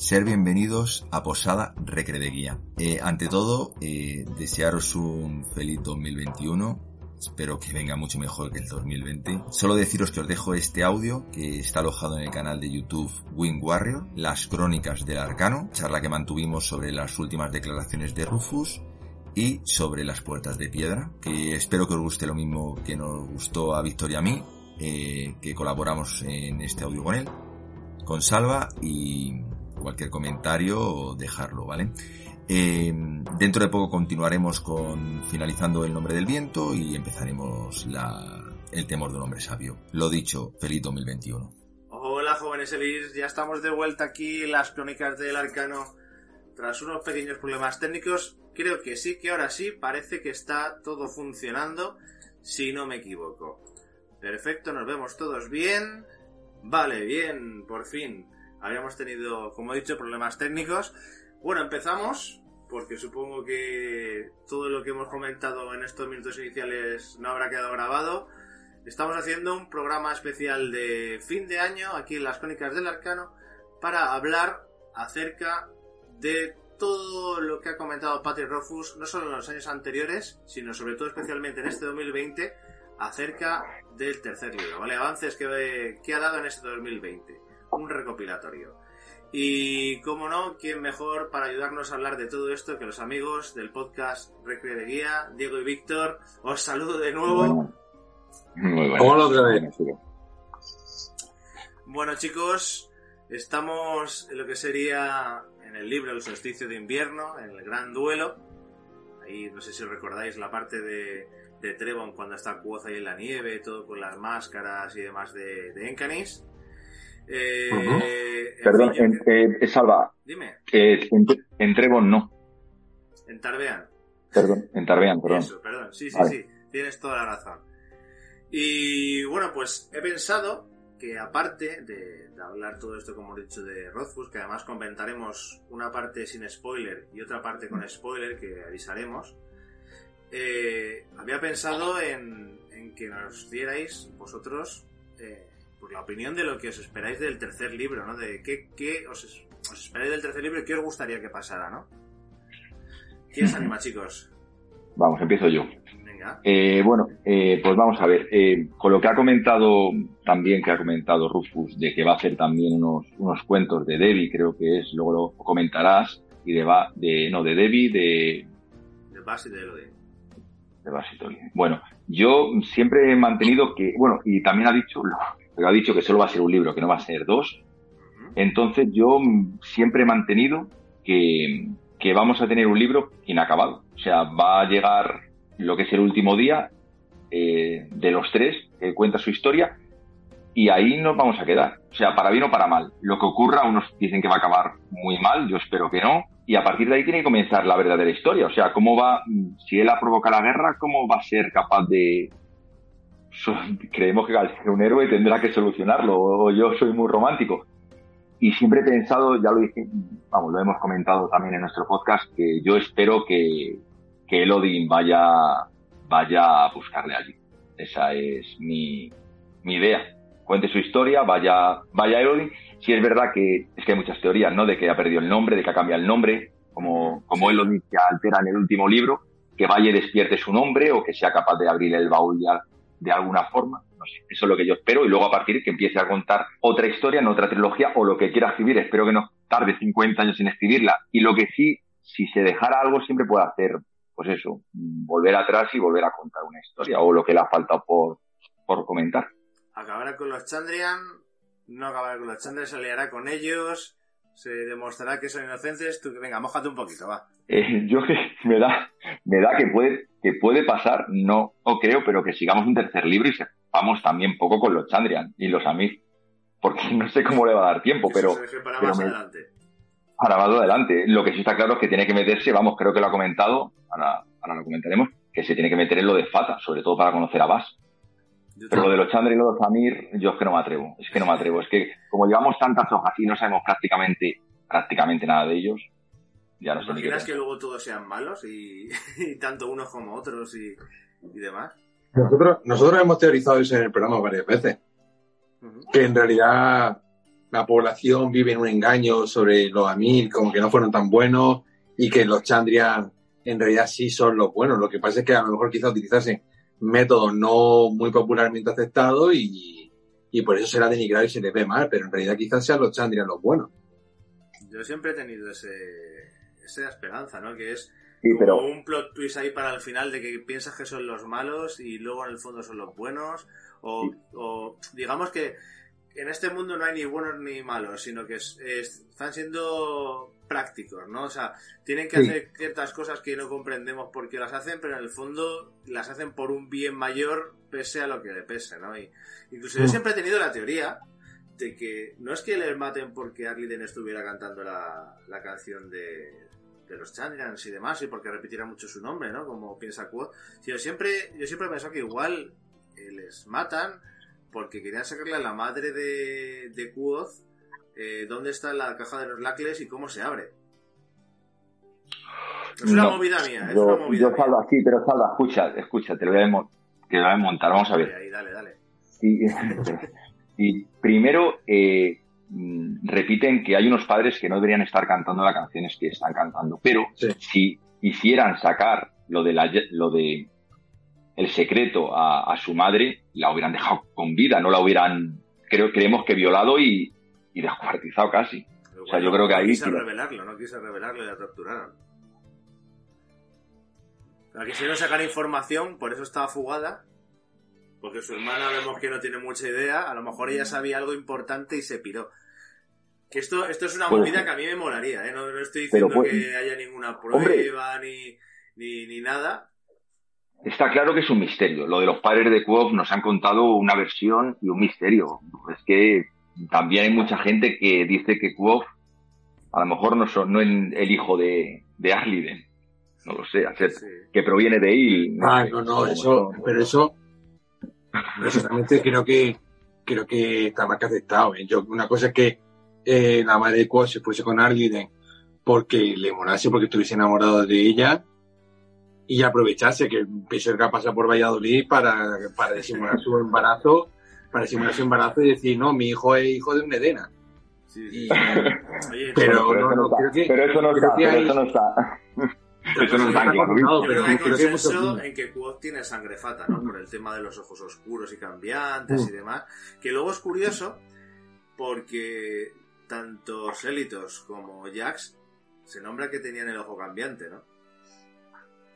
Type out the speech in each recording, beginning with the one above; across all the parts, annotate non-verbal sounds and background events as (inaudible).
ser bienvenidos a Posada Recre de Guía. Eh, ante todo, eh, desearos un feliz 2021. Espero que venga mucho mejor que el 2020. Solo deciros que os dejo este audio que está alojado en el canal de YouTube Wing Warrior, las crónicas del arcano, charla que mantuvimos sobre las últimas declaraciones de Rufus y sobre las puertas de piedra, que espero que os guste lo mismo que nos gustó a Víctor y a mí, eh, que colaboramos en este audio con él, con Salva y cualquier comentario dejarlo, ¿vale? Eh, dentro de poco continuaremos con finalizando el nombre del viento y empezaremos la, el temor de un hombre sabio. Lo dicho, feliz 2021. Hola jóvenes Elis, ya estamos de vuelta aquí en las crónicas del arcano. Tras unos pequeños problemas técnicos, creo que sí, que ahora sí, parece que está todo funcionando, si no me equivoco. Perfecto, nos vemos todos bien. Vale, bien, por fin. Habíamos tenido, como he dicho, problemas técnicos. Bueno, empezamos, porque supongo que todo lo que hemos comentado en estos minutos iniciales no habrá quedado grabado. Estamos haciendo un programa especial de fin de año aquí en las Crónicas del Arcano para hablar acerca de todo lo que ha comentado Patrick Rofus, no solo en los años anteriores, sino sobre todo especialmente en este 2020, acerca del tercer libro, ¿vale? Avances que ha dado en este 2020 un recopilatorio. Y como no, ¿quién mejor para ayudarnos a hablar de todo esto que los amigos del podcast Recre de Guía, Diego y Víctor? Os saludo de nuevo. Muy bueno. Hola otra vez. Bueno chicos, estamos en lo que sería en el libro El solsticio de invierno, en el gran duelo. Ahí no sé si recordáis la parte de, de Trevon cuando está Cuoz ahí en la nieve, todo con las máscaras y demás de, de Encanis. Eh, Perdón, en, eh, Salva. Dime. en, en, Trevon no. En Tarbean. Perdón, en Tarbean, perdón. Eso, perdón. Sí, sí, sí. Tienes toda la razón. Y bueno, pues he pensado que aparte de, hablar todo esto, como he dicho, de Rothfuss, que además comentaremos una parte sin spoiler y otra parte con spoiler que avisaremos, eh, había pensado en, en, que nos dierais vosotros eh, por la opinión de lo que os esperáis del tercer libro, ¿no? De qué, qué os, esperáis del tercer libro y qué os gustaría que pasara, ¿no? ¿Quién se anima, (laughs) chicos? Vamos, empiezo yo. Venga. Eh, bueno, eh, pues vamos a ver. Eh, con lo que ha comentado también, que ha comentado Rufus, de que va a hacer también unos, unos cuentos de Debbie, creo que es, luego lo comentarás, y de, de no, de Debbie, de... De Bass y de Elodie. De Bass y Bueno, yo siempre he mantenido que, bueno, y también ha dicho, pero ha dicho que solo va a ser un libro, que no va a ser dos. Entonces yo siempre he mantenido que, que vamos a tener un libro inacabado. O sea, va a llegar lo que es el último día eh, de los tres, que cuenta su historia, y ahí nos vamos a quedar. O sea, para bien o para mal. Lo que ocurra, unos dicen que va a acabar muy mal, yo espero que no, y a partir de ahí tiene que comenzar la verdadera historia. O sea, cómo va, si él ha provocado la guerra, cómo va a ser capaz de, creemos que un héroe tendrá que solucionarlo, o yo soy muy romántico. Y siempre he pensado, ya lo dije, vamos, lo hemos comentado también en nuestro podcast, que yo espero que, que Elodin vaya, vaya a buscarle allí. Esa es mi, mi idea. Cuente su historia, vaya, vaya Elodin. Si es verdad que es que hay muchas teorías, ¿no? De que ha perdido el nombre, de que ha cambiado el nombre, como, como Elodin que altera en el último libro, que vaya y despierte su nombre o que sea capaz de abrir el baúl ya de alguna forma. No sé, eso es lo que yo espero y luego a partir que empiece a contar otra historia en otra trilogía o lo que quiera escribir. Espero que no tarde 50 años en escribirla. Y lo que sí, si se dejara algo, siempre puede hacer, pues eso, volver atrás y volver a contar una historia o lo que le ha faltado por, por comentar. Acabará con los Chandrian, no acabará con los Chandrian, se aliará con ellos, se demostrará que son inocentes. Tú, venga, mojate un poquito, va. Eh, yo que me da, me da que puede, que puede pasar, no, no creo, pero que sigamos un tercer libro y sepamos también poco con los Chandrian y los Amir. Porque no sé cómo le va a dar tiempo, pero. para más adelante. Para más adelante. Lo que sí está claro es que tiene que meterse, vamos, creo que lo ha comentado, ahora, ahora lo comentaremos, que se tiene que meter en lo de Fata, sobre todo para conocer a Bass. Pero lo de los Chandra y lo de los Amir, yo es que no me atrevo. Es que no me atrevo. Es que como llevamos tantas hojas y no sabemos prácticamente, prácticamente nada de ellos, ya no sé ni que luego todos sean malos y, (laughs) tanto unos como otros y, demás? Nosotros, nosotros hemos teorizado eso en el programa varias veces. Que en realidad la población vive en un engaño sobre los Amir, como que no fueron tan buenos y que los Chandrian en realidad sí son los buenos. Lo que pasa es que a lo mejor quizá utilizasen métodos no muy popularmente aceptados y, y por eso será denigrado y se les ve mal, pero en realidad quizás sean los Chandrian los buenos. Yo siempre he tenido ese, esa esperanza, ¿no? Que es Sí, como un plot twist ahí para el final de que piensas que son los malos y luego en el fondo son los buenos. O, o digamos que en este mundo no hay ni buenos ni malos, sino que es- es- están siendo prácticos, ¿no? O sea, tienen que Sí. hacer ciertas cosas que no comprendemos por qué las hacen, pero en el fondo las hacen por un bien mayor pese a lo que le pese, ¿no? Y incluso yo Mm. siempre he tenido la teoría de que no es que les maten porque Arliden estuviera cantando la, la canción de, de los Chandrians y demás y porque repitiera mucho su nombre, ¿no? Como piensa Quoth. Yo siempre, yo siempre he pensado que igual eh, les matan porque querían sacarle a la madre de, de Quoth eh, dónde está la caja de los lacles y cómo se abre. Es una No, movida mía, es yo, una movida yo. Salva, sí, pero Salva, escucha, escucha, te lo voy a, te lo voy a montar, vamos a ver. Ahí, ahí, dale, dale. Y, (laughs) y primero eh, mm, repiten que hay unos padres que no deberían estar cantando las canciones que están cantando, pero Sí. si hicieran sacar lo de la, lo de el secreto a, a su madre, la hubieran dejado con vida, no la hubieran, creo, creemos que violado y, y descuartizado casi. O sea, yo creo que no ahí sí lo- revelarlo, no quise revelarlo y la torturaron. La quisieron sacar información, por eso estaba fugada. Porque su hermana vemos que no tiene mucha idea. A lo mejor ella sabía algo importante y se piró. Que esto, esto es una Pues- movida que a mí me molaría, ¿eh? No, no estoy diciendo pues- que haya ninguna prueba ni, ni nada. Está claro que es un misterio. Lo de los padres de Quoth nos han contado una versión y un misterio. Es que también hay mucha gente que dice que Quoth a lo mejor no, son, no es el hijo de, de Arliden. No lo sé, hacer- Sí. que proviene de él. Ah, no, no, eso, pero eso, personalmente creo que, creo que está más que aceptado. ¿eh? Yo, una cosa es que eh, la madre de Quo se fuese con Arliden porque le molase, porque estuviese enamorado de ella y aprovechase que empezó a pasar por Valladolid para, para disimular su embarazo, para disimular su embarazo y decir, no, mi hijo es hijo de un Edena. Sí, sí. Y, (laughs) Oye, pero Bueno, no, no, está. creo que- pero eso no está, que pero hay- eso no está. (laughs) Eso no está está claro. confirmado, Yo pero hay que consenso en que Quoth tiene sangre fata, ¿no? Por el tema de los ojos oscuros y cambiantes Mm. y demás. Que luego es curioso porque tanto Selitos como Jax se nombra que tenían el ojo cambiante, ¿no?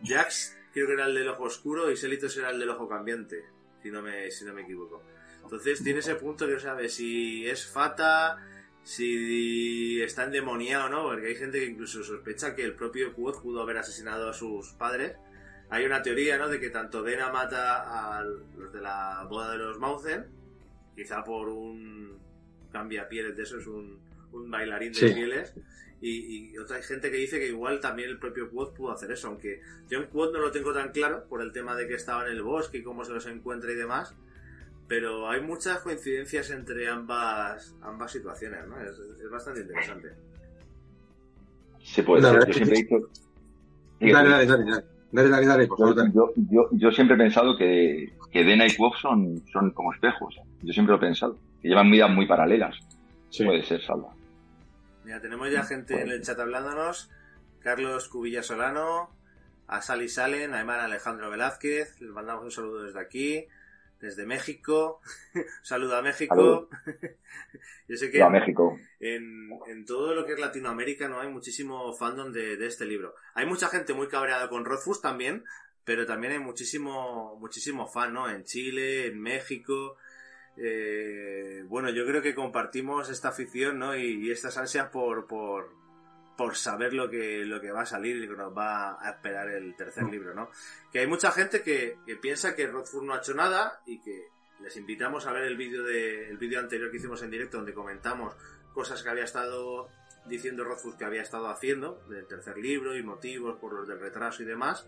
Jax creo que era el del ojo oscuro y Selitos era el del ojo cambiante, si no me, si no me equivoco. Entonces tiene ese punto que no sabe si es fata, si está endemoniado o no, porque hay gente que incluso sospecha que el propio Quoth pudo haber asesinado a sus padres. Hay una teoría, ¿no?, de que tanto Dena mata a los de la boda de los Mauzen, quizá por un cambiapieles de esos, un, un bailarín de Sí. pieles, y, y otra gente que dice que igual también el propio Quoth pudo hacer eso, aunque yo en Quoth no lo tengo tan claro por el tema de que estaba en el bosque y cómo se los encuentra y demás, pero hay muchas coincidencias entre ambas ambas situaciones, ¿no? Es, es bastante interesante. Se puede ser. Yo siempre he dicho. Dale, dale, dale, dale, dale, dale, dale, por favor, Yo, dale. yo, yo, yo siempre he pensado que, que Dena y Quoth son, son como espejos. Yo siempre lo he pensado. Que llevan vidas muy paralelas. Sí. Puede ser, Salva. Mira, tenemos ya gente en el chat hablándonos. Carlos Cubilla Solano, a Sally Salen, a Alejandro Velázquez, les mandamos un saludo desde aquí, desde México. (laughs) saludo a México. (laughs) Yo sé que Yo a México. en, en todo lo que es Latinoamérica no hay muchísimo fandom de, de este libro. Hay mucha gente muy cabreada con Rothfuss también, pero también hay muchísimo, muchísimo fan, ¿no? En Chile, en México. Eh, bueno, yo creo que compartimos esta afición, ¿no? Y, estas ansias por, por, por saber lo que, lo que va a salir y lo que nos va a esperar el tercer libro, ¿no? Que hay mucha gente que, que piensa que Rothfuss no ha hecho nada y que les invitamos a ver el vídeo de, el vídeo anterior que hicimos en directo donde comentamos cosas que había estado diciendo Rothfuss que había estado haciendo del tercer libro y motivos por los del retraso y demás.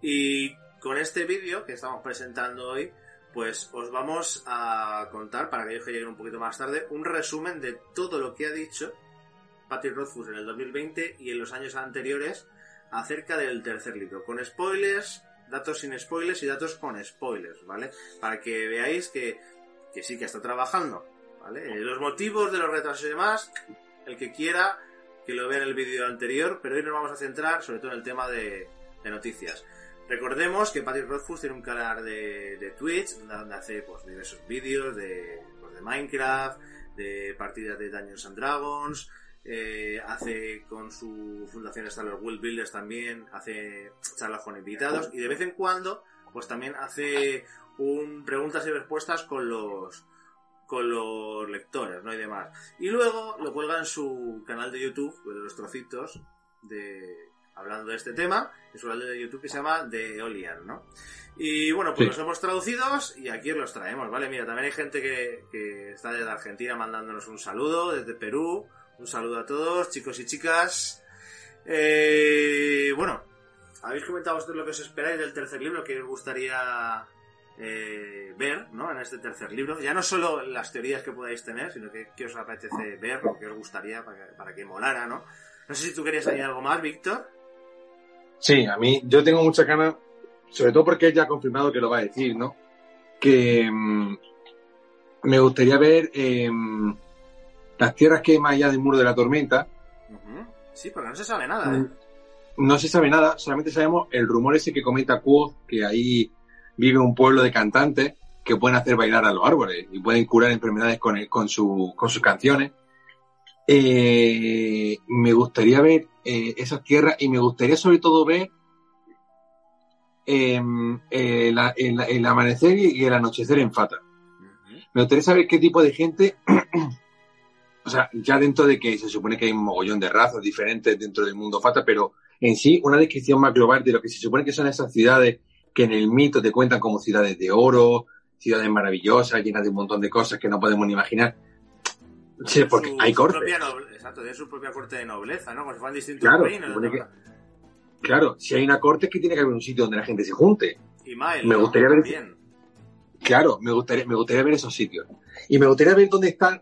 Y con este vídeo que estamos presentando hoy, pues os vamos a contar, para aquellos que lleguen un poquito más tarde, un resumen de todo lo que ha dicho Patrick Rothfuss en el 2020 y en los años anteriores acerca del tercer libro, con spoilers, datos sin spoilers y datos con spoilers, ¿vale? Para que veáis que, que sí que está trabajando ¿vale? Los motivos de los retrasos y demás, el que quiera que lo vea en el vídeo anterior, pero hoy nos vamos a centrar sobre todo en el tema de, noticias. Recordemos que Patrick Rothfuss tiene un canal de, Twitch donde hace pues, diversos vídeos de, pues, de Minecraft, de partidas de Dungeons and Dragons, eh, hace con su fundación Star los World Builders también, hace charlas con invitados y de vez en cuando pues también hace un preguntas y respuestas con los con los lectores, ¿no? Y demás. Y luego lo cuelga en su canal de YouTube, los trocitos, de hablando de este tema, en su canal de YouTube que se llama The Eolian, ¿no? Y bueno, pues los hemos traducidos y aquí los traemos, ¿vale? Mira, también hay gente que, que está desde Argentina mandándonos un saludo, desde Perú, un saludo a todos, chicos y chicas. Eh, bueno, habéis comentado vosotros lo que os esperáis del tercer libro, que os gustaría eh, ver ¿no? en este tercer libro. Ya no solo las teorías que podáis tener, sino que, os apetece ver o que os gustaría para que, molara, ¿no? No sé si tú querías añadir algo más, Víctor. Sí, a mí yo tengo mucha ganas, sobre todo porque ella ha confirmado que lo va a decir, ¿no? Que mm, me gustaría ver em, las tierras que hay más allá del muro de la tormenta. Sí, pero no se sabe nada, ¿eh? No se sabe nada, solamente sabemos el rumor ese que comenta Quoth, que ahí vive un pueblo de cantantes que pueden hacer bailar a los árboles y pueden curar enfermedades con, con, su, con sus canciones. Eh, me gustaría ver eh, esas tierras y me gustaría sobre todo ver em, eh, el, amanecer y el anochecer en Fata. Me gustaría saber qué tipo de gente, (clears throat) o sea, ya dentro de que se supone que hay un mogollón de razas diferentes dentro del mundo Fata, pero en sí una descripción más global de lo que se supone que son esas ciudades que en el mito te cuentan como ciudades de oro, ciudades maravillosas, llenas de un montón de cosas que no podemos ni imaginar. Sí, porque hay corte. Exacto, de su propia corte de nobleza, ¿no? Como si fueran distintos claro, reinos. claro, si hay una corte es que tiene que haber un sitio donde la gente se junte. Y Mael, me gustaría ver. Claro, me gustaría, me gustaría ver esos sitios. Y me gustaría ver dónde están,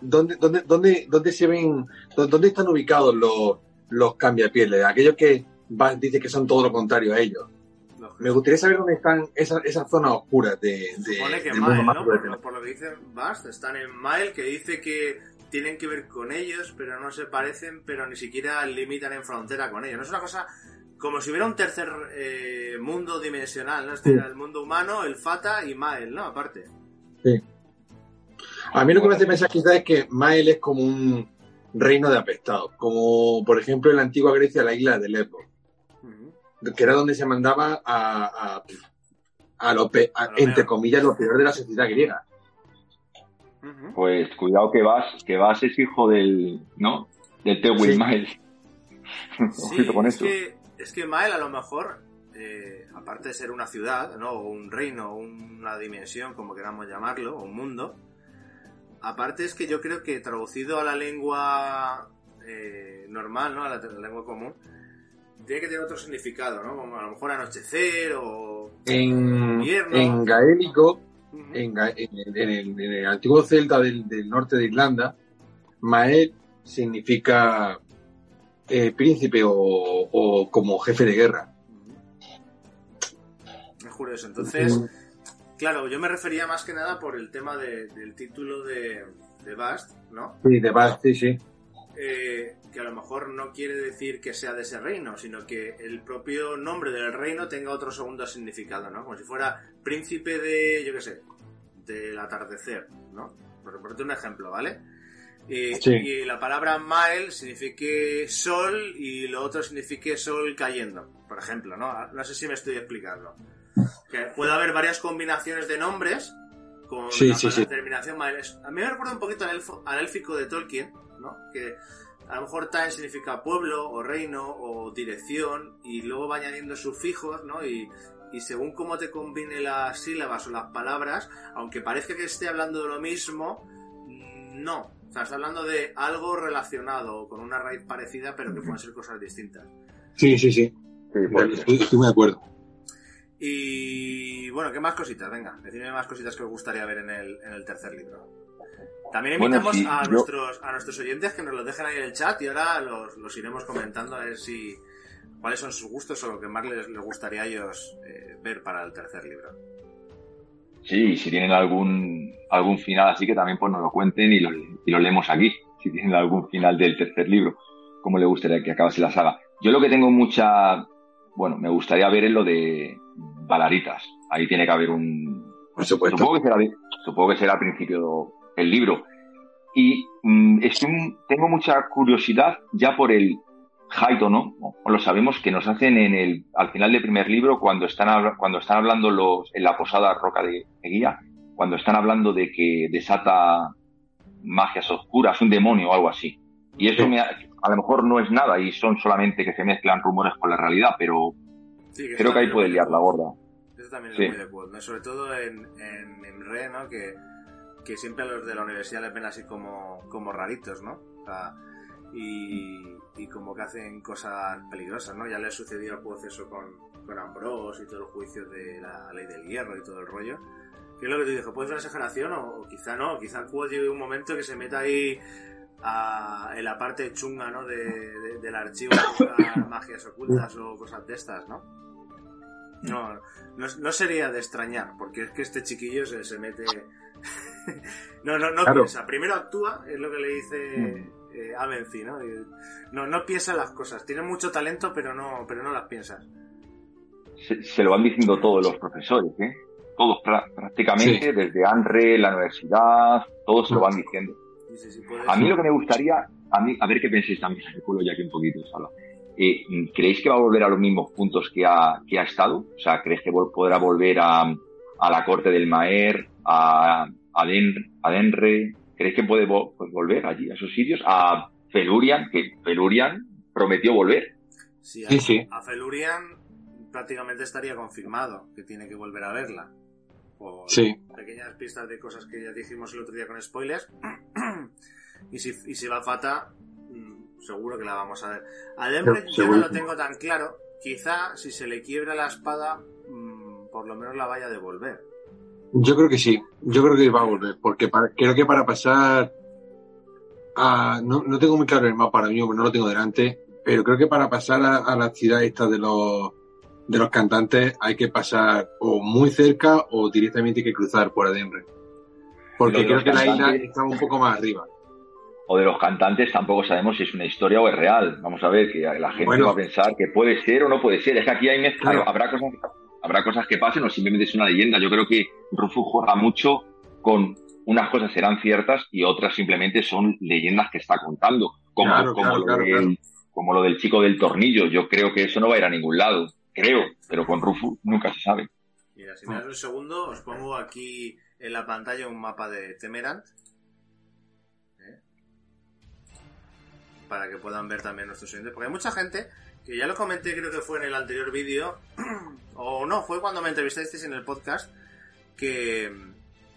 dónde, dónde, dónde, dónde se ven, dónde están ubicados los, los cambiapieles, aquellos que van, dice que son todo lo contrario a ellos. Me gustaría saber dónde están esas, esas zonas oscuras de, de Supone que Mael, ¿no? Por, lo que dice Bast, están en Mael, que dice que tienen que ver con ellos, pero no se parecen, pero ni siquiera limitan en frontera con ellos. No es una cosa como si hubiera un tercer eh, mundo dimensional, ¿no? Este el mundo humano, el Fata y Mael, ¿no? Aparte. Sí. A mí lo que me hace pensar quizás es que Mael es como un reino de apestados, como por ejemplo en la antigua Grecia la isla de Lesbos que era donde se mandaba a, a, lo, entre comillas, lo peor de la sociedad griega. Pues cuidado que vas, que vas es hijo del, ¿no? Del Tewin sí. Mael. (laughs) (laughs) con es Que, es que Mael a lo mejor, eh, aparte de ser una ciudad, ¿no? O un reino, una dimensión, como queramos llamarlo, o un mundo, aparte es que yo creo que traducido a la lengua eh, normal, ¿no? A la lengua común, tiene que tener otro significado, ¿no? Como a lo mejor anochecer o en, En gaélico, en, el, antiguo celta del, norte de Irlanda, Mael significa eh, príncipe o, como jefe de guerra. Me juro eso. Entonces, claro, yo me refería más que nada por el tema del título de, de Bast, ¿no? Sí, de Bast, sí, sí. Eh, que a lo mejor no quiere decir que sea de ese reino, sino que el propio nombre del reino tenga otro segundo significado, ¿no? Como si fuera príncipe de, yo qué sé, del atardecer, ¿no? Por ponerte un ejemplo, ¿vale? Y, la palabra Mael signifique sol y lo otro signifique sol cayendo, por ejemplo, ¿no? No sé si me estoy explicando. Que puede haber varias combinaciones de nombres con la terminación Mael. A mí me recuerda un poquito al, al élfico de Tolkien, ¿no? Que a lo mejor Time significa pueblo o reino o dirección y luego va añadiendo sufijos, ¿no? Y, según cómo te combine las sílabas o las palabras, aunque parezca que esté hablando de lo mismo, no. O sea, está hablando de algo relacionado con una raíz parecida, pero que pueden ser cosas distintas. Sí, sí, sí. estoy, muy de acuerdo. Y bueno, ¿qué más cositas? Venga, decidme más cositas que os gustaría ver en el, en el tercer libro. También invitamos a, nuestros, a nuestros oyentes que nos lo dejen ahí en el chat y ahora los, iremos comentando a ver si cuáles son sus gustos o lo que más les, gustaría a ellos eh, ver para el tercer libro. Sí, si tienen algún, algún final así que también pues nos lo cuenten y lo, y lo leemos aquí. Si tienen algún final del tercer libro, como le gustaría que acabase la saga. Yo lo que tengo mucha, bueno, me gustaría ver es lo de Balaritas. Ahí tiene que haber un... Supongo que será, supongo que será al principio el libro. Y mm, tengo mucha curiosidad ya por el Haito, ¿no? O lo sabemos que nos hacen en el, al final del primer libro, cuando están, cuando están hablando los, en la posada roca de, guía, cuando están hablando de que desata magias oscuras, un demonio o algo así. Y eso a lo mejor no es nada y son solamente que se mezclan rumores con la realidad, pero creo que ahí puede liar la gorda. Eso también es muy de acuerdo, sobre todo en, en, en Re, ¿no? Que, que siempre a los de la universidad les ven así como, como raritos, ¿no? O sea, y, y como que hacen cosas peligrosas, ¿no? Ya le sucedió al eso con, con Ambrose y todo el juicio de la ley del hierro y todo el rollo. ¿Qué es lo que te dijo? ¿Puede ser una exageración o, quizá no? Quizá el juego llegue un momento que se meta ahí en la parte chunga, ¿no? De, del archivo de (coughs) magias ocultas o cosas de estas, ¿no? No, no, no, sería de extrañar, porque es que este chiquillo se, se mete... no, no, no piensa. Primero actúa, es lo que le dice... Mm eh, Avency, ¿no? ¿no? No piensa las cosas. Tiene mucho talento, pero no, pero no las piensas. Se, lo van diciendo todos los profesores, ¿eh? Todos prácticamente, desde ANRE, la universidad, todos se lo van diciendo. a mí lo que me gustaría, a mí, a ver qué pensáis también, culo ya aquí un poquito, eh, ¿Creéis que va a volver a los mismos puntos que ha, que ha estado? O sea, ¿creéis que podrá volver a, a la corte del Maer, a, a, Denre, ¿Creéis que puede pues, volver allí, a esos sitios? A Felurian, que Felurian prometió volver. Sí, a, sí, a Felurian prácticamente estaría confirmado que tiene que volver a verla. Por pequeñas pistas de cosas que ya dijimos el otro día con spoilers. (clears throat) y, si, y si va Fata, mm, seguro que la vamos a ver. A Denver yo no lo tengo tan claro. Quizá si se le quiebra la espada, mm, por lo menos la vaya a devolver. Yo creo que sí, yo creo que va a volver, porque creo que para pasar a, no, no tengo muy claro el mapa ahora mismo, no lo tengo delante, pero creo que para pasar a, la ciudad esta de los, de los cantantes hay que pasar o muy cerca o directamente hay que cruzar por Adenre. Porque creo que la isla está un poco más arriba. O de los cantantes tampoco sabemos si es una historia o es real. Vamos a ver, que la gente va a pensar que puede ser o no puede ser. Es que aquí hay mezcla, habrá cosas habrá cosas que pasen o simplemente es una leyenda. Yo creo que Rufus juega mucho con unas cosas serán ciertas y otras simplemente son leyendas que está contando, como, como, lo, del, como lo del chico del tornillo. Yo creo que eso no va a ir a ningún lado, creo, pero con Rufus nunca se sabe. Mira, si me das un segundo, os pongo aquí en la pantalla un mapa de Temerant. ¿eh? Para que puedan ver también nuestros oyentes. Porque hay mucha gente que ya lo comenté, creo que fue en el anterior vídeo, (clears throat) o no, fue cuando me entrevistasteis en el podcast, que,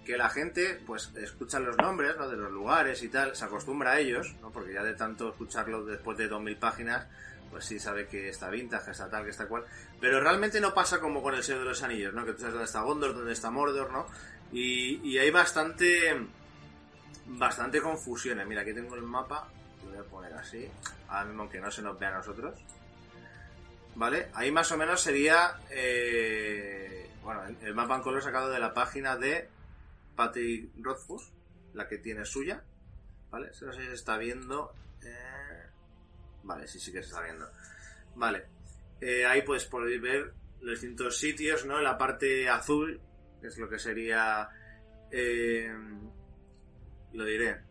que la gente, pues, escucha los nombres, ¿no? De los lugares y tal, se acostumbra a ellos, ¿no? Porque ya de tanto escucharlo después de 2000 páginas, pues sí sabe que está vintage, está tal, que está cual. Pero realmente no pasa como con el Señor de los Anillos, ¿no? Que tú sabes dónde está Gondor, dónde está Mordor, ¿no? Y, y hay bastante, bastante confusiones. Mira, aquí tengo el mapa, lo voy a poner así, ahora mismo que no se nos vea a nosotros. ¿Vale? Ahí más o menos sería, eh, bueno, el mapa en color sacado de la página de Patty Rothfuss, la que tiene suya, ¿vale? No sé si se está viendo. Eh, vale, sí, sí que se está viendo. Vale. Eh, ahí pues podéis ver los distintos sitios, ¿no? La parte azul, que es lo que sería... lo diré.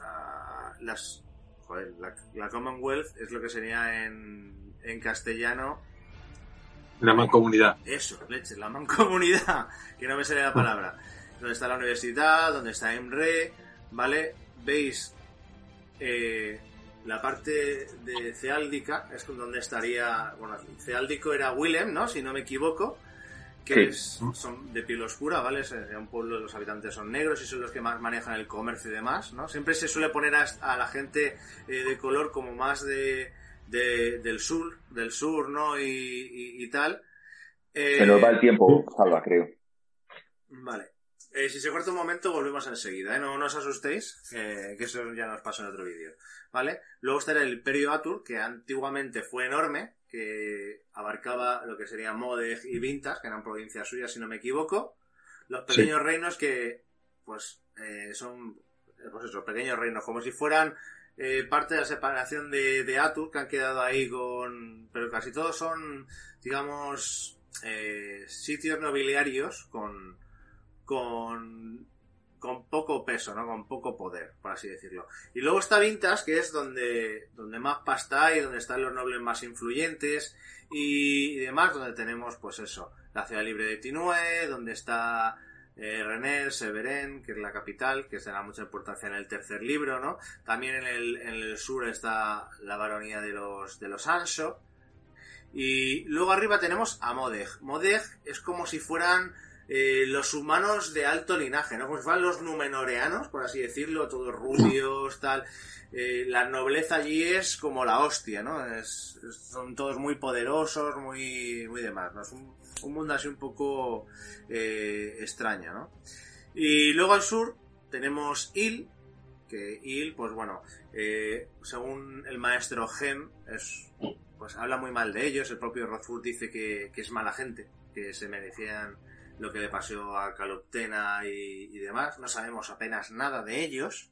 Ah, las... Joder, la Commonwealth es lo que sería en en castellano. La mancomunidad. Eso, leche, la mancomunidad, (laughs) que no me sale la palabra. Donde está la universidad, donde está EMRE, ¿vale? Veis eh, la parte de Ceáldica, es donde estaría, bueno, Ceáldico era Willem, ¿no? Si no me equivoco, que es, son de piel oscura, ¿vale? Es un pueblo, los habitantes son negros y son los que más manejan el comercio y demás, ¿no? Siempre se suele poner a, la gente eh, de color como más de del sur, del sur, ¿no? Y, tal. se nos va el tiempo, Salva, creo. Vale. Eh, si se corta un momento, volvemos enseguida, ¿eh? No, no os asustéis, que eso ya nos pasó en otro vídeo. ¿Vale? Luego está el Imperio Atur, que antiguamente fue enorme, que abarcaba lo que sería Modeg y Vintas, que eran provincias suyas, si no me equivoco. Los pequeños reinos que, pues, eh, son, pues eso, pequeños reinos, como si fueran eh, parte de la separación de, de Atur, que han quedado ahí con... Pero casi todos son, digamos, eh, sitios nobiliarios con, con, con poco peso, ¿no? Con poco poder, por así decirlo. Y luego está Vintas, que es donde, donde más pasta hay, donde están los nobles más influyentes y, y demás, donde tenemos, pues eso, la ciudad libre de Tinue, donde está eh, René, Severen, que es la capital, que será mucha importancia en el tercer libro, ¿no? También en el, en el sur está la baronía de los, de los Ansho. Y luego arriba tenemos a Modeg. Modeg es como si fueran eh, los humanos de alto linaje, ¿no? Como si fueran los numenoreanos, por así decirlo, todos rubios, tal. Eh, la nobleza allí es como la hostia, ¿no? Son todos muy poderosos, muy, muy demás, ¿no? Es un, un mundo así un poco eh, extraño, ¿no? Y luego al sur tenemos Il, que Il, pues bueno, eh, según el maestro Gem, es, pues habla muy mal de ellos, el propio Rothfuss dice que, que es mala gente, que se merecían lo que le pasó a Caloptena y, y demás, no sabemos apenas nada de ellos.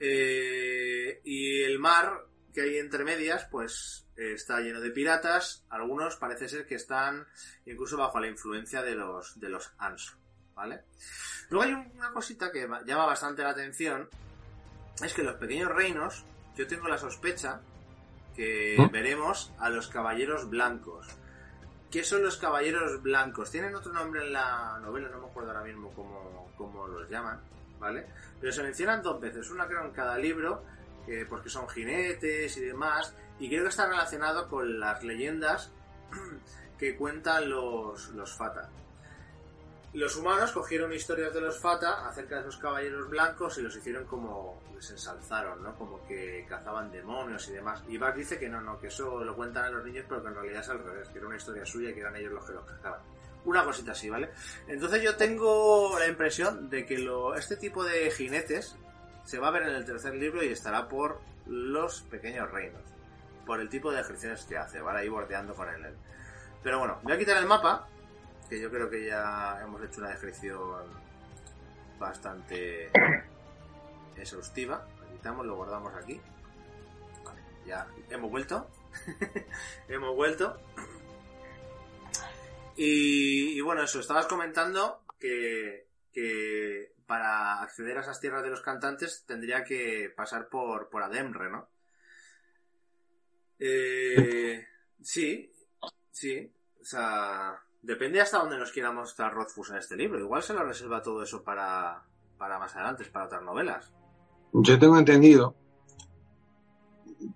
Eh, y el mar que hay entre medias, pues eh, está lleno de piratas. Algunos parece ser que están incluso bajo la influencia de los, de los Anso, ¿vale? Luego hay una cosita que ma- llama bastante la atención. Es que los pequeños reinos, yo tengo la sospecha que ¿Mm? veremos a los caballeros blancos. ¿Qué son los caballeros blancos? Tienen otro nombre en la novela, no me acuerdo ahora mismo cómo, cómo los llaman, ¿vale? Pero se mencionan dos veces, una creo en cada libro, que porque son jinetes y demás, y creo que está relacionado con las leyendas (clears throat) que cuentan los, los Fata. Los humanos cogieron historias de los Fata acerca de esos caballeros blancos y los hicieron como, les ensalzaron, ¿no? Como que cazaban demonios y demás. Y Bart dice que no, no, que eso lo cuentan a los niños, pero que en realidad es al revés, que era una historia suya y que eran ellos los que los cazaban. Una cosita así, ¿vale? Entonces yo tengo la impresión de que lo, este tipo de jinetes se va a ver en el tercer libro y estará por los pequeños reinos. Por el tipo de ejercicios que hace, ¿vale? Ahí bordeando con él. Pero bueno, voy a quitar el mapa, que yo creo que ya hemos hecho una descripción bastante (coughs) exhaustiva. Lo quitamos, lo guardamos aquí. Vale, ya hemos vuelto. (laughs) hemos vuelto. Y, y bueno, eso, estabas comentando que, que para acceder a esas tierras de los cantantes tendría que pasar por, por Ademre, ¿no? Eh, sí, sí. O sea, depende hasta dónde nos quiera mostrar Rothfuss en este libro. Igual se lo reserva todo eso para, para más adelante, para otras novelas. Yo tengo entendido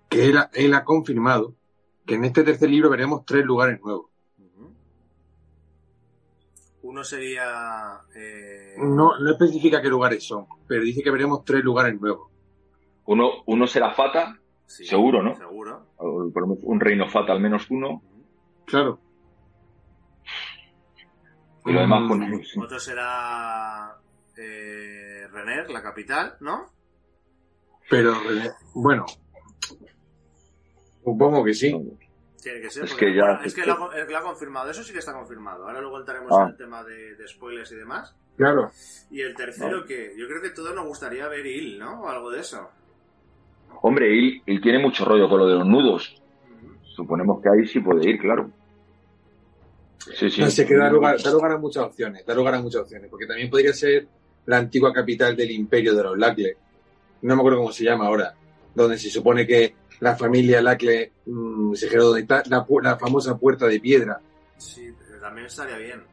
que él, ha- él ha confirmado que en este tercer libro veremos tres lugares nuevos. Uno sería... eh, No, no especifica qué lugares son, pero dice que veremos tres lugares nuevos. Uno, uno será Fata, sí, seguro, ¿no? Seguro. Un reino Fata al menos uno. Claro. y lo demás, Mm, pues, sí. Otro será eh, Renner, la capital, ¿no? Pero, eh, bueno, supongo que sí. Tiene que ser. Es porque, que ya- bueno, es que que- lo, ha- lo confirmado. Eso sí que está confirmado. Ahora luego entraremos Ah. en el tema de, de spoilers y demás. Claro. Y el tercero, que yo creo que todos nos gustaría ver Il, ¿no? O algo de eso. Hombre, él, él tiene mucho rollo con lo de los nudos. Suponemos que ahí sí puede ir, claro. Sí, sí. Así que da lugar, da lugar a muchas opciones, da lugar a muchas opciones, porque también podría ser la antigua capital del imperio de los Lacle. No me acuerdo cómo se llama ahora, donde se supone que la familia Lacle mm, se quedó donde está la, la famosa puerta de piedra. Sí, pero también estaría bien.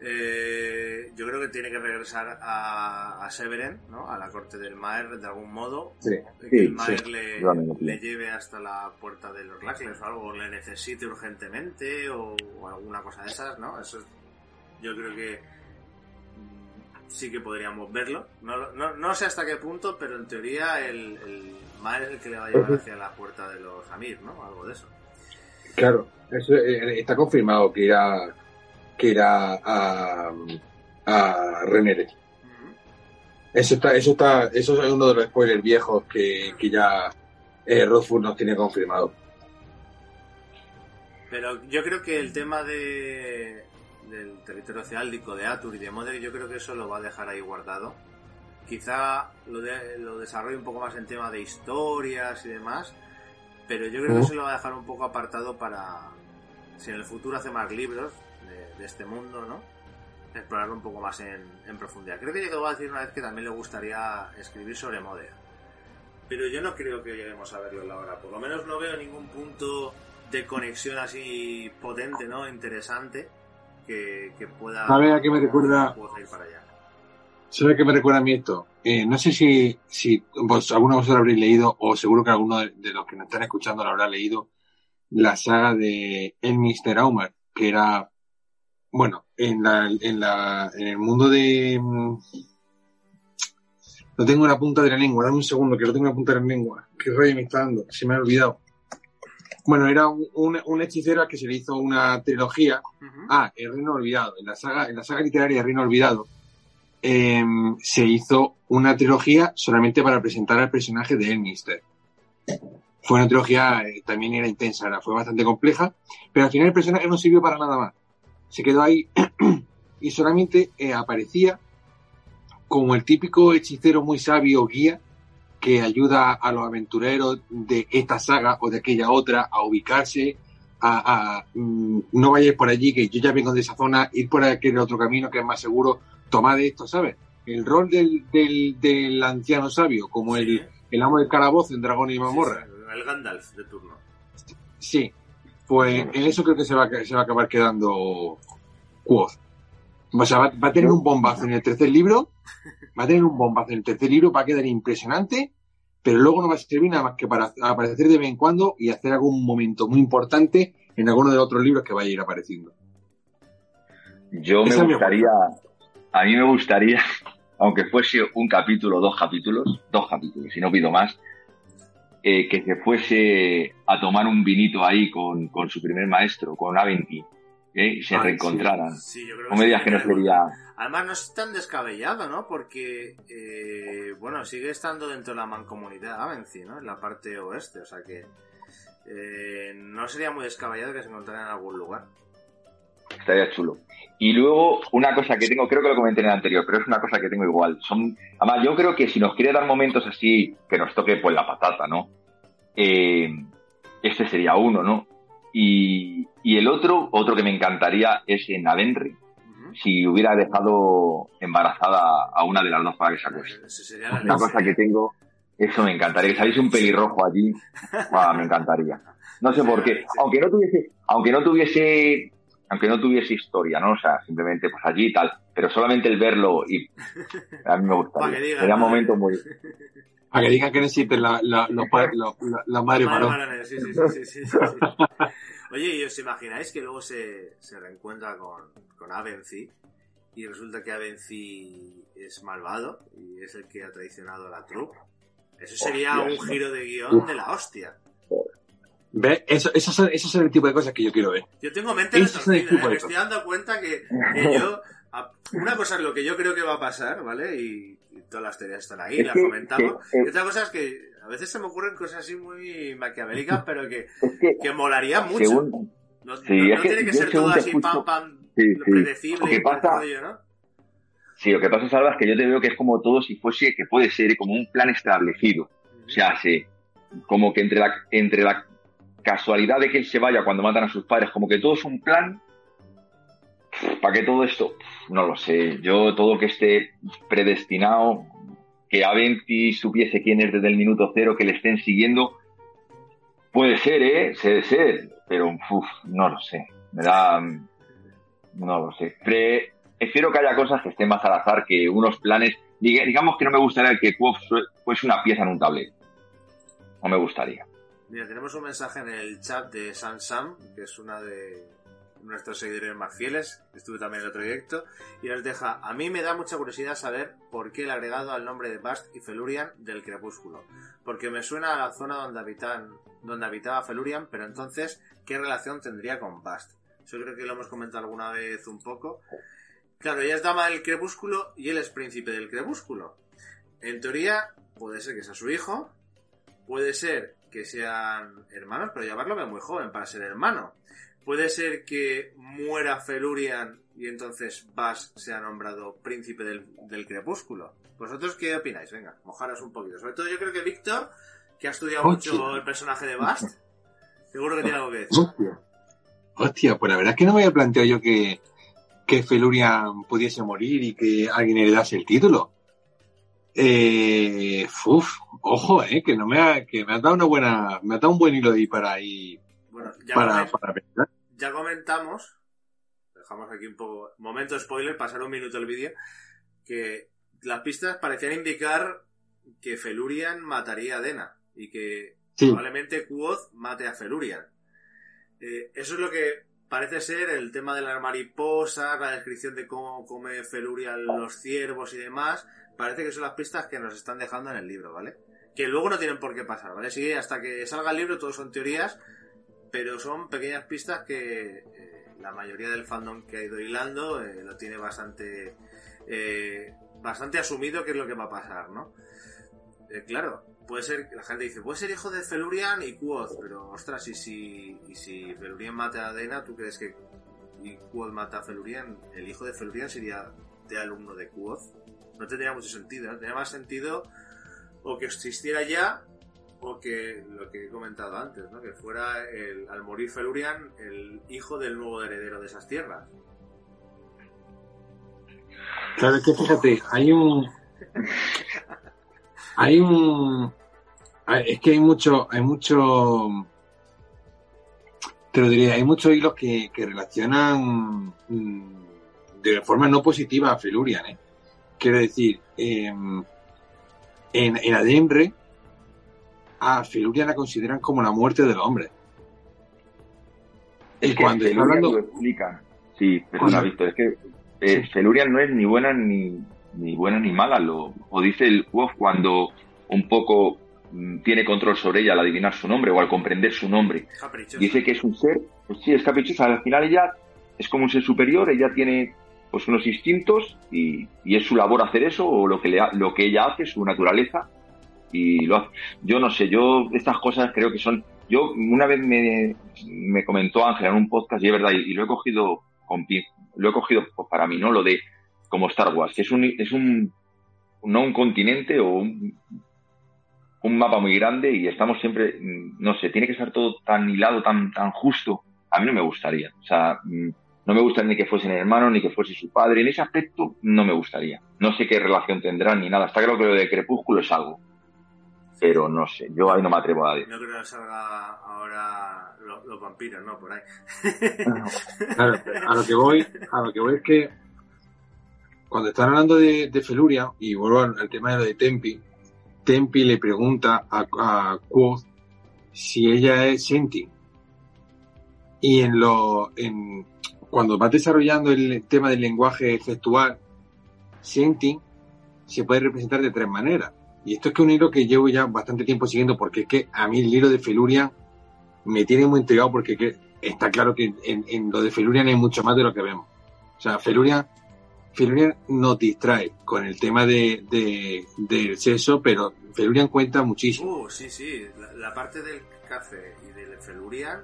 Eh, yo creo que tiene que regresar a, a Severen, ¿no? A la corte del Maer de algún modo. Sí. que Sí, el Maer sí, le, lleve hasta la puerta de los Lackles o algo, o le necesite urgentemente o, o alguna cosa de esas, ¿no? Eso yo creo que mm, sí que podríamos verlo. No, no, no sé hasta qué punto, pero en teoría el, el Maer es el que le va a llevar hacia la puerta de los Amir, ¿no? Algo de eso. Claro, eso eh, está confirmado que irá, que irá a, a Renere. Eso está, eso está, eso es uno de los spoilers viejos que, que ya eh, Rothfuss nos tiene confirmado. Pero yo creo que el tema de, del territorio ceáldico de Atur y de Modder, yo creo que eso lo va a dejar ahí guardado. Quizá lo, de, lo desarrolle un poco más en tema de historias y demás, pero yo creo que se lo va a dejar un poco apartado para, si en el futuro hace más libros de, este mundo, ¿no? Explorarlo un poco más en, profundidad. Creo que llegó a decir una vez que también le gustaría escribir sobre Modder. Pero yo no creo que lleguemos a verlo ahora. Por lo menos no veo ningún punto de conexión así potente, ¿no? Interesante que, pueda. ¿Sabe a qué me recuerda? Ir para allá. ¿Sabe a qué me recuerda a mí esto? Eh, no sé si, si vos, alguno de vosotros habréis leído, o seguro que alguno de, los que nos están escuchando lo habrá leído, la saga de El Mr. Aumer, que era, bueno, en, la, en, la, en el mundo de... Mm, lo tengo en la punta de la lengua, dame un segundo, que lo tengo en la punta de la lengua. ¿Qué rollo me está dando? Se me ha olvidado. Bueno, era un, un, hechicero que se le hizo una trilogía. Ah, El Reino Olvidado. En la saga, en la saga literaria El Reino Olvidado em, se hizo una trilogía solamente para presentar al personaje de Elminster. Fue una trilogía, eh, también era intensa, fue bastante compleja, pero al final el personaje no sirvió para nada más. Se quedó ahí (clears throat) y solamente eh, aparecía como el típico hechicero muy sabio guía que ayuda a los aventureros de esta saga o de aquella otra a ubicarse, a, mm, no vayáis por allí, que yo ya vengo de esa zona, ir por aquel otro camino que es más seguro, tomad esto, ¿sabes? El rol del, del, anciano sabio, como el, el amo del calabozo en Dragón y Mamorra. el Gandalf de turno. Sí, pues en eso creo que se va, se va a acabar quedando Quoth. O sea, va, a tener un bombazo en el tercer libro, va a tener un bombazo en el tercer libro, va a quedar impresionante, pero luego no va a servir nada más que para aparecer de vez en cuando y hacer algún momento muy importante en alguno de los otros libros que vaya a ir apareciendo. Yo me gustaría, a mí me gustaría, (laughs) aunque fuese un capítulo, dos capítulos, dos capítulos, si no pido más, eh, que se fuese a tomar un vinito ahí con, con su primer maestro, con Aventi y se reencontraran. Sí. que, no sería... Además no es tan descabellado, ¿no? Porque, eh, bueno, sigue estando dentro de la mancomunidad Avency, ¿no? En la parte oeste, o sea que eh, no sería muy descabellado que se encontraran en algún lugar. Estaría chulo. Y luego, una cosa que tengo, creo que lo comenté en el anterior, pero es una cosa que tengo igual. Son, además, yo creo que si nos quiere dar momentos así, que nos toque pues la patata, ¿no? Eh, este sería uno, ¿no? Y, el otro, otro que me encantaría es en Avenry, si hubiera dejado embarazada a una de las dos para que se acueste. Una cosa que tengo, eso me encantaría. Que saliese un pelirrojo allí, (laughs) me encantaría. No sé por qué. Aunque no tuviese, aunque no tuviese, aunque no tuviese historia, ¿no? O sea, simplemente pues allí y tal. Pero solamente el verlo y a mí me (laughs) gustaría. Sería un momento muy, para que digan que necesiten la, la, los, la, la Mario Sí, sí, sí, sí, sí, Oye, ¿y os imagináis que luego se, se reencuentra con, con Avency y resulta que Avency es malvado y es el que ha traicionado a la troupe? Eso sería un giro de guion de la hostia. ¿Ve? Eso, eso, son, es el tipo de cosas que yo quiero ver. Yo tengo mente ¿eh? me estoy dando cuenta que, que (laughs) yo... Una cosa es lo que yo creo que va a pasar, ¿vale? Y todas las teorías están ahí, las comentamos. y otra cosa es que a veces se me ocurren cosas así muy maquiavélicas, (laughs) pero que, que, molaría mucho. no, tiene que ser todo así pam, pam, predecible. pasa, ¿no? Sí, lo que pasa, Salva, es que yo te veo que es como todo si fuese, que puede ser como un plan establecido. O sea, sí, como que entre la, entre la casualidad de que él se vaya cuando matan a sus padres, como que todo es un plan ¿Para qué todo esto? No lo sé. Yo todo que esté predestinado, que Aventi supiese quién es desde el minuto cero, que le estén siguiendo, puede ser, ¿eh? Puede ser, pero no lo sé. Me da... No lo sé. prefiero que haya cosas que estén más al azar que unos planes. Digamos que no me gustaría que Quof fuese una pieza en un tablero. No me gustaría. Mira, tenemos un mensaje en el chat de Sam Sam, que es una de, nuestros seguidores más fieles, estuve también en el otro directo, y nos deja, a mí me da mucha curiosidad saber por qué el agregado al nombre de Bast y Felurian del crepúsculo, porque me suena a la zona donde, habitan, donde habitaba Felurian, pero entonces, ¿qué relación tendría con Bast? Yo creo que lo hemos comentado alguna vez un poco. Claro, ella es dama del crepúsculo y él es príncipe del crepúsculo. En teoría, puede ser que sea su hijo, puede ser que sean hermanos, pero llamarlo muy joven para ser hermano. Puede ser que muera Felurian y entonces Bass sea nombrado príncipe del, del crepúsculo. ¿Vosotros qué opináis? Venga, mojaros un poquito. Sobre todo yo creo que Víctor, que ha estudiado mucho el personaje de Bast, seguro que tiene algo que decir. Hostia. Hostia, pues la verdad es que no me había planteado yo que, que Felurian pudiese morir y que alguien heredase el título. Eh, uf, ojo, eh, que no me ha, que me ha dado una buena, me ha dado un buen hilo ahí para ahí, Bueno, ya, para, para pensar. ya comentamos, dejamos aquí un poco, momento spoiler, pasar un minuto el vídeo, que las pistas parecían indicar que Felurian mataría a Dena y que Sí, probablemente Quoth mate a Felurian. Eh, eso es lo que parece ser el tema de las mariposas, la descripción de cómo come Felurian los ciervos y demás. Parece que son las pistas que nos están dejando en el libro, ¿vale? Que luego no tienen por qué pasar, ¿vale? Sí, hasta que salga el libro todo son teorías, pero son pequeñas pistas que eh, la mayoría del fandom que ha ido hilando eh, lo tiene bastante eh, bastante asumido qué es lo que va a pasar, ¿no? Claro, puede ser, la gente dice, puede ser hijo de Felurian y Quoth, pero ostras, y si, y si Felurian mata a Dena, ¿tú crees que y Quoth mata a Felurian? El hijo de Felurian sería de alumno de Quoth. No tendría mucho sentido, ¿no? Tendría más sentido o que existiera ya o que lo que he comentado antes, ¿no? Que fuera el, al morir Felurian el hijo del nuevo heredero de esas tierras. claro, es que fíjate, hay un, hay un, es que hay mucho, hay mucho, te lo diría, hay muchos hilos que, que relacionan mm, de forma no positiva a Felurian, ¿eh? Quiero decir, em, en, en Adenre, a Felurian la consideran como la muerte del hombre. Es Y que cuando está hablando- lo explica. Sí, perdona, Víctor, es que eh, Sí. Felurian no es ni buena ni, ni buena ni mala, lo, o dice el Wolf cuando un poco mm, tiene control sobre ella al adivinar su nombre o al comprender su nombre. Caprichoso. Dice que es un ser, pues sí, es caprichosa, al final ella es como un ser superior, ella tiene pues unos instintos y, y es su labor hacer eso o lo que, le, lo que ella hace, su naturaleza y lo hace. Yo no sé, yo estas cosas creo que son... Yo una vez me, me comentó Ángel en un podcast y es verdad, y, lo he cogido con lo he cogido pues, para mí, ¿no? Lo de como Star Wars, que es un, es un no un continente o un, un mapa muy grande y estamos siempre, no sé, tiene que estar todo tan hilado, tan, tan justo. A mí no me gustaría. O sea, mm, no me gustaría ni que fuesen hermanos, ni que fuese su padre. En ese aspecto no me gustaría. No sé qué relación tendrán ni nada. Está claro que lo de Crepúsculo es algo. Pero no sé, yo ahí no me atrevo a decir. No creo que salga ahora lo- los, vampiros, ¿no? Por ahí. Claro, a lo que voy, a lo que voy es que cuando están hablando de, de Feluria, y vuelvo al, al tema de lo de Tempi, Tempi le pregunta a, a Quoth si ella es Senti. Y en lo, en, cuando vas desarrollando el tema del lenguaje efectual, Senti se puede representar de tres maneras. Y esto es que un hilo que llevo ya bastante tiempo siguiendo, porque es que a mí el hilo de Feluria me tiene muy intrigado porque que está claro que en, en lo de Felurian hay mucho más de lo que vemos. O sea, Felurian, Felurian nos distrae con el tema de, de- del sexo, pero Felurian cuenta muchísimo. Uh, sí, sí. La, la parte del café y del Felurian.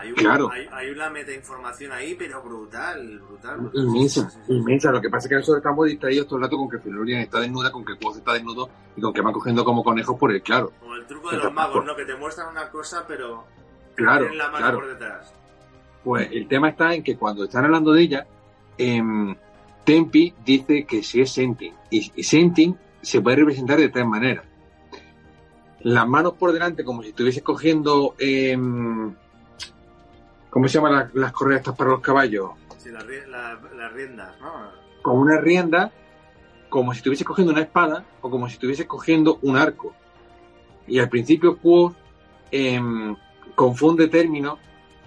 Hay, un- Claro. hay, hay una metainformación ahí, pero brutal, brutal. brutal. Inmensa, Sí, sí, sí. inmensa. Lo que pasa es que nosotros estamos distraídos todo el rato con que Felurian está desnuda, con que Quoth está desnudo y con que van cogiendo como conejos por el claro. Como el truco de los magos, ¿no? Que te muestran una cosa, pero te Claro, tienen la mano claro. por detrás. Pues el tema está en que cuando están hablando de ella, em, Tempi dice que si es Sentin. Y, y Sentin se puede representar de tres maneras. Las manos por delante, como si estuviese cogiendo. em, ¿Cómo se llaman las, las correas estas para los caballos? Sí, las, la- las riendas, ¿no? Con una rienda, como si estuviese cogiendo una espada o como si estuviese cogiendo un arco. Y al principio Quoth em, confunde términos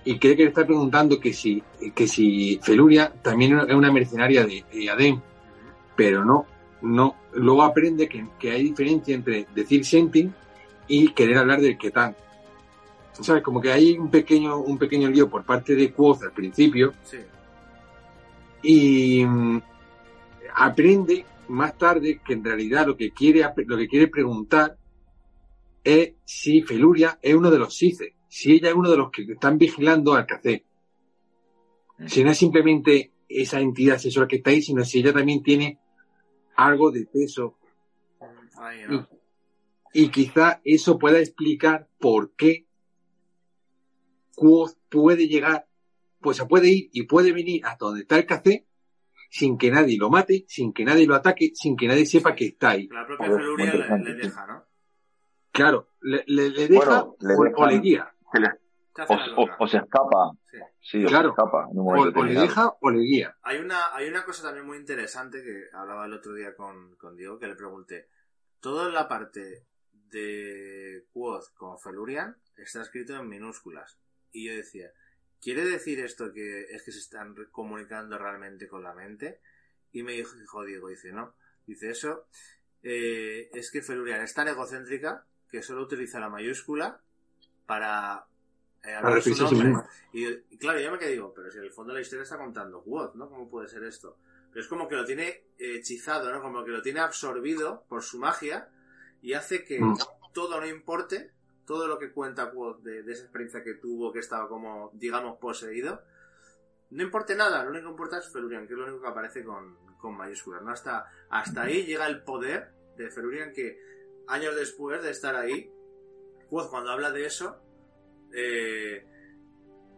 y cree que le está preguntando que si, que si Feluria también es una mercenaria de, de Adem, pero no, no. Luego aprende que, que hay diferencia entre decir Sentin y querer hablar del Ketán. ¿Sabes? Como que hay un pequeño, un pequeño lío por parte de Quoth al principio Sí. y mm, aprende más tarde que en realidad lo que quiere lo que quiere preguntar es si Feluria es uno de los Sice, si ella es uno de los que están vigilando al café. Si no es simplemente esa entidad sexual que está ahí, sino si ella también tiene algo de peso. Ahí, ¿no? Y, y quizá eso pueda explicar por qué Quoth puede llegar, pues se puede ir y puede venir hasta donde está el café sin que nadie lo mate, sin que nadie lo ataque, sin que nadie sepa que está ahí. La propia Feluria le, deja, ¿no? Claro, le, le- le deja Bueno, o, le guía. O, se escapa. Sí. Sí, o Claro. se escapa en un O, momento o le deja o le guía. Hay una, hay una cosa también muy interesante que hablaba el otro día con, con Diego, que le pregunté. Toda la parte de Quoth con Felurian está escrito en minúsculas. Y yo decía, ¿quiere decir esto que es que se están comunicando realmente con la mente? Y me dijo, Diego, dice, no. Dice eso, eh, es que Felurian es tan egocéntrica que solo utiliza la mayúscula para... eh, hablar su nombre. Y, y claro, yo me quedé digo, pero si en el fondo la historia está contando what, ¿no? ¿Cómo puede ser esto? Pero es como que lo tiene hechizado, ¿no? Como que lo tiene absorbido por su magia y hace que Mm. todo no importe, todo lo que cuenta Quoth de, de esa experiencia que tuvo, que estaba como, digamos, poseído, no importe nada, lo único que importa es Felurian, que es lo único que aparece con, con mayúsculas, ¿no? Hasta, hasta ahí llega el poder de Felurian que años después de estar ahí, Quoth cuando habla de eso, eh,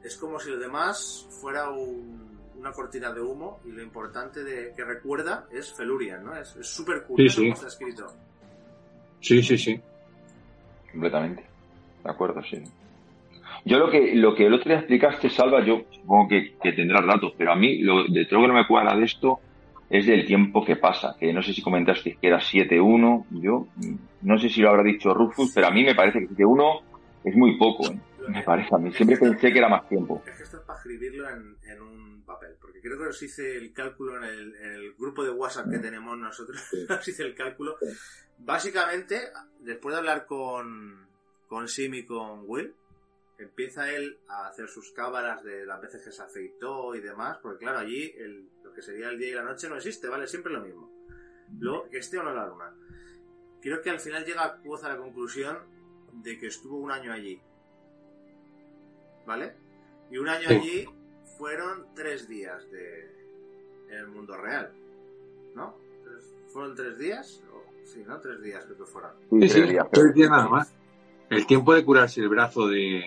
es como si lo demás fuera un- una cortina de humo y lo importante de, que recuerda es Felurian, ¿no? Es súper curioso Sí, sí. cómo está escrito. Sí, sí, sí. Completamente. De acuerdo, sí. Yo lo que, lo que el otro día explicaste, Salva, yo supongo que, que tendrás datos, pero a mí lo de todo lo que no me cuadra de esto es del tiempo que pasa, que no sé si comentaste que era 7-1, yo no sé si lo habrá dicho Rufus, pero a mí me parece que 7-1 es muy poco, ¿eh? me parece a mí. Siempre pensé que era más tiempo. Es que esto es para escribirlo en, en un papel, porque creo que os hice el cálculo en el, en el grupo de WhatsApp que tenemos nosotros, (laughs) os hice el cálculo. Básicamente, después de hablar con, con Sim y con Will, empieza él a hacer sus cábalas de las veces que se afeitó y demás, porque claro, allí el- lo que sería el día y la noche no existe, ¿vale? Siempre lo mismo. Luego, que esté o no la luna. Creo que al final llega a la conclusión de que estuvo un año allí. ¿Vale? Y un año Sí. allí fueron tres días de en el mundo real. ¿No? Tres- ¿Fueron tres días? O- sí, ¿no? Tres días creo que fueron. Sí, tres sí, días, tres días nada más. El tiempo de curarse el brazo de,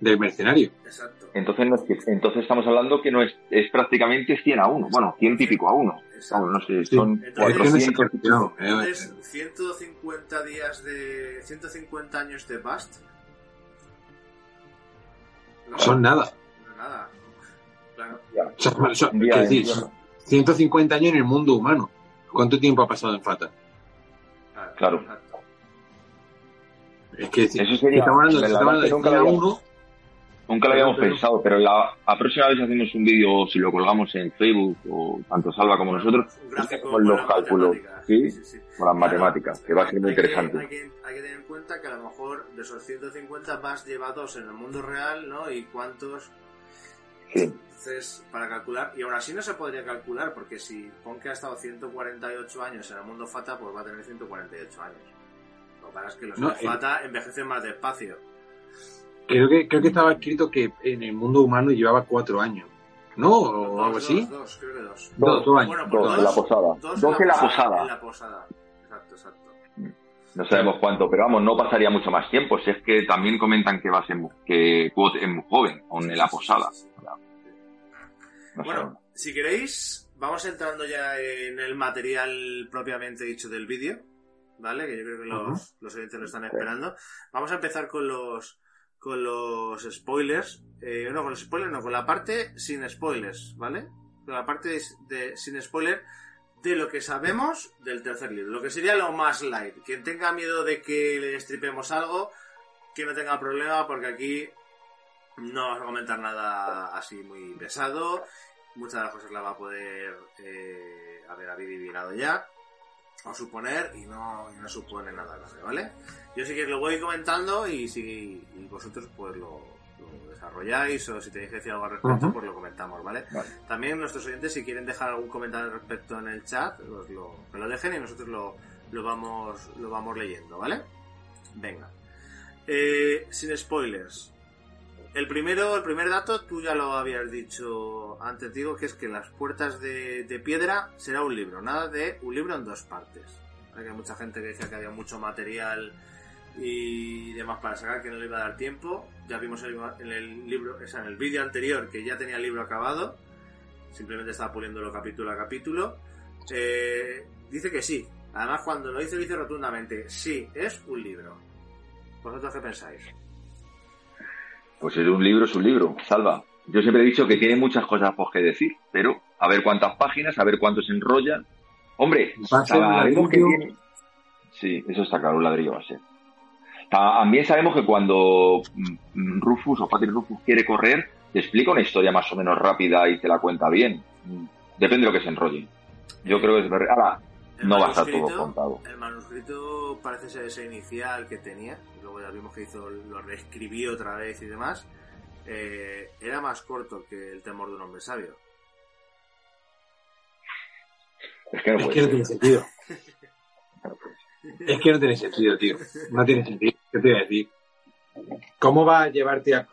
del mercenario. Exacto. Entonces, no es que- entonces estamos hablando que no es, es prácticamente 100 a 1, bueno, 100 típico a 1. Exacto. Vamos, no sé, Sí. son Entonces, Es que no se 400. ha terminado, eh, Entonces, 150 días de. 150 años de Bast. No, Son nada. no, nada. Claro. O sea, son- quiero de decir, invierno. son 150 años en el mundo humano. ¿Cuánto tiempo ha pasado en Fata? Claro. exacto. Es que si Eso sería- estamos hablando, hablando de nunca 100 a lo había- 1, Nunca lo habíamos Pero- pensado, pero la, la próxima vez hacemos un vídeo, si lo colgamos en Facebook, o tanto Salva como nosotros, con los cálculos. ¿sí? sí, sí. con las Claro, matemáticas, que va a ser muy que- interesante. Hay que, hay que tener en cuenta que a lo mejor de esos 150 vas llevados en el mundo real, ¿no? Y cuántos. Sí, Entonces, para calcular, y aún así no se podría calcular, porque si pon que ha estado 148 años en el mundo Fata, pues va a tener 148 años. Lo que pasa es que los No, Fata envejecen más despacio. creo que, creo que estaba escrito que en el mundo humano llevaba 4 años. ¿No? O Dos, algo así. Dos, dos, creo que dos. Dos, dos años. Bueno, dos en la posada. Dos, Dos en la En posada. la posada. Exacto, exacto. No sabemos cuánto, pero vamos, no pasaría mucho más tiempo. Si es que también comentan que va a ser que es muy joven, aún en la posada. No Bueno, sabemos. si queréis, vamos entrando ya en el material propiamente dicho del vídeo, ¿vale? Que yo creo que los, los oyentes lo están esperando. Vamos a empezar con los con los spoilers. Eh, no, con los spoilers, no, con la parte sin spoilers, ¿vale? Con la parte de, de- sin spoiler de lo que sabemos del tercer libro. Lo que sería lo más light. Quien tenga miedo de que le destripemos algo, que no tenga problema, porque aquí no vamos a comentar nada así muy pesado. Muchas de las cosas las va a poder eh, haber adivinado ya, o suponer, y no, y no supone nada grave, ¿vale? Yo sí que lo voy comentando y si y vosotros pues lo, lo desarrolláis o si tenéis que decir algo al respecto, Ujú. pues lo comentamos, ¿vale? Vale. También nuestros oyentes, si quieren dejar algún comentario al respecto en el chat, os lo, que lo dejen y nosotros lo, lo, vamos, lo vamos leyendo, ¿vale? Venga. Eh, sin spoilers. El primero, el primer dato, tú ya lo habías dicho antes, digo, que es que Las Puertas de, Piedra será un libro, nada de un libro en dos partes. Hay mucha gente que decía que había mucho material y demás para sacar que no le iba a dar tiempo. Ya vimos en el libro, o sea, en el vídeo anterior que ya tenía el libro acabado. Simplemente estaba puliéndolo capítulo a capítulo. Eh, dice que sí. Además, cuando lo dice, lo dice rotundamente. Sí, es un libro. ¿Vosotros qué pensáis? Pues es un libro, es un libro, salva. Yo siempre he dicho que tiene muchas cosas por qué decir, pero a ver cuántas páginas, a ver cuánto se enrolla. Hombre, sabemos que tiene... Sí, eso está claro, un ladrillo va a ser. También sabemos que cuando mm, Rufus o Patrick Rufus quiere correr, te explica una historia más o menos rápida y te la cuenta bien. Depende de lo que se enrolle. Yo creo que es verdad. Ahora, no va a estar todo contado. El manuscrito parece ser ese inicial que tenía, luego ya vimos que hizo, lo reescribió otra vez y demás. Eh, era más corto que el temor de un hombre sabio. Es que no, tiene sentido. es que no tiene sentido, tío. No tiene sentido. ¿Qué te voy a decir? ¿Cómo va a llevarte a,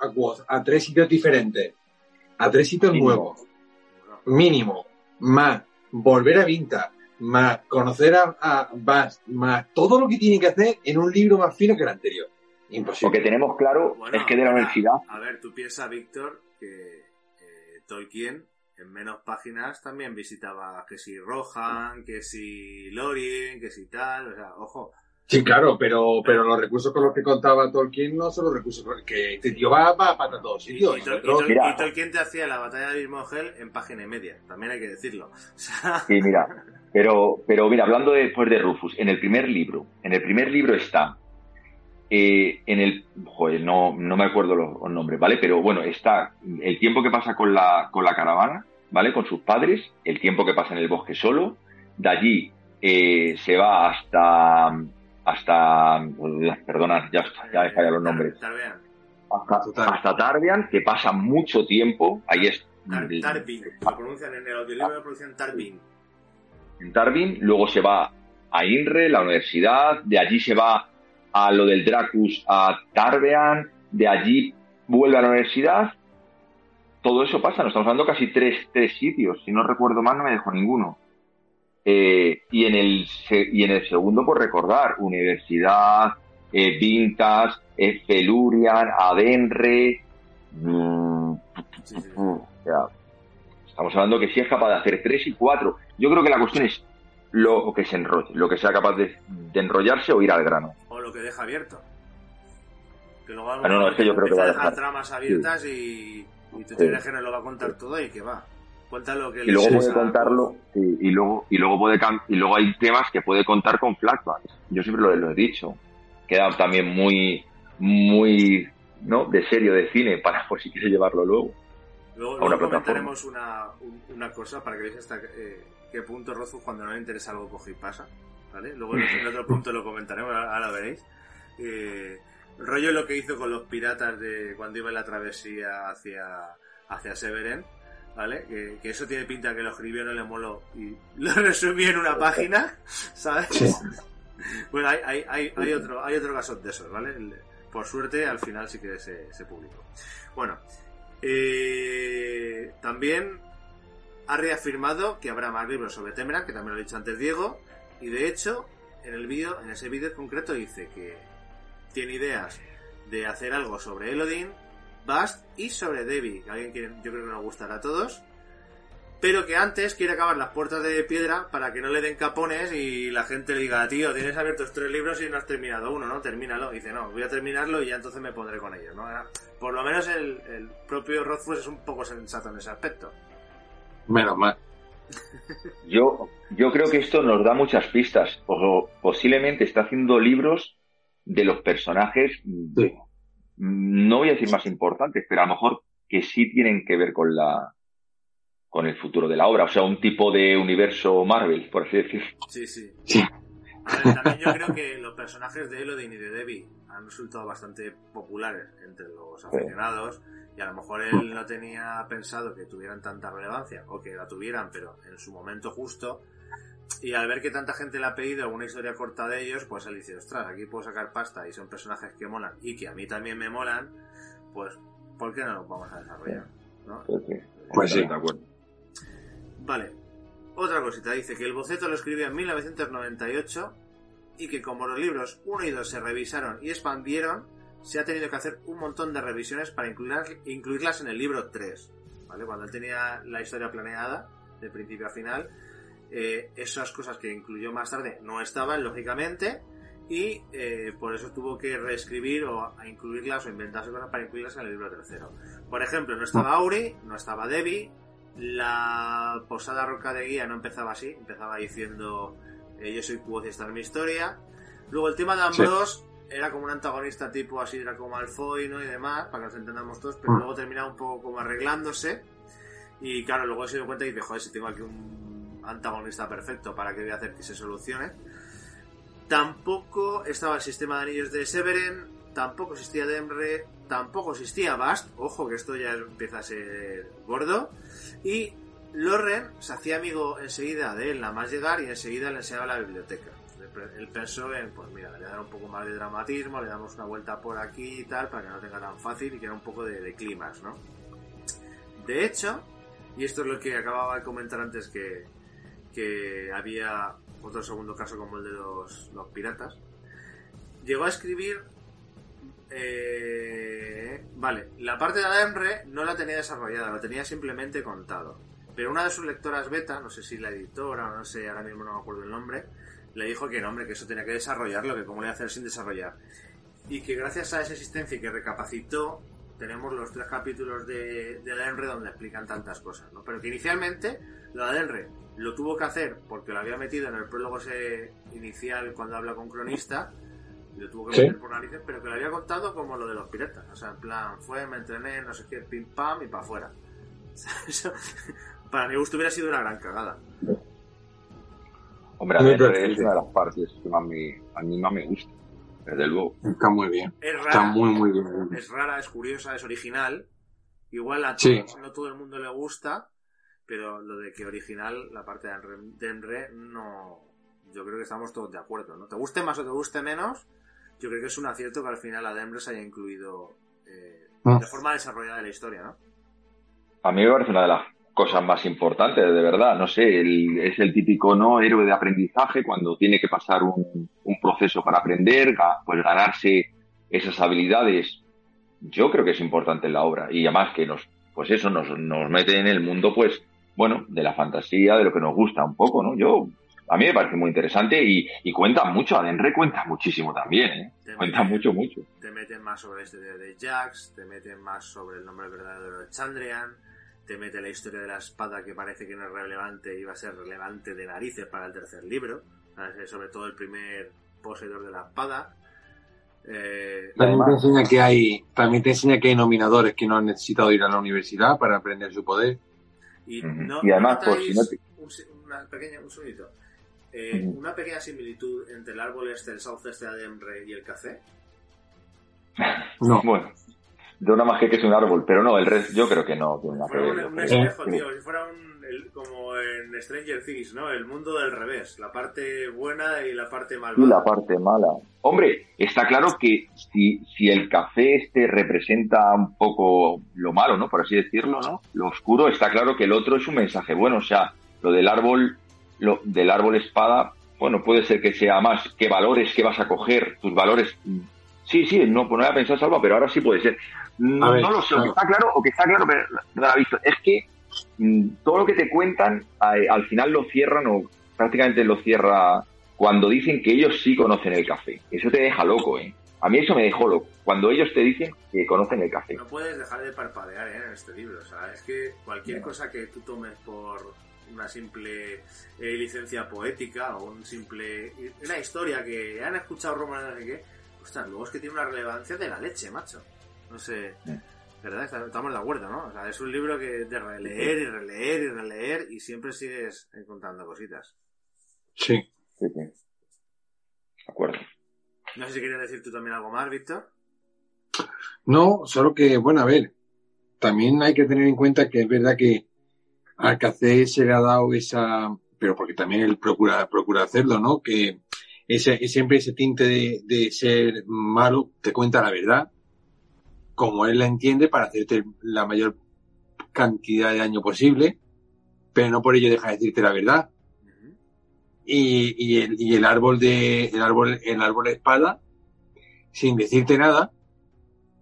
a, tres sitios diferentes? A tres sitios nuevos. Mínimo. Más. Volver a Vinta más conocer a, a más todo lo que tiene que hacer en un libro más fino que el anterior. Imposible. Lo que tenemos claro es que de la universidad. A ver, tú piensas, Víctor, que eh, Tolkien en menos páginas también visitaba que si Rohan, que si Lorien, que si tal, o sea, ojo. Sí, claro, pero, pero los recursos con los que contaba Tolkien no son los recursos que este tío va, va para todos sitios. Y, y, Tolkien te hacía la batalla de Bismogel en página y media, también hay que decirlo. (laughs) Sí, mira, pero, pero mira, hablando después de Rufus, en el primer libro, en el primer libro está, eh, en el, joder, no, no me acuerdo los, nombres, ¿vale? Pero bueno, está el tiempo que pasa con la, con la caravana, ¿vale? Con sus padres, el tiempo que pasa en el bosque solo, de allí eh, se va hasta, hasta, perdona, ya, ya he fallado los nombres. Hasta, hasta Tarbian, que pasa mucho tiempo, ahí es... Tarbin, lo pronuncian en el audiolibro, lo pronuncian Tarbin en Darwin, luego se va a INRE, la universidad, de allí se va a lo del Dracus a Tarbean, de allí vuelve a la universidad. Todo eso pasa, nos estamos hablando casi tres, tres sitios, si no recuerdo mal no me dejo ninguno. Eh, y, en el, y en el segundo, por recordar, universidad, eh, Vintas, eh, Felurian, Adenre. Mm, estamos hablando que sí es capaz de hacer tres y cuatro. Yo creo que la cuestión es lo que se enrolle, lo que sea capaz de, enrollarse o ir al grano. O lo que deja abierto. Que luego ah, no, no, es que yo creo que va a dejar tramas abiertas y, y tú tienes que no lo va a contar todo y que va. Cuéntalo que y luego puede contarlo y, luego y luego puede y luego hay temas que puede contar con flashbacks. Yo siempre lo, he dicho. Queda también muy muy no de serio de cine para por si quieres llevarlo luego. Luego, luego comentaremos una, una, cosa para que veáis hasta eh, qué punto Rozu cuando no le interesa algo coge y pasa. ¿vale? Luego en otro (laughs) punto lo comentaremos, ahora veréis. Eh, rollo lo que hizo con los piratas de cuando iba en la travesía hacia, hacia Severen. ¿Vale? Que, eso tiene pinta que lo escribió, no le moló y (laughs) lo resumió en una página, ¿sabes? (laughs) Bueno, hay, hay, hay, hay, otro, hay otro caso de esos, ¿vale? Por suerte, al final sí que se, se publicó. Bueno, eh, también ha reafirmado que habrá más libros sobre Temeran, que también lo ha dicho antes Diego, y de hecho, en el vídeo, en ese vídeo concreto dice que tiene ideas de hacer algo sobre Elodin, Bast y sobre Debbie, alguien que yo creo que nos gustará a todos pero que antes quiere acabar las puertas de piedra para que no le den capones y la gente le diga, tío, tienes abiertos tres libros y no has terminado uno, ¿no? Termínalo. Y dice, no, voy a terminarlo y ya entonces me pondré con ellos, ¿no? Por lo menos el, propio Rothfuss es un poco sensato en ese aspecto. Menos mal. Yo, yo creo que esto nos da muchas pistas. O posiblemente está haciendo libros de los personajes, no voy a decir más importantes, pero a lo mejor que sí tienen que ver con la, con el futuro de la obra, o sea, un tipo de universo Marvel, por así decirlo. Sí, sí. sí. también yo creo que los personajes de Elodin y de Debbie han resultado bastante populares entre los aficionados y a lo mejor él no tenía pensado que tuvieran tanta relevancia o que la tuvieran, pero en su momento justo. Y al ver que tanta gente le ha pedido una historia corta de ellos, pues él dice, ostras, aquí puedo sacar pasta y son personajes que molan y que a mí también me molan, pues ¿por qué no lo vamos a desarrollar? ¿no? Pues sí. Pues sí. De acuerdo. Vale. Otra cosita, dice que el boceto lo escribió en 1998 y que como los libros 1 y 2 se revisaron y expandieron, se ha tenido que hacer un montón de revisiones para incluirlas, en el libro 3. ¿vale? Cuando él tenía la historia planeada, de principio a final, eh, esas cosas que incluyó más tarde no estaban, lógicamente, y eh, por eso tuvo que reescribir o a incluirlas o inventarse cosas para incluirlas en el libro tercero. Por ejemplo, no estaba Auri, no estaba Debbie, la posada roca de guía no empezaba así, empezaba diciendo eh, yo soy Quoth y esta es mi historia. Luego el tema de Ambrose era como un antagonista tipo así, era como Malfoy ¿no? y demás, para que nos entendamos todos, pero Mm. luego terminaba un poco como arreglándose. Y claro, luego se dio cuenta y dice, joder, si tengo aquí un antagonista perfecto, ¿para qué voy a hacer que se solucione? Tampoco estaba el sistema de anillos de Severin, tampoco existía Demre, tampoco existía Bast, ojo que esto ya empieza a ser gordo, y Loren se hacía amigo enseguida de él, nada más llegar, y enseguida le enseñaba la biblioteca. Él pensó en, pues mira, le dar un poco más de dramatismo, le damos una vuelta por aquí y tal, para que no tenga tan fácil y que era un poco de, de clímax, ¿no? De hecho, y esto es lo que acababa de comentar antes que, que había otro segundo caso como el de los, los piratas, llegó a escribir eh, vale, la parte de Ademre no la tenía desarrollada, lo tenía simplemente contado. Pero una de sus lectoras beta, no sé si la editora no sé, ahora mismo no me acuerdo el nombre, le dijo que no, hombre, que eso tenía que desarrollarlo, que cómo le iba a hacer sin desarrollar. Y que gracias a esa existencia y que recapacitó, tenemos los tres capítulos de, de donde explican tantas cosas, ¿no? Pero que inicialmente lo de Adenre lo tuvo que hacer porque lo había metido en el prólogo ese inicial cuando habla con Cronista, y lo tuvo que Sí. meter por narices, pero que lo había contado como lo de los piratas. O sea, en plan, fue, me entrené, no sé qué, pim pam y para afuera. (laughs) Eso, para mi gusto hubiera sido una gran cagada. Hombre, a perfecto. es una de las partes que más me, a mí más me gusta. Desde luego. Está muy bien. Es Está rara, muy, muy bien. es rara, es curiosa, es original. Igual a Sí. todos, no todo el mundo le gusta, pero lo de que original, la parte de Enre- de Enre, no. Yo creo que estamos todos de acuerdo, ¿no? Te guste más o te guste menos, yo creo que es un acierto que al final a Denver se haya incluido eh, Mm. de forma desarrollada de la historia, ¿no? A mí me parece una de las cosas más importantes, de verdad. No sé, el- es el típico no héroe de aprendizaje cuando tiene que pasar un, un proceso para aprender, ga- pues ganarse esas habilidades. Yo creo que es importante en la obra y además que nos, pues eso, nos, nos mete en el mundo, pues, bueno, de la fantasía, de lo que nos gusta un poco, ¿no? Yo, a mí me parece muy interesante y, y cuenta mucho, Adenre cuenta muchísimo también, ¿eh? Te Cuenta meten- mucho, mucho. Te meten más sobre este de, de Jax, te meten más sobre el nombre verdadero de Chandrian, te mete la historia de la espada que parece que no es relevante y va a ser relevante de narices para el tercer libro, ¿sabes? sobre todo el primer poseedor de la espada. Eh, También te enseña que hay, también te enseña que hay nominadores que no han necesitado ir a la universidad para aprender su poder. y, no, Y además, ¿no por si no te- un, una pequeña, un segundito? Eh. Una pequeña similitud entre el árbol este, el South este de Ademre y el café. No. Bueno, de una más que que es un árbol, pero no, el resto yo creo que no tiene nada que Fuera ver. un, un yo creo. espejo, tío, si fuera un, el- como en Stranger Things, ¿no? El mundo del revés, la parte buena y la parte Y malvada. la parte mala. Hombre, está claro que si, si el café este representa un poco lo malo, ¿no? Por así decirlo, ¿no? Lo oscuro, está claro que el otro es un mensaje bueno. O sea, lo del árbol, lo del árbol espada, bueno, puede ser que sea más qué valores que vas a coger, tus valores. Sí, sí, no, pues no había pensado Salva, pero ahora sí puede ser. No, A ver, no lo sé, o que está claro, o que está claro, pero no lo he visto. Es que mm, todo lo que te cuentan, eh, al final lo cierran o prácticamente lo cierra cuando dicen que ellos sí conocen el café. Eso te deja loco, ¿eh? A mí eso me dejó loco. Cuando ellos te dicen que conocen el café. No puedes dejar de parpadear ¿eh? en este libro. O sea, es que cualquier cosa que tú tomes por una simple eh, licencia poética o un simple una historia que han escuchado rumores de no sé qué, ostras, luego es que tiene una relevancia de la leche, macho. No sé, Sí. ¿verdad? Estamos de acuerdo, ¿no? O sea, es un libro que de releer y releer y releer y siempre sigues encontrando cositas. Sí. Sí, sí. De acuerdo. No sé si quieres decir tú también algo más, Víctor. No, solo que, bueno, a ver, también hay que tener en cuenta que es verdad que al café se le ha dado esa, pero porque también él procura, procura hacerlo, ¿no? Que ese, siempre ese tinte de, de ser malo te cuenta la verdad. como él la entiende para hacerte la mayor cantidad de daño posible, pero no por ello deja de decirte la verdad. Y, y, el, y el árbol de el árbol el árbol de espada sin decirte nada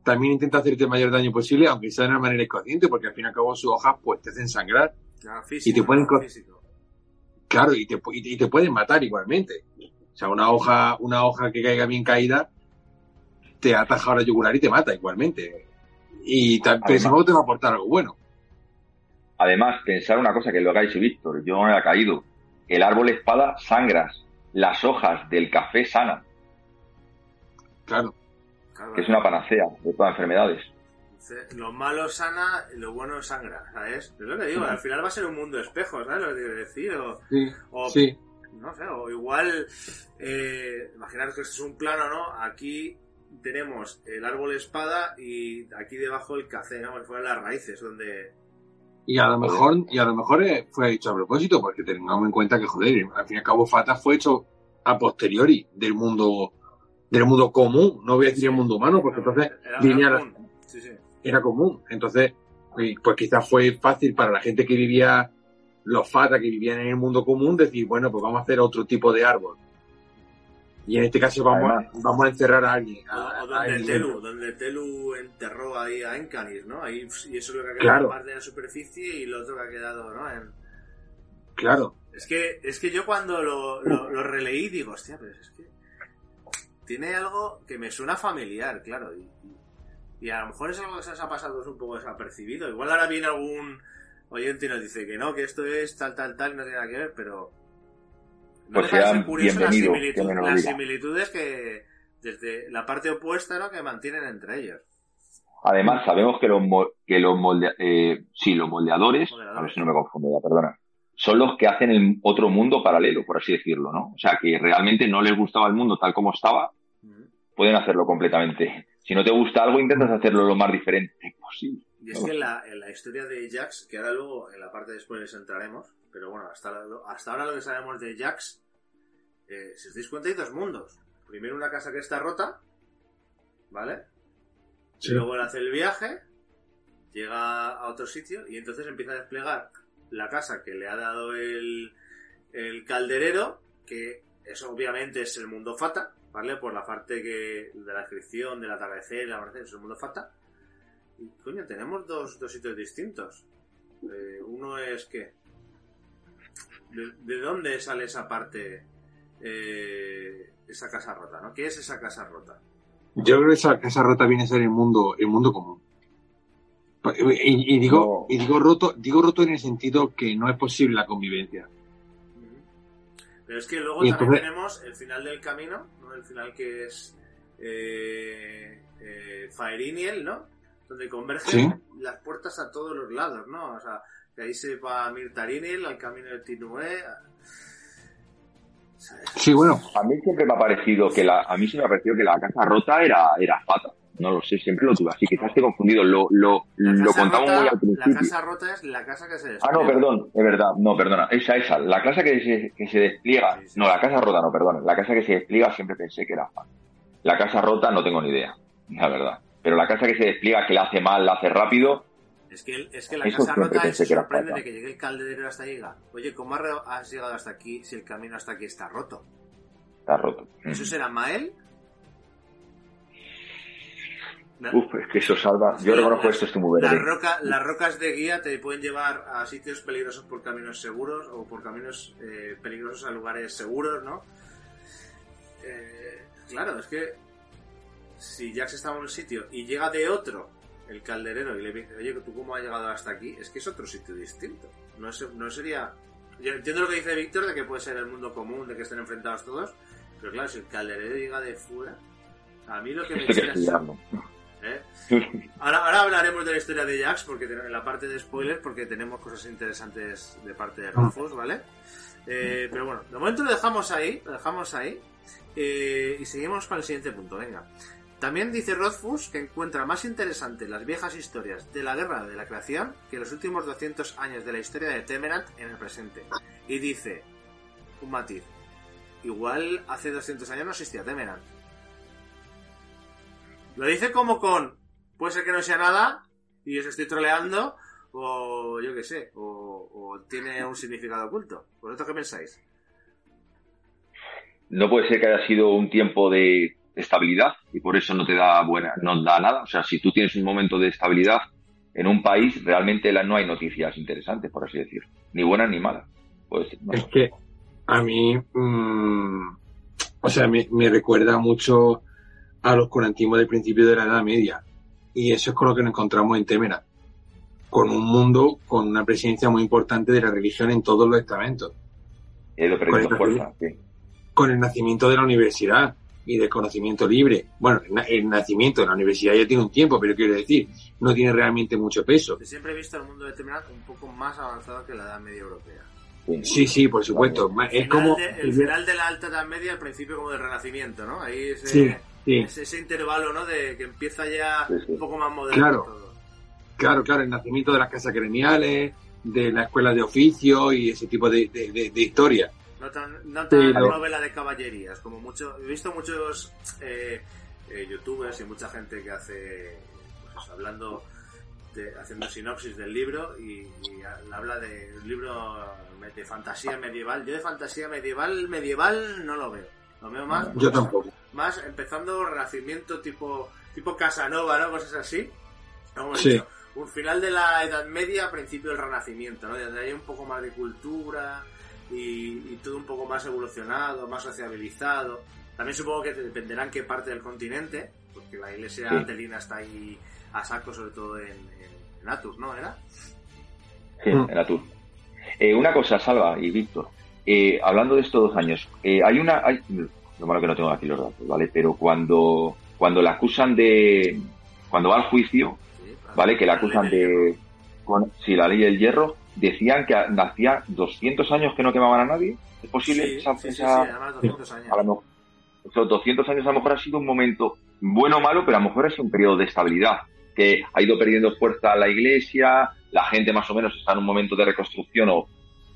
también intenta hacerte el mayor daño posible aunque sea de una manera inconsciente porque al fin y al cabo sus hojas pues te hacen sangrar físico, y te pueden físico. claro y te, y te pueden matar igualmente o sea una hoja una hoja que caiga bien caída te ataja la yugular y te mata igualmente y pensamos que te va a aportar algo bueno además pensar una cosa que lo que ha dicho Víctor yo no me ha caído el árbol espada sangras, las hojas del café sanan. Claro. Que es una panacea de todas las enfermedades. Lo malo sana, lo bueno sangra, ¿sabes? Es lo que digo, al final va a ser un mundo espejo, ¿sabes lo que quiero decir? O, sí, o, sí. No sé, o igual, eh, imaginaros que este es un plano, ¿no? Aquí tenemos el árbol espada y aquí debajo el café, ¿no? Fueron las raíces donde y a lo mejor, y a lo mejor fue hecho a propósito, porque tengamos en cuenta que, joder, al fin y al cabo Fata fue hecho a posteriori del mundo, del mundo común, no voy a decir sí, el mundo humano, porque entonces era, era, común. Sí, sí. era común. Entonces, pues pues quizás fue fácil para la gente que vivía, los Fata que vivían en el mundo común, decir, bueno, pues vamos a hacer otro tipo de árbol. Y en este caso vamos, a, vamos a encerrar a alguien. a- O, o a donde alguien Telu, donde Telu enterró ahí a Encanis, ¿no? Ahí, y eso es lo que ha quedado Claro. parte de la superficie y lo otro que ha quedado, ¿no? En- Claro. Es que, es que yo cuando lo, lo, lo releí digo, hostia, pero es que tiene algo que me suena familiar, claro. Y, y- y a lo mejor es algo que se nos ha pasado un poco desapercibido. Igual ahora viene algún oyente y nos dice que no, que esto es tal, tal, tal, y no tiene nada que ver, pero... No Pues deja de ser curioso las, similitud- que similitudes que desde la parte opuesta, ¿no? Que mantienen entre ellos. Además, sabemos que los, que los, molde- eh, sí, los moldeadores, Moldeadores. a ver si no me confundo ya, perdona, son los que hacen el otro mundo paralelo, por así decirlo, ¿no? O sea, que realmente no les gustaba el mundo tal como estaba, pueden hacerlo completamente. Si no te gusta algo, intentas hacerlo lo más diferente posible. Y es que en la, en la historia de Jax, que ahora luego en la parte de spoilers entraremos, pero bueno, hasta, ahora lo que sabemos de Jax, eh, si os dais cuenta hay dos mundos. Primero una casa que está rota, ¿vale? Sí. Y luego él hace el viaje, llega a otro sitio y entonces empieza a desplegar la casa que le ha dado el, el calderero, que eso obviamente es el mundo Fata, ¿vale? Por la parte que de la descripción, del atardecer, el amanecer, es el mundo Fata. Y coño, tenemos dos, dos sitios distintos. Eh, uno es que. ¿De, de dónde sale esa parte? eh, esa casa rota, ¿no? ¿Qué es esa casa rota? Yo creo que esa casa rota viene a ser el mundo, el mundo común. Y, y digo, No. y digo roto, digo roto en el sentido que no es posible la convivencia. Pero es que luego Y también entonces- tenemos el final del camino, ¿no? El final que es eh, eh, Faeriniel, ¿no? Donde convergen Sí. las puertas a todos los lados, ¿no? O sea, que ahí se va a Mirtarinel, al camino de Tinué. Sí, bueno, A mí siempre me ha parecido que la, a mí se me ha parecido que la casa rota era, era Fata. No lo sé, siempre lo tuve así. Quizás esté confundido. Lo, lo, La lo contamos rota- muy al La principio. casa rota es la casa que se Ah, despliega. no, perdón, es verdad. No, perdona. Esa, esa. La casa que se, que se despliega. Sí, sí. No, la casa rota no, perdón. La casa que se despliega siempre pensé que era Fata. La casa rota no tengo ni idea, la verdad. Pero la casa que se despliega, que la hace mal, la hace rápido, Es que, es que la Eso casa rota era sorprende de que llegue el calderero hasta diga, oye, ¿cómo has llegado hasta aquí si el camino hasta aquí está roto? está roto. ¿Eso será Mael? Uf, es que eso salva. Yo reconozco esto, estoy muy verde. roca- las rocas de guía te pueden llevar a sitios peligrosos por caminos seguros o por caminos eh, peligrosos a lugares seguros, ¿no? Eh, claro, es que si Jax estaba en un sitio y llega de otro el calderero y le dice, oye, ¿tú cómo has llegado hasta aquí? Es que es otro sitio distinto. No, es- no sería... Yo entiendo lo que dice Víctor de que puede ser el mundo común, de que estén enfrentados todos, pero claro, si el calderero llega de fuera... A mí lo que me Esto que es-. ¿Eh? (laughs) Ahora, ahora hablaremos de la historia de Jax porque en la parte de spoilers porque tenemos cosas interesantes de parte de Rufus, ¿vale? Eh, pero bueno, de momento lo dejamos ahí, lo dejamos ahí eh, y seguimos con el siguiente punto, venga. También dice Rothfuss que encuentra más interesante las viejas historias de la guerra de la creación que los últimos 200 años de la historia de Temerant en el presente. Y dice, un matiz, igual hace 200 años no existía Temerant. Lo dice como con, puede ser que no sea nada y os estoy troleando o yo qué sé, o, o tiene un significado oculto. ¿Vosotros qué pensáis? No puede ser que haya sido un tiempo de estabilidad y por eso no te da buena, no da nada. O sea, si tú tienes un momento de estabilidad en un país, realmente no hay noticias interesantes, por así decir, ni buenas ni malas. Pues, Es que a mí, mm, o sea, me, me, recuerda mucho a los curantismos del principio de la Edad Media. Y eso es con lo que nos encontramos en Temera. Con un mundo, con una presencia muy importante de la religión en todos los estamentos. con, el, fuerza, sí. con el nacimiento de la universidad y del conocimiento libre. Bueno, el nacimiento de la universidad ya tiene un tiempo, pero quiero decir, no tiene realmente mucho peso. Siempre he visto el mundo de Temera un poco más avanzado que la Edad Media Europea. Sí, sí, por supuesto. es como de, el final de la Alta Edad Media, al principio como del Renacimiento, ¿no? Ahí sí, sí. Ese, ese, intervalo, ¿no? De que empieza ya sí, un poco más moderno. Claro, todo. claro, claro. El nacimiento de las casas gremiales, de la escuela de oficio y ese tipo de, de, de, de historia. No tan, no tan Pero... novela de caballerías, como mucho. He visto muchos eh, eh, youtubers y mucha gente que hace. Pues, hablando. De, haciendo sinopsis del libro y, y habla de un libro de fantasía medieval. Yo de fantasía medieval, medieval no lo veo. Lo veo más. Yo tampoco. Más empezando renacimiento tipo, tipo Casanova, ¿no? Cosas así. Como sí. dicho, un final de la Edad Media, principio del Renacimiento, ¿no? Donde hay un poco más de cultura y, y todo un poco más evolucionado, más sociabilizado. También supongo que dependerá en qué parte del continente, porque la iglesia sí. antelina está ahí a saco, sobre todo en, en, en Atur, ¿no? ¿Era? Sí, en Atur. Eh, una cosa, Salva y Víctor, eh, hablando de estos dos años, eh, hay una, hay, lo malo que no tengo aquí los datos, ¿vale? Pero cuando, cuando la acusan de, cuando va al juicio, Sí, ¿vale? Que la acusan de, con, si la ley del hierro, decían que hacía 200 años que no quemaban a nadie. ¿Es posible? Sí, esa, sí, esa, sí, además 200 años. A lo mejor, esos 200 años a lo mejor ha sido un momento bueno o malo, pero a lo mejor es un periodo de estabilidad, que ha ido perdiendo fuerza la iglesia, la gente más o menos está en un momento de reconstrucción o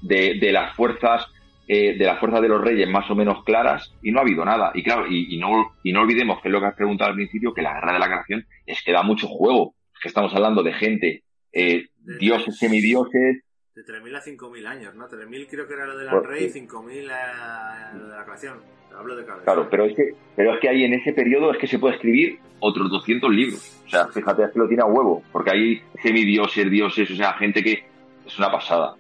de, de las fuerzas eh, de las fuerzas de los reyes más o menos claras y no ha habido nada. Y claro, y, y, no, y no olvidemos que es lo que has preguntado al principio, que la guerra de la creación es que da mucho juego. Que estamos hablando de gente, eh, De- dioses, semidioses, De 3.000 a 5.000 años, ¿no? 3.000 creo que era lo del Pues, rey, sí. 5.000 a lo de la creación. Hablo de cabeza. Claro, pero es que, pero es que ahí en ese periodo es que se puede escribir otros 200 libros. O sea, fíjate, es que lo tiene a huevo, porque hay semidioses, dioses, o sea, gente que es una pasada.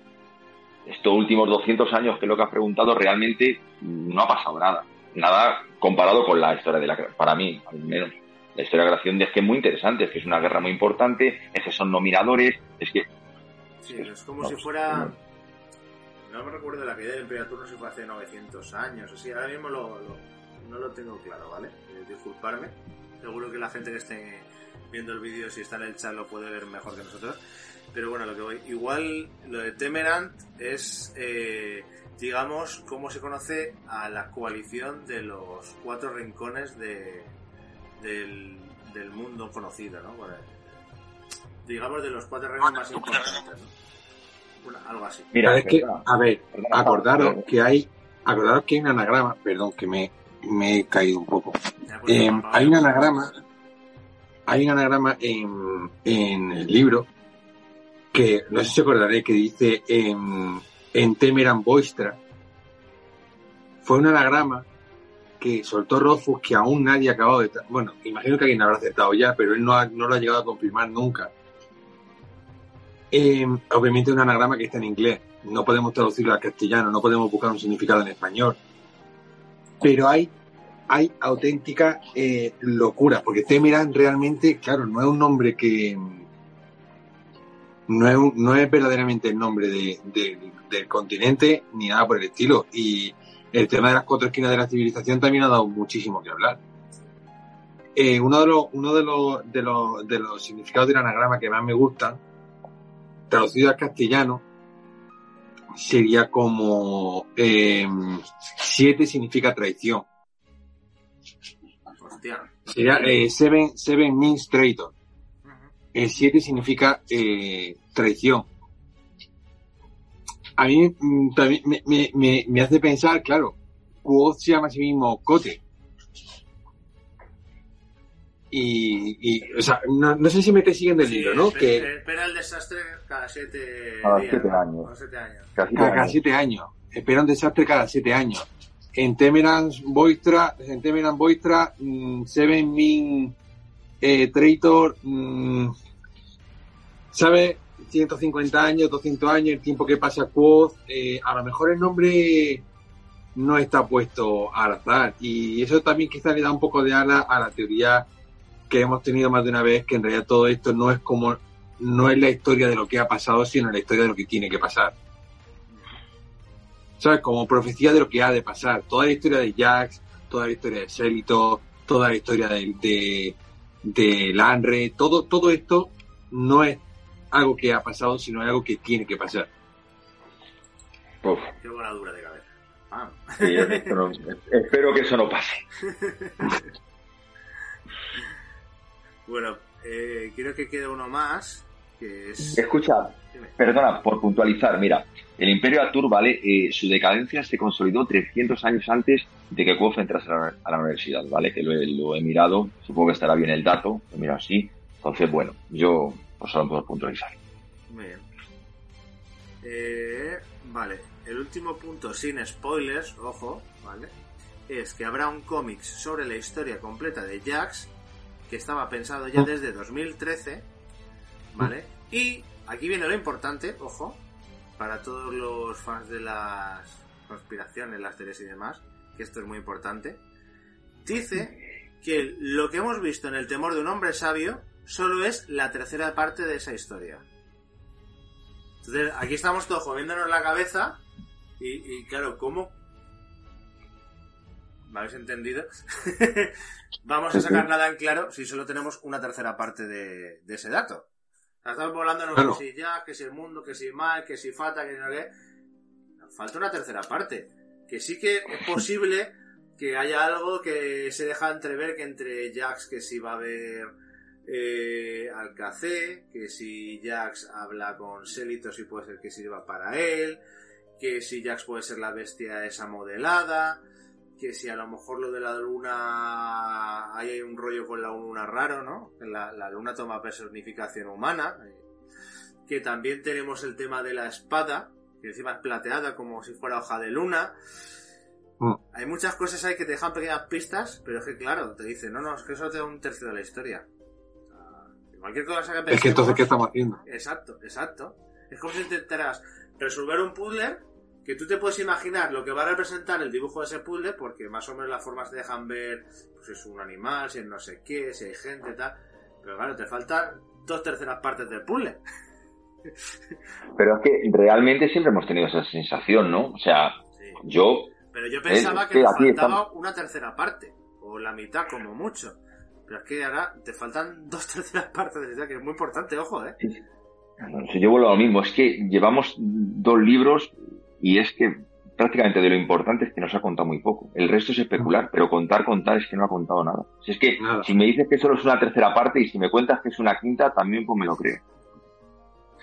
Estos últimos 200 años, que es lo que has preguntado, realmente no ha pasado nada. Nada comparado con la historia de la para mí, al menos. La historia de la creación es que es muy interesante, es que es una guerra muy importante, es que son nominadores, es que Sí, es como no, si fuera... no. No me recuerdo la caída del Imperio Turno si fue hace 900 años. Así, ahora mismo lo, lo- no lo tengo claro, ¿vale? Eh, disculparme. Seguro que la gente que esté viendo el vídeo, si está en el chat, lo puede ver mejor que nosotros. Pero bueno, lo que voy. Igual lo de Temerant es, eh, digamos, cómo se conoce a la coalición de los cuatro rincones de, del, del mundo conocido, ¿no? Bueno, digamos, de los cuatro reinos más importantes, ¿no? Una- algo así. Mira, ¿Sabes qué? perdona, A ver, acordaros que hay, acordaros que hay un anagrama, perdón, que me, me he caído un poco. Eh, vamos, hay un anagrama, hay un anagrama en, en el libro que no sé si acordaré que dice en, Temeran Boistra. Fue un anagrama que soltó Rothfuss que aún nadie ha acabado de... Bueno, imagino que alguien habrá aceptado ya, pero él no, no lo ha llegado a confirmar nunca. Eh, obviamente es un anagrama que está en inglés. No podemos traducirlo al castellano, no podemos buscar un significado en español. Pero hay, hay auténtica eh, porque Temeran realmente, claro, no es un nombre que... No es, un- no es verdaderamente el nombre de- de- del continente ni nada por el estilo. Y el tema de las cuatro esquinas de la civilización también ha dado muchísimo que hablar. Eh, uno de los, uno de los, de los, de los significados del anagrama que más me gustan, traducido al castellano, sería como eh, siete significa traición. Hostia. Sería eh, seven, seven means traitor. El 7 significa eh, traición. A mí mm, también me, me, me, me hace pensar, claro, Quoth se llama a sí mismo Cote. y, o sea, no, sé si me estáis siguiendo el libro, ¿no? Espera, que espera el desastre cada siete, cada siete años. Cada siete años. Cada, siete años. Espera un desastre cada siete años. En Temeran Boistra, en Temeran Boistra, mm, Seven Min eh, Traitor, mm, ¿sabe? 150 años, 200 años, el tiempo que pasa Quoth, eh, a lo mejor el nombre no está puesto al azar y eso también quizás le da un poco de ala a la teoría que hemos tenido más de una vez que en realidad todo esto no es como no es la historia de lo que ha pasado sino la historia de lo que tiene que pasar ¿sabes? como profecía de lo que ha de pasar toda la historia de Jax toda la historia de Celito toda la historia de, de, de Lanre todo, todo esto no es algo que ha pasado, sino algo que tiene que pasar. Qué buena dura de cabeza. Ah. (laughs) espero que eso no pase. bueno, eh, quiero que quede uno más. Que es... Escucha, perdona, por puntualizar, mira, el Imperio Atur, ¿vale? Eh, su decadencia se consolidó 300 años antes de que Kuof entrase a la, universidad, ¿vale? Que lo he, mirado, supongo que estará bien el dato, lo miro así. Entonces, bueno, yo pues solo puedo puntualizar. Muy bien. Eh, vale, el último punto sin spoilers, ojo, ¿vale? Es que habrá un cómic sobre la historia completa de Jax que estaba pensado ya desde 2013, ¿vale? Y aquí viene lo importante, ojo, para todos los fans de las conspiraciones, las series y demás, que esto es muy importante. Dice que lo que hemos visto en El temor de un hombre sabio solo es la tercera parte de esa historia. Entonces, aquí estamos todos jodiéndonos la cabeza y, claro, ¿cómo? ¿Me habéis entendido? (laughs) Vamos a sacar nada en claro si solo tenemos una tercera parte de, ese dato. estamos volando no que si ya, que si el mundo, que si mal, que si falta, que no qué. Falta una tercera parte. Que sí que es posible que haya algo que se deja entrever que entre Jax que si va a haber eh, Alcacé, que si Jax habla con Selitos y puede ser que sirva para él, que si Jax puede ser la bestia esa modelada, que si a lo mejor lo de la luna hay un rollo con la luna raro, ¿no? La, la luna toma personificación humana, eh, que también tenemos el tema de la espada, que encima es plateada como si fuera hoja de luna. Mm. Hay muchas cosas ahí que te dejan pequeñas pistas, pero es que claro, te dicen, no, no, es que eso te da un tercio de la historia. Cualquier cosa que pensemos... Es que entonces, ¿qué estamos haciendo? Exacto, exacto. Es como si intentaras resolver un puzzle que tú te puedes imaginar lo que va a representar el dibujo de ese puzzle, porque más o menos las formas te dejan ver pues, si es un animal, si es no sé qué, si hay gente, tal. Pero claro, te faltan dos terceras partes del puzzle. (laughs) Pero es que realmente siempre hemos tenido esa sensación, ¿no? O sea, yo... Pero yo pensaba que, faltaba una tercera parte, o la mitad como mucho. Pero es que ahora te faltan (laughs) dos terceras partes de la que es muy importante, ojo, ¿eh? Sí. yo vuelvo a lo mismo, es que llevamos dos libros y es que prácticamente de lo importante es que nos ha contado muy poco. El resto es especular, pero contar, contar es que no ha contado nada. Si es que si me dices que solo es una tercera parte y si me cuentas que es una quinta, también pues me lo creo.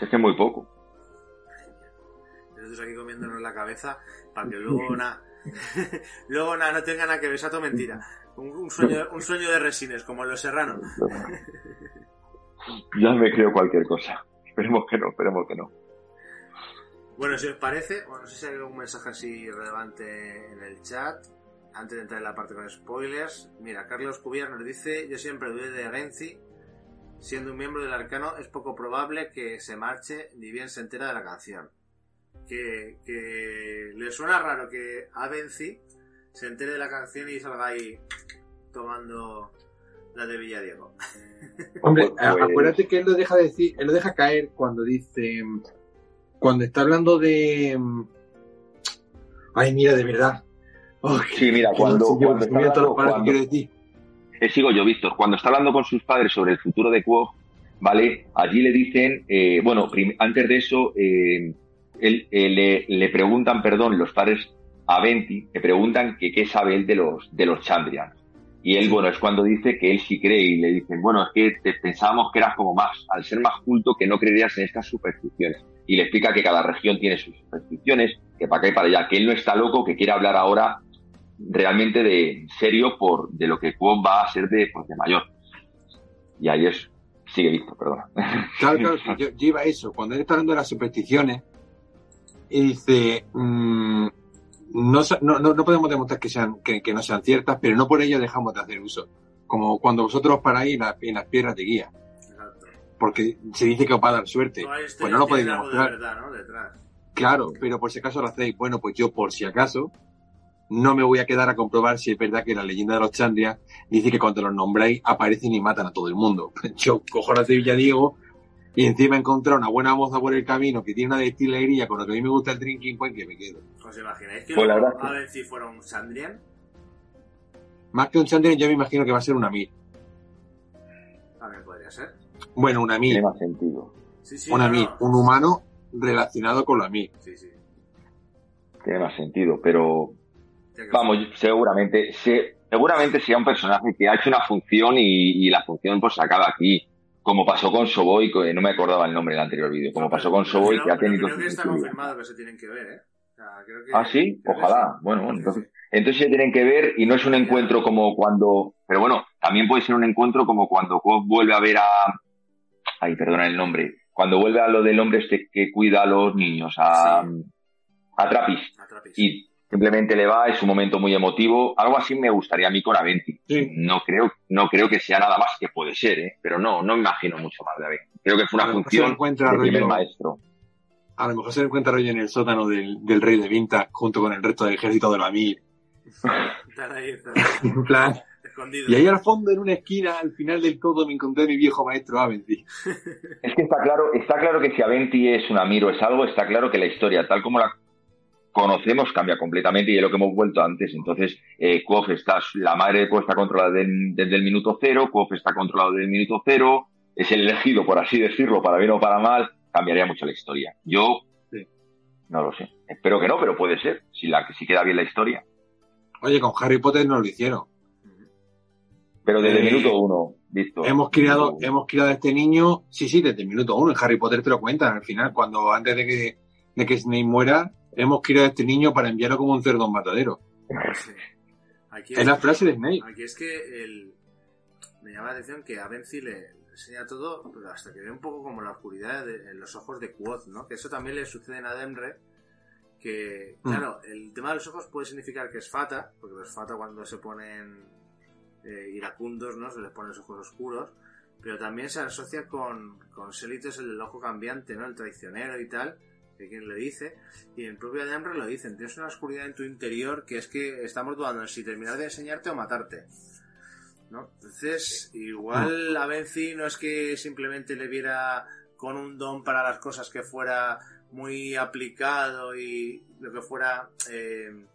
es que muy poco. Nosotros aquí comiéndonos la cabeza para que luego nada, (laughs) luego nada, no tenga nada que ver, esa mentira. (laughs) Un, sueño, un sueño de resines, como en Los Serranos. (laughs) ya me creo cualquier cosa. Esperemos que no, esperemos que no. Bueno, si os parece, bueno, no sé si hay algún mensaje así relevante en el chat. Antes de entrar en la parte con spoilers. Mira, Carlos Cubier nos dice, yo siempre dudé de Agenci. Siendo un miembro del arcano, es poco probable que se marche ni bien se entera de la canción. Que, que le suena raro que Avenci se entere de la canción y salga ahí tomando la de Villadiego. (laughs) Hombre, pues, pues, acuérdate que él lo deja decir, él lo deja caer cuando dice, cuando está hablando de, ay mira, de verdad. sí, mira, cuando, cuando, eh, sigo yo, Víctor, cuando está hablando con sus padres sobre el futuro de Quo, ¿vale? Allí le dicen, eh, bueno, antes de eso, eh, él, le, le, preguntan, perdón, los padres a Venti, le preguntan que qué sabe él de los, de los Chandrians. Y él, bueno, es cuando dice que él sí cree y le dicen, bueno, es que te pensábamos que eras como más, al ser más culto que no creerías en estas supersticiones. Y le explica que cada región tiene sus supersticiones, que para acá y para allá, que él no está loco, que quiere hablar ahora realmente de serio por de lo que Kwon va a ser de, pues, de mayor. Y ahí es, sigue visto, perdona. (laughs) Claro, claro, yo, yo, iba a eso. Cuando él está hablando de las supersticiones, dice, mmm, no, no, no, podemos demostrar que, sean, que, que, no sean ciertas, pero no por ello dejamos de hacer uso. Como cuando vosotros paráis en, la, en las piedras de guía. Exacto. Porque se dice que os va a dar suerte. pues no lo podéis demostrar. De verdad, ¿no? Detrás. Claro, pero por si acaso lo hacéis. Bueno, pues yo por si acaso no me voy a quedar a comprobar si es verdad que la leyenda de los Chandria dice que cuando los nombráis aparecen y matan a todo el mundo. (laughs) Yo cojo la Sevilla Diego y encima encontrar una buena moza por el camino que tiene una destilería con lo que a mí me gusta el drinking point que me quedo. ¿Os imagináis que pues a ver si fuera un Chandrian? Más que un Chandrian yo me imagino que va a ser una Mir. También podría ser. Bueno, una Mir. Tiene más sentido. Sí, sí, una Mir, un humano relacionado con la Mir. Sí, sí. Tiene más sentido, pero vamos, seguramente, se, seguramente sea un personaje que ha hecho una función y, y la función pues se acaba aquí como pasó con Soboy, no me acordaba el nombre del anterior vídeo, como pasó con Soboy, que ha tenido... Creo que está confirmado que se tienen que ver, ¿eh? ah, sí, ojalá. Bueno, entonces, entonces se tienen que ver y no es un encuentro como cuando, pero bueno, también puede ser un encuentro como cuando vuelve a ver a, ay, perdona el nombre, cuando vuelve a lo del hombre este que cuida a los niños, a, a Trapis. A Trapis. Y simplemente le va, es un momento muy emotivo. Algo así me gustaría a mí con Aventi. No creo, no creo que sea nada más que puede ser, ¿eh? pero no, no me imagino mucho más de Aventi. Creo que fue una función del primer maestro. A lo mejor se encuentra hoy en el sótano del, rey de Vinta junto con el resto del ejército de la Mir. (laughs) en plan, y ahí al fondo, en una esquina, al final del todo, me encontré a mi viejo maestro Aventi. Es que está claro, está claro que si Aventi es un Amir o es algo, está claro que la historia, tal como la conocemos cambia completamente y es lo que hemos vuelto antes. Entonces, eh, está, la madre de Kof está controlada desde el minuto cero, Kof está controlado desde el minuto cero, es el elegido, por así decirlo, para bien o para mal, cambiaría mucho la historia. Yo, no lo sé. Espero que no, pero puede ser, si, la, si queda bien la historia. Oye, con Harry Potter no lo hicieron. Pero desde el eh, minuto uno, visto. Hemos criado, hemos criado a este niño, sí, sí, desde el minuto uno. En Harry Potter te lo cuentan al final, cuando antes de que, de que Snape muera, hemos criado a este niño para enviarlo como un cerdo matadero. Aquí es, la frase de Snake. Aquí es que el, me llama la atención que a Benzi le, enseña todo, pero hasta que ve un poco como la oscuridad en los ojos de Quoth, ¿no? Que eso también le sucede en Ademre, que, mm. claro, el tema de los ojos puede significar que es Fata, porque los Fata cuando se ponen eh, iracundos, ¿no? Se les ponen los ojos oscuros, pero también se asocia con, con Selitos el ojo cambiante, ¿no? El traicionero y tal, que quien le dice, y el propio Adamre lo dicen, tienes una oscuridad en tu interior que es que estamos dudando en si terminar de enseñarte o matarte. ¿no? Entonces, igual a Benzi no es que simplemente le viera con un don para las cosas que fuera muy aplicado y lo que fuera eh,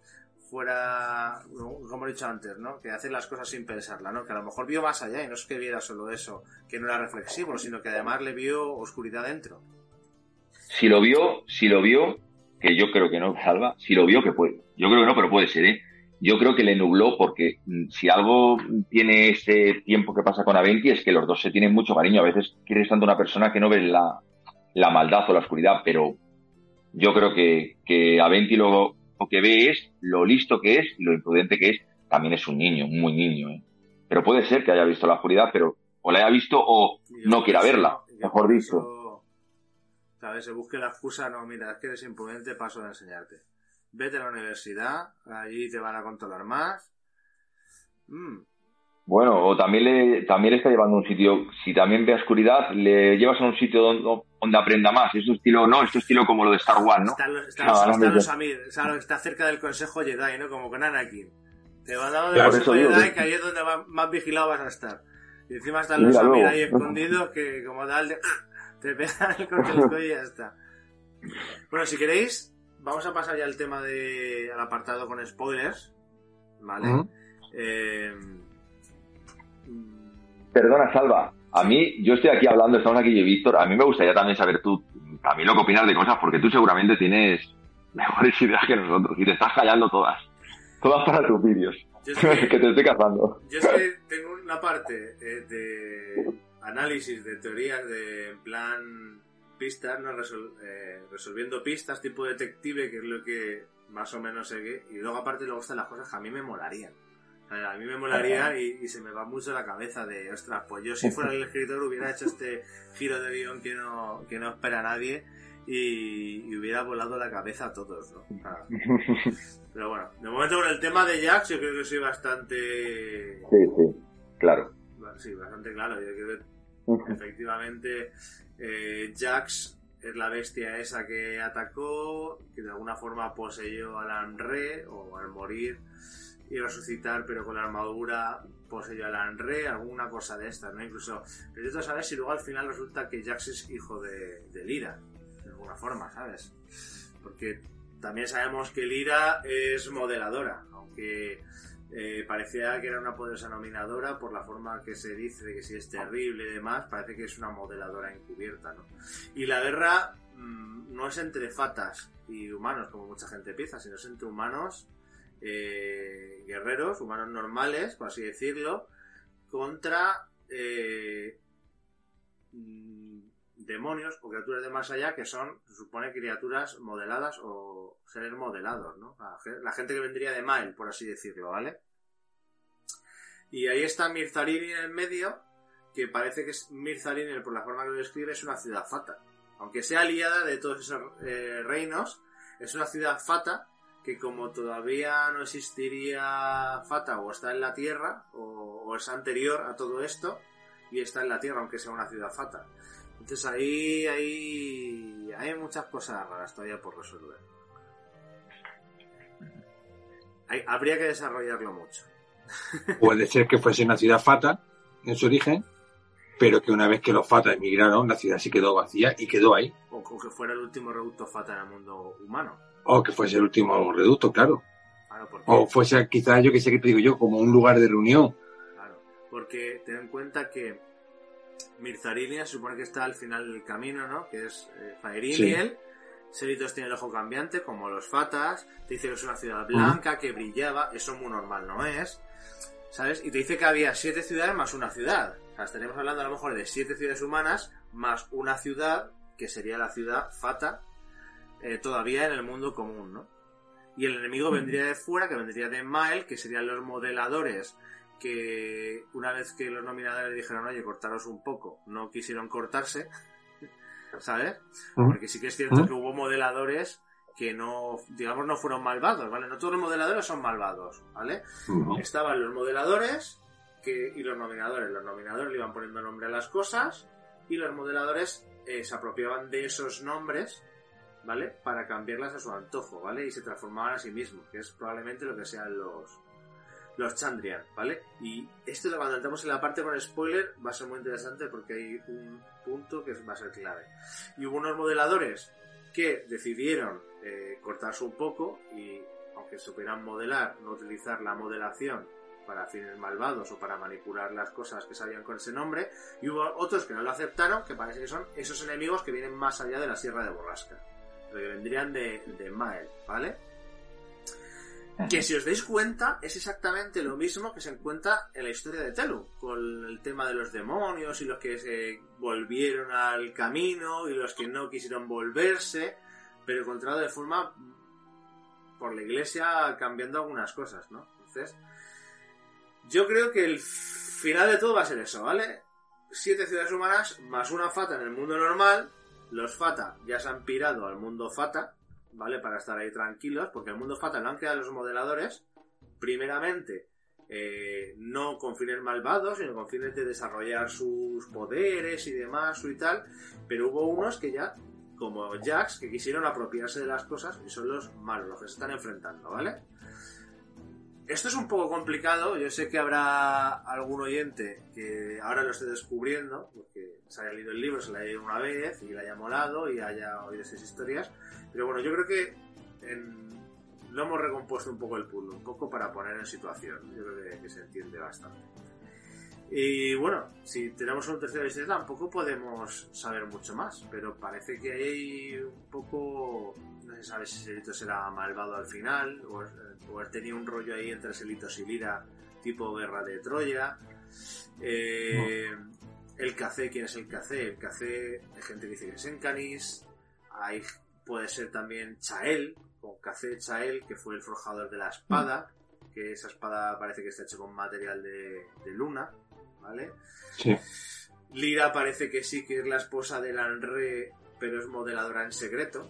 fuera como he dicho antes no que hace las cosas sin pensarla no que a lo mejor vio más allá y no es que viera solo eso que no era reflexivo sino que además le vio oscuridad dentro si lo vio, si lo vio, que yo creo que no, Salva, si lo vio que puede, yo creo que no, pero puede ser, ¿eh? Yo creo que le nubló porque mm, si algo tiene ese tiempo que pasa con Aventi es que los dos se tienen mucho cariño. A veces quieres tanto una persona que no ves la, la maldad o la oscuridad, pero yo creo que, que Aventi lo, lo que ve es lo listo que es y lo imprudente que es. También es un niño, muy niño, ¿eh? Pero puede ser que haya visto la oscuridad, pero o la haya visto o no quiera verla, mejor dicho ¿Sabes? Se busque la excusa, no, mira, es que eres imprudente, paso de enseñarte. Vete a la universidad, allí te van a controlar más. Mm. Bueno, o también le, también le está llevando a un sitio, si también ve oscuridad, le llevas a un sitio donde, donde aprenda más. Es un estilo, no, es un estilo como lo de Star Wars, ¿no? Está, está, cerca del Consejo Jedi, ¿no? Como con Anakin. Te van a dar del Consejo Jedi, que ahí es donde más vigilado vas a estar. Y encima están los Amir ahí escondidos, que como tal de... Te pegan (laughs) el y ya está. Bueno, si queréis, vamos a pasar ya al tema de al apartado con spoilers. ¿Vale? Eh, Perdona, Salva. A mí, yo estoy aquí hablando, estamos aquí y Víctor. A mí me gustaría también saber tú, también lo que opinas de cosas, porque tú seguramente tienes (laughs) mejores ideas que nosotros y te estás callando todas. Todas para tus vídeos. que, (laughs) que, te estoy cazando. Yo es que tengo una parte eh, de análisis de teorías de en plan pistas, ¿no? Eh, resolviendo pistas tipo detective, que es lo que más o menos sé que... Y luego aparte luego están las cosas que a mí me molarían. A mí me molaría y, se me va mucho la cabeza de, ostras, pues yo si fuera el escritor hubiera hecho este giro de guion que no, que no espera nadie y, hubiera volado la cabeza a todos, ¿no? (laughs) Pero bueno, de momento con el tema de Jax yo creo que soy bastante... Sí, sí, claro. Sí, bastante claro. Yo creo que efectivamente eh, Jax es la bestia esa que atacó, que de alguna forma poseyó a Lanre, o al morir y resucitar, pero con la armadura poseyó a Lanre, alguna cosa de estas, ¿no? Incluso, necesito saber si luego al final resulta que Jax es hijo de, de Lira forma, ¿sabes? Porque también sabemos que Lira es modeladora, aunque eh, parecía que era una poderosa nominadora por la forma que se dice de que si es terrible y demás, parece que es una modeladora encubierta, ¿no? Y la guerra mm, no es entre fatas y humanos, como mucha gente piensa, sino es entre humanos eh, guerreros, humanos normales, por así decirlo, contra eh, demonios o criaturas de más allá que son, se supone, criaturas modeladas o seres modelados, ¿no? La gente que vendría de Mael, por así decirlo, ¿vale? Y ahí está Mirzarin en el medio, que parece que es Mirzarin, por la forma que lo describe, es una ciudad fata. Aunque sea aliada de todos esos eh, reinos, es una ciudad fata que como todavía no existiría fata o está en la tierra o es anterior a todo esto y está en la tierra aunque sea una ciudad fata. Entonces ahí, ahí hay muchas cosas raras todavía por resolver. habría que desarrollarlo mucho. (laughs) Puede ser que fuese una ciudad fata en su origen, pero que una vez que los fatas emigraron, la ciudad sí quedó vacía y quedó ahí. O, que fuera el último reducto fata en el mundo humano. O que fuese el último reducto, claro. o fuese quizás, yo que sé que te digo yo, como un lugar de reunión. Claro, porque ten en cuenta que Mirzarinia se supone que está al final del camino, ¿no? Que es eh, Faeriniel. Selitos tiene el ojo cambiante, como los Fatas. Te dice que es una ciudad blanca, que brillaba. Eso muy normal no es. ¿Sabes? Y te dice que había siete ciudades más una ciudad. O sea, estaríamos hablando a lo mejor de siete ciudades humanas más una ciudad, que sería la ciudad Fata, eh, todavía en el mundo común, ¿no? Y el enemigo vendría de fuera, que vendría de Mael, que serían los modeladores que una vez que los nominadores dijeron, oye, cortaros un poco, no quisieron cortarse, ¿sabes? Porque sí que es cierto que hubo modeladores que no, digamos, no fueron malvados, ¿vale? No todos los modeladores son malvados, ¿vale? Estaban los modeladores que, y los nominadores. Los nominadores le iban poniendo nombre a las cosas y los modeladores eh, se apropiaban de esos nombres, ¿vale? Para cambiarlas a su antojo, ¿vale? Y se transformaban a sí mismos, que es probablemente lo que sean los, los Chandrian, ¿vale? Y esto cuando entramos en la parte con spoiler va a ser muy interesante porque hay un punto que va a ser clave. Y hubo unos modeladores que decidieron eh, cortarse un poco y, aunque supieran modelar, no utilizar la modelación para fines malvados o para manipular las cosas que sabían con ese nombre, y hubo otros que no lo aceptaron, que parece que son esos enemigos que vienen más allá de la Sierra de Borrasca, que vendrían de, de Mael, ¿vale? Que si os dais cuenta, es exactamente lo mismo que se encuentra en la historia de Telu, con el tema de los demonios y los que se volvieron al camino y los que no quisieron volverse, pero encontrado de forma por la iglesia cambiando algunas cosas, ¿no? Entonces, yo creo que el final de todo va a ser eso, ¿vale? Siete ciudades humanas más una fata en el mundo normal. Los fata ya se han pirado al mundo fata, ¿vale? Para estar ahí tranquilos, porque el mundo fatal lo han creado los modeladores, primeramente, eh, no con fines malvados, sino con fines de desarrollar sus poderes y demás, y tal, pero hubo unos que ya, como Jax, que quisieron apropiarse de las cosas y son los malos, los que se están enfrentando, ¿vale? Esto es un poco complicado, yo sé que habrá algún oyente que ahora lo esté descubriendo, porque se haya leído el libro, se lo haya leído una vez y le haya molado y haya oído esas historias, pero bueno, yo creo que lo hemos recompuesto un poco el puzzle, un poco para poner en situación. Yo creo que, se entiende bastante. Y bueno, si tenemos un tercero de tampoco podemos saber mucho más, pero parece que hay un poco. No se sabe si Selito será malvado al final, o, o tenía un rollo ahí entre Selitos y Lira, tipo guerra de Troya. Eh, el café, ¿quién es el café? El café, hay gente que dice que es Encanis, hay puede ser también Chael, o Café Chael, que fue el forjador de la espada, que esa espada parece que está hecha con material de, de luna, ¿vale? Sí. Lira parece que sí que es la esposa de Lanre, pero es modeladora en secreto.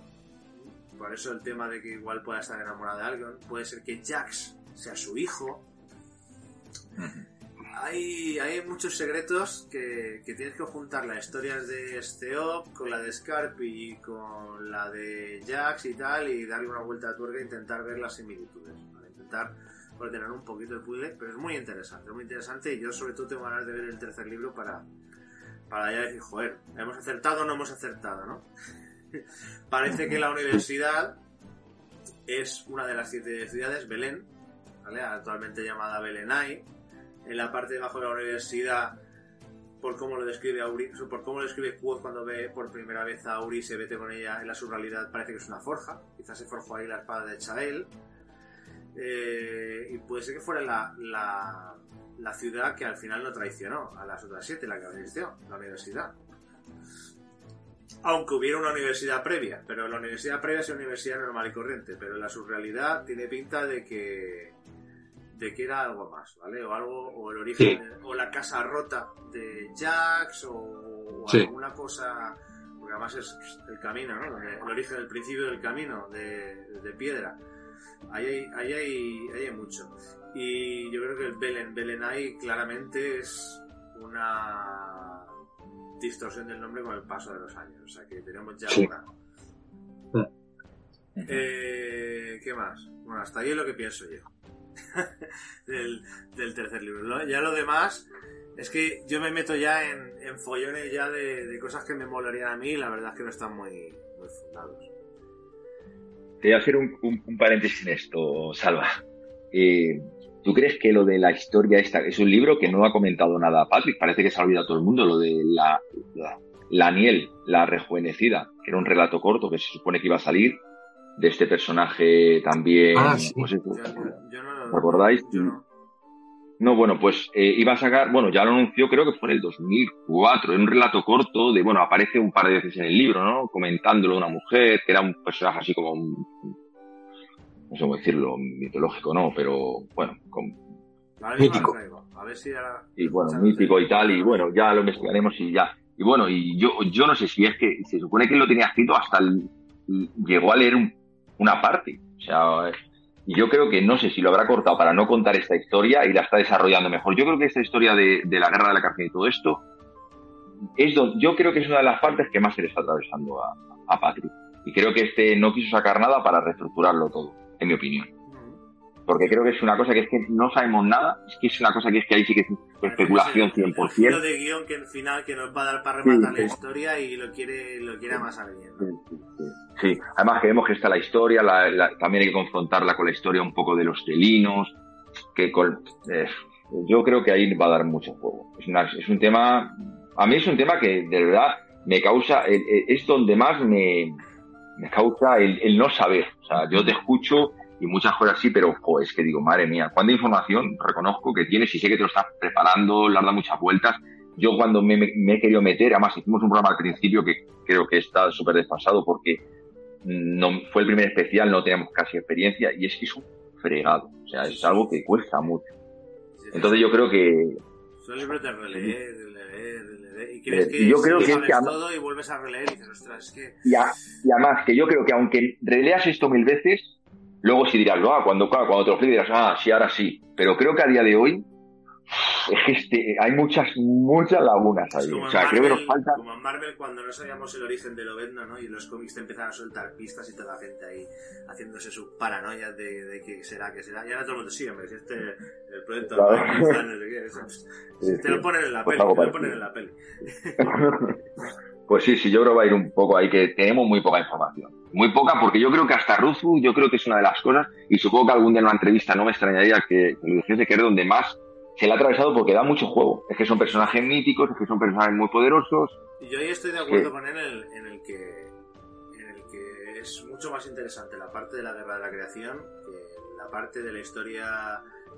Por eso el tema de que igual pueda estar enamorada de alguien. Puede ser que Jax sea su hijo. Hay, hay muchos secretos que, que tienes que juntar las historias de Steop con la de Scarpi y con la de Jax y tal y darle una vuelta a tuerca e intentar ver las similitudes. ¿vale? Intentar ordenar un poquito el puzzle, pero es muy interesante, es muy interesante y yo sobre todo tengo ganas de ver el tercer libro para, para ya decir, joder, ¿hemos acertado o no hemos acertado, no? (laughs) Parece que la universidad es una de las siete ciudades, Belén, actualmente llamada Belenay. En la parte de abajo de la universidad, por cómo lo describe Auri, por cómo lo describe Quoth cuando ve por primera vez a Auri y se vete con ella en la surrealidad, parece que es una forja. Quizás se forjó ahí la espada de Chael. Eh, y puede ser que fuera la, la, la ciudad que al final no traicionó a las otras siete, la que venció, la universidad. Aunque hubiera una universidad previa, pero la universidad previa es una universidad normal y corriente, pero la surrealidad tiene pinta de que de que era algo más, ¿vale? O algo, o el origen, sí. o la casa rota de Jax, o, o sí. alguna cosa, porque además es el camino, ¿no? El origen, el principio del camino de, de piedra. Ahí hay, ahí, hay, ahí hay mucho. Y yo creo que el Belen, Belenai claramente es una distorsión del nombre con el paso de los años. O sea que tenemos ya sí. una. Eh, ¿Qué más? Bueno, hasta ahí es lo que pienso yo. (laughs) del, del, tercer libro. Ya lo demás es que yo me meto ya en, en follones ya de, de, cosas que me molarían a mí y la verdad es que no están muy, muy fundados. Te voy a hacer un, un, un paréntesis en esto, Salva. Eh, ¿Tú crees que lo de la historia esta es un libro que no ha comentado nada Patrick? Parece que se ha olvidado todo el mundo lo de la, la, la Niel, la rejuvenecida, que era un relato corto que se supone que iba a salir de este personaje también. Ah, sí. pues, yo, yo no, ¿Os acordáis? Yo no. No, bueno, pues eh, iba a sacar, bueno, ya lo anunció, creo que fue en el 2004, en un relato corto de, bueno, aparece un par de veces en el libro, ¿no? Comentándolo una mujer, que era un personaje así como, no sé cómo decirlo, mitológico, ¿no? Pero, bueno, con, mítico. A ver si. Y bueno, mítico y tal, y bueno, ya lo investigaremos y ya. Y bueno, y yo, yo no sé si es que se supone que él lo tenía escrito hasta el, llegó a leer un, una parte. O sea, y yo creo que no sé si lo habrá cortado para no contar esta historia y la está desarrollando mejor. Yo creo que esta historia de, la guerra de la cárcel y todo esto, es donde, yo creo que es una de las partes que más se le está atravesando a, a Patrick. Y creo que este no quiso sacar nada para reestructurarlo todo, en mi opinión. Porque creo que es una cosa que es que no sabemos nada, es que es una cosa que es que ahí sí que es especulación 100%. El de guion que al final que nos va a dar para rematar sí, la historia y lo quiere, lo quiere más a bien. ¿no? Sí, además que vemos que está la historia, la, la, también hay que confrontarla con la historia un poco de los telinos, que con, eh, yo creo que ahí va a dar mucho juego. Es, una, es, un tema, a mí es un tema que de verdad me causa, es donde más me, me causa el, el no saber. O sea, yo te escucho y muchas cosas así, pero jo, es que digo, madre mía, cuánta información reconozco que tienes y sé que te lo estás preparando, le has dado muchas vueltas. Yo cuando me, me, he querido meter, además hicimos un programa al principio que creo que está súper desfasado porque no fue el primer especial, no teníamos casi experiencia y es que es un fregado, o sea, es algo que cuesta mucho. Entonces yo creo que... Son libros de releer, de leer, de leer, y crees Eh, que yo creo que- sabes que a- todo y vuelves a releer y dices, ostras, es que... Y, a- y además que yo creo que aunque releas esto mil veces, luego si dirás, ah, cuando, cuando te lo expliques dirás, ah, sí, ahora sí. Pero creo que a día de hoy es que este, hay muchas, muchas lagunas ahí. como, O sea, creo que nos Marvel, falta... como en Marvel cuando no sabíamos el origen del Obedno, ¿no? Y los cómics te empezaron a soltar pistas y toda la gente ahí haciéndose sus paranoias de, de que será, que será. Y ahora todo el mundo, sí, hombre, si este, el proyecto Claro. Marvel, no sé qué, eso, Sí, te lo ponen en la Pues peli, te lo ponen en la peli. (laughs) Pues sí, sí, yo creo que va a ir un poco ahí, que tenemos muy poca información. Muy poca, porque yo creo que hasta Ruzu, yo creo que es una de las cosas, y supongo que algún día en una entrevista no me extrañaría que, que lo dijese, que es donde más se le ha atravesado porque da mucho juego. Es que son personajes míticos, es que son personajes muy poderosos. Y yo ahí estoy de acuerdo Sí. con él en el, en el que en el que es mucho más interesante la parte de la guerra de la creación que la parte de la historia,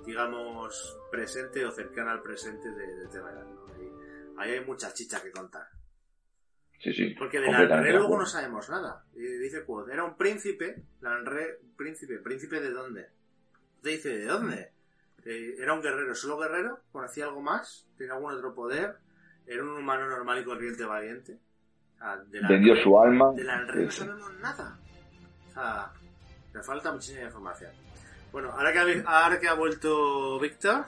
digamos, presente o cercana al presente de, de Temeral. ¿no? Ahí, ahí hay mucha chicha que contar. Sí, sí. Porque de Lanre luego no sabemos nada. Y dice Quoth, era un príncipe, Lanre, príncipe, príncipe de dónde? Te dice, ¿de dónde? Eh, ¿Era un guerrero, solo guerrero? ¿Conocía algo más? ¿Tenía algún otro poder? ¿Era un humano normal y corriente valiente? Vendió su alma. De la no sabemos nada. O sea, me falta muchísima información. Bueno, ahora que ha, ahora que ha vuelto Víctor,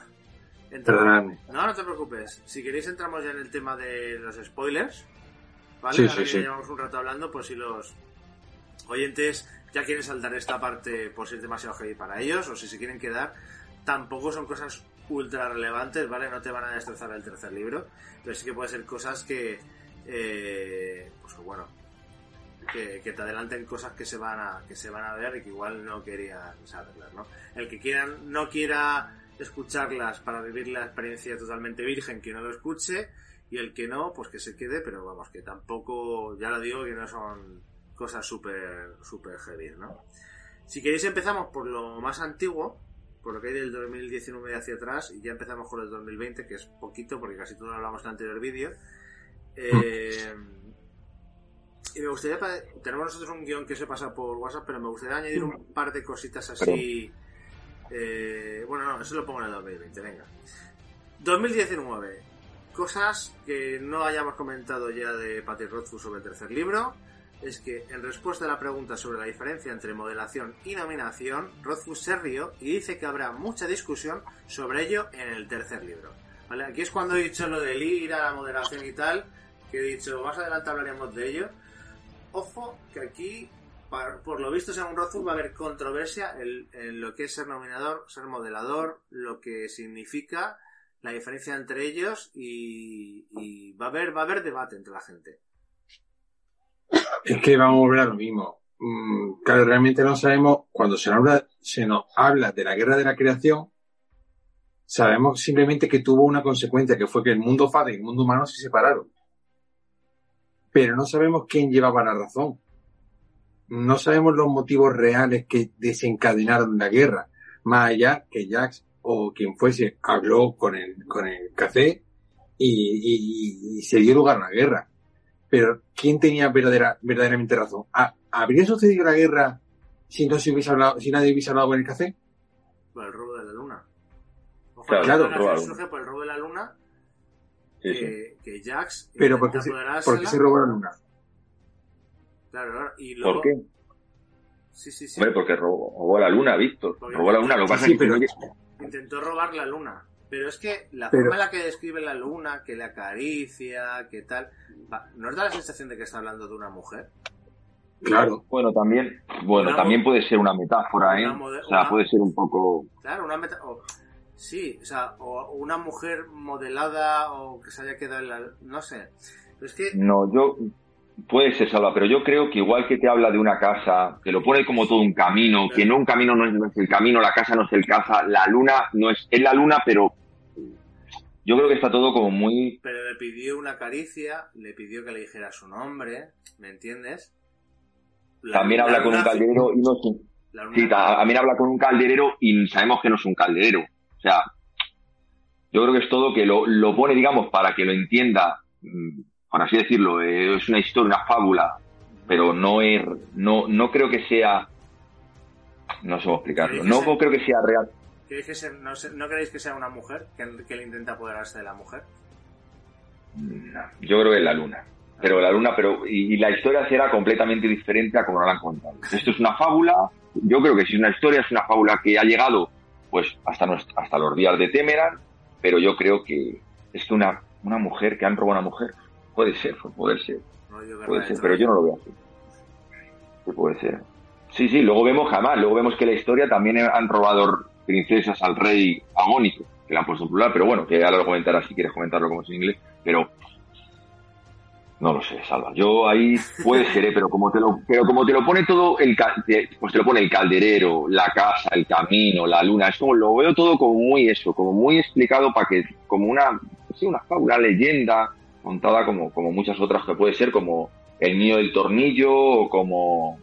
Perdóname. No, no te preocupes. Si queréis entramos ya en el tema de los spoilers. ¿Vale? Sí, ahora sí, que sí. llevamos un rato hablando, pues si los oyentes ya quieren saltar esta parte por si es demasiado heavy para ellos, o si se quieren quedar, tampoco son cosas ultra relevantes, ¿vale? No te van a destrozar el tercer libro, pero sí que puede ser cosas que, eh, pues bueno, que, que te adelanten cosas que se van a que se van a ver y que igual no querían saberlas, ¿no? El que quieran no quiera escucharlas para vivir la experiencia totalmente virgen, que no lo escuche, y el que no, pues que se quede, pero vamos, que tampoco, ya lo digo, que no son cosas súper, súper heavy, ¿no? Si queréis empezamos por lo más antiguo, por lo que hay del 2019 hacia atrás, y ya empezamos con el 2020, que es poquito, porque casi todo lo hablamos en el anterior vídeo. Eh, y me gustaría, tenemos nosotros un guion que se pasa por WhatsApp, pero me gustaría añadir un par de cositas así. eh, bueno, no, eso lo pongo en el 2020, venga. 2019. Cosas que no hayamos comentado ya de Patty Rothfuss sobre el tercer libro. Es que en respuesta a la pregunta sobre la diferencia entre modelación y nominación, Rothfuss se rió y dice que habrá mucha discusión sobre ello en el tercer libro. Aquí es cuando he dicho lo del ir a la moderación y tal, que he dicho, más adelante hablaremos de ello. Ojo, que aquí, por lo visto, según Rothfuss, va a haber controversia en lo que es ser nominador, ser modelador, lo que significa la diferencia entre ellos y, va a haber va a haber debate entre la gente. Es que vamos a volver a lo mismo. Mm, claro, realmente no sabemos, cuando se nos, habla, se nos habla de la guerra de la creación, sabemos simplemente que tuvo una consecuencia, que fue que el mundo fada y el mundo humano se separaron. Pero no sabemos quién llevaba la razón. No sabemos los motivos reales que desencadenaron la guerra. Más allá que Jax o quien fuese habló con el, con el café y, y- y se dio lugar a la guerra. Pero ¿quién tenía verdadera, verdaderamente razón? ¿Ha- ¿Habría sucedido la guerra si no se hubiese hablado, si nadie hubiese hablado con el café? Por el robo de la luna. Ojo, Claro, la claro, guerra robo de la surge por el robo de la luna Sí, sí. que, que Jax Pero intenta porque se, porque se robó la luna. Claro, claro, y luego... ¿Por qué? Sí, sí, sí. Hombre, porque robó, robó la luna, Víctor. Robó la luna. Lo que Sí, pasa sí, es que pero- Intentó robar la luna. Pero es que la Pero- forma en la que describe la luna, que le acaricia, que tal... va, ¿Nos da la sensación de que está hablando de una mujer? Claro. Bueno, también, bueno, Una también puede ser una metáfora, ¿eh? una O sea, una- puede ser un poco. Claro, una meta... o- sí, o sea, o una mujer modelada o que se haya quedado en la... No sé. Pero es que... No, yo. Puede ser, Salva, pero yo creo que igual que te habla de una casa, que lo pone como todo un camino, que no un camino no es, no es el camino, la casa no es el casa, la luna no es, es la luna, pero yo creo que está todo como muy. Pero le pidió una caricia, le pidió que le dijera su nombre, ¿me entiendes? La- También la habla con un calderero y no es un- la luna- Sí, ta- también habla con un calderero y sabemos que no es un calderero. O sea, yo creo que es todo que lo, lo pone, digamos, para que lo entienda, mm, por así decirlo, eh, es una historia, una fábula, pero no es, no, no creo que sea, no sé cómo explicarlo, no creo que sea real. ¿Queréis que no, ¿No queréis que sea una mujer? Que, que le intenta apoderarse de la mujer. No, yo creo que es la luna. Pero la luna, pero, y, y la historia será completamente diferente a como nos la han contado. (laughs) Esto es una fábula, yo creo que si es una historia, es una fábula que ha llegado, pues, hasta, hasta los días de Temeran, pero yo creo que es que una, una mujer, que han robado a una mujer, puede ser, puede ser, puede de ser, pero yo no lo veo así. Sí, puede ser. Sí, sí, luego vemos jamás, luego vemos que la historia también han robado princesas al rey agónico, que le han puesto en plural, pero bueno, que ahora lo comentarás si quieres comentarlo como es en inglés, pero no lo sé, Salva. Yo ahí puede ser, ¿eh? pero como te lo, pero como te lo pone todo el, pues te lo pone el calderero, la casa, el camino, la luna, es como lo veo todo como muy eso, como muy explicado para que, como una, sí, una fábula, leyenda, contada como, como muchas otras que puede ser, como el niño del tornillo o como,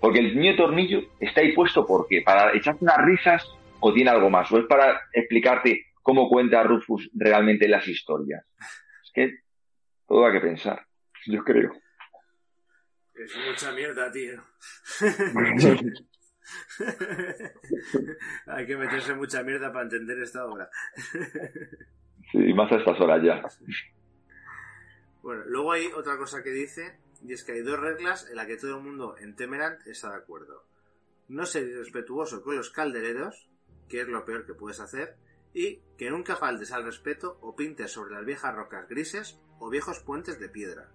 porque el niño del tornillo está ahí puesto porque para echarte unas risas o tiene algo más, o es para explicarte cómo cuenta Rufus realmente las historias. Es que todo hay que pensar, yo creo. Es mucha mierda, tío. (laughs) (laughs) Hay que meterse mucha mierda para entender esta obra. Sí, más a estas horas ya. Bueno, luego hay otra cosa que dice, y es que hay dos reglas en las que todo el mundo en Temerant está de acuerdo. No ser irrespetuoso con los caldereros, que es lo peor que puedes hacer, y que nunca faltes al respeto o pintes sobre las viejas rocas grises o viejos puentes de piedra.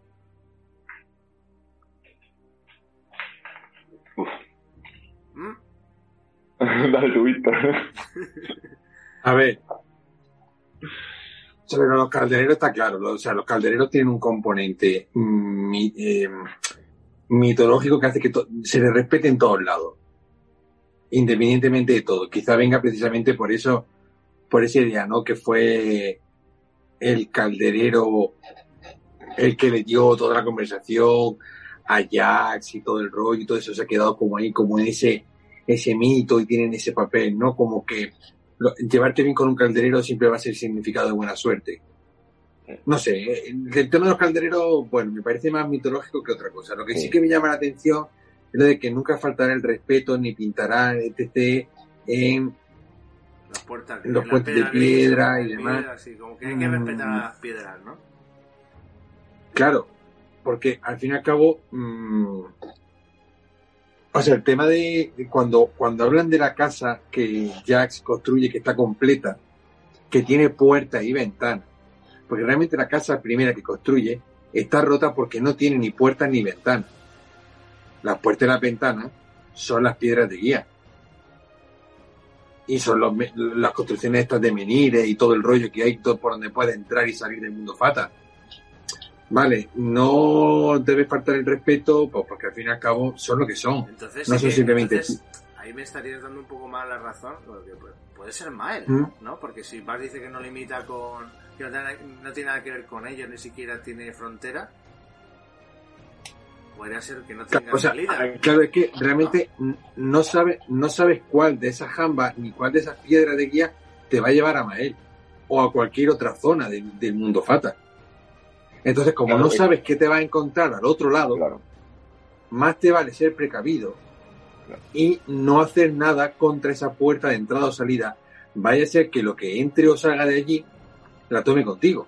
Uf. ¿Mm? (laughs) Dale. A ver. Sobre los caldereros está claro. O sea, los caldereros tienen un componente mi- eh, mitológico que hace que se les respete en todos lados. Independientemente de todo. Quizá venga precisamente por eso, por ese día, ¿no? Que fue el calderero el que le dio toda la conversación a Jax y todo el rollo y todo eso se ha quedado como ahí, como en ese, ese mito y tienen ese papel, ¿no? Como que lo- llevarte bien con un calderero siempre va a ser significado de buena suerte. No sé, eh, el tema de los caldereros, bueno, me parece más mitológico que otra cosa. Lo que sí, Sí. que me llama la atención es lo de que nunca faltará el respeto ni pintará etc. en Las puertas Los las puentes de piedra y demás. piedras, sí, como que hay que Mm. respetar a las piedras, ¿no? Claro, porque al fin y al cabo, mm, o sea, el tema de cuando, cuando hablan de la casa que Jax construye, que está completa, que tiene puertas y ventanas, porque realmente la casa primera que construye está rota porque no tiene ni puertas ni ventanas. Las puertas y las ventanas son las piedras de guía. Y son los las construcciones estas de menires y todo el rollo que hay todo por donde puede entrar y salir del mundo fata. Vale, no debe faltar el respeto, pues porque al fin y al cabo son lo que son. Entonces, No son que- simplemente- entonces, ahí me estarías dando un poco más la razón, porque pu- puede ser Mael, ¿Mm? ¿no? Porque si Bart dice que no limita con. que no tiene, no tiene nada que ver con ellos, ni siquiera tiene frontera, podría ser que no tenga o sea, salida. claro, es que realmente no sabes, no sabes cuál de esas jambas ni cuál de esas piedras de guía te va a llevar a Mael o a cualquier otra zona de- del mundo fata. Entonces, como Claro, no es- sabes qué te va a encontrar al otro lado, Claro. más te vale ser precavido Claro. y no hacer nada contra esa puerta de entrada o salida. Vaya a ser que lo que entre o salga de allí la tome contigo.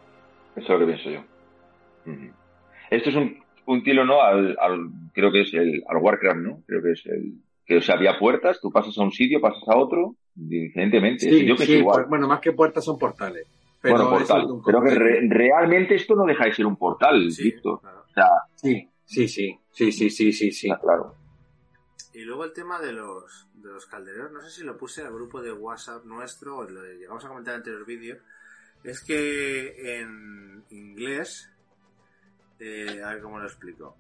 Eso es lo que pienso yo. Esto es un, un tiro, ¿no? Al, al- creo que es el, al Warcraft, ¿no? Creo que es el, que o sea, había puertas, tú pasas a un sitio, pasas a otro, diferentemente. Sí, yo que sí, igual. pues, bueno, más que puertas son portales. Pero bueno, portal. es Pero que re- realmente esto no deja de ser un portal, Sí, Víctor. claro. O sea, Sí, sí, sí, sí, sí, sí, sí, sí. está claro. Y luego el tema de los, de los caldereros, no sé si lo puse al grupo de WhatsApp nuestro, o lo llegamos a comentar en anteriores vídeos, es que en inglés, eh, a ver cómo lo explico.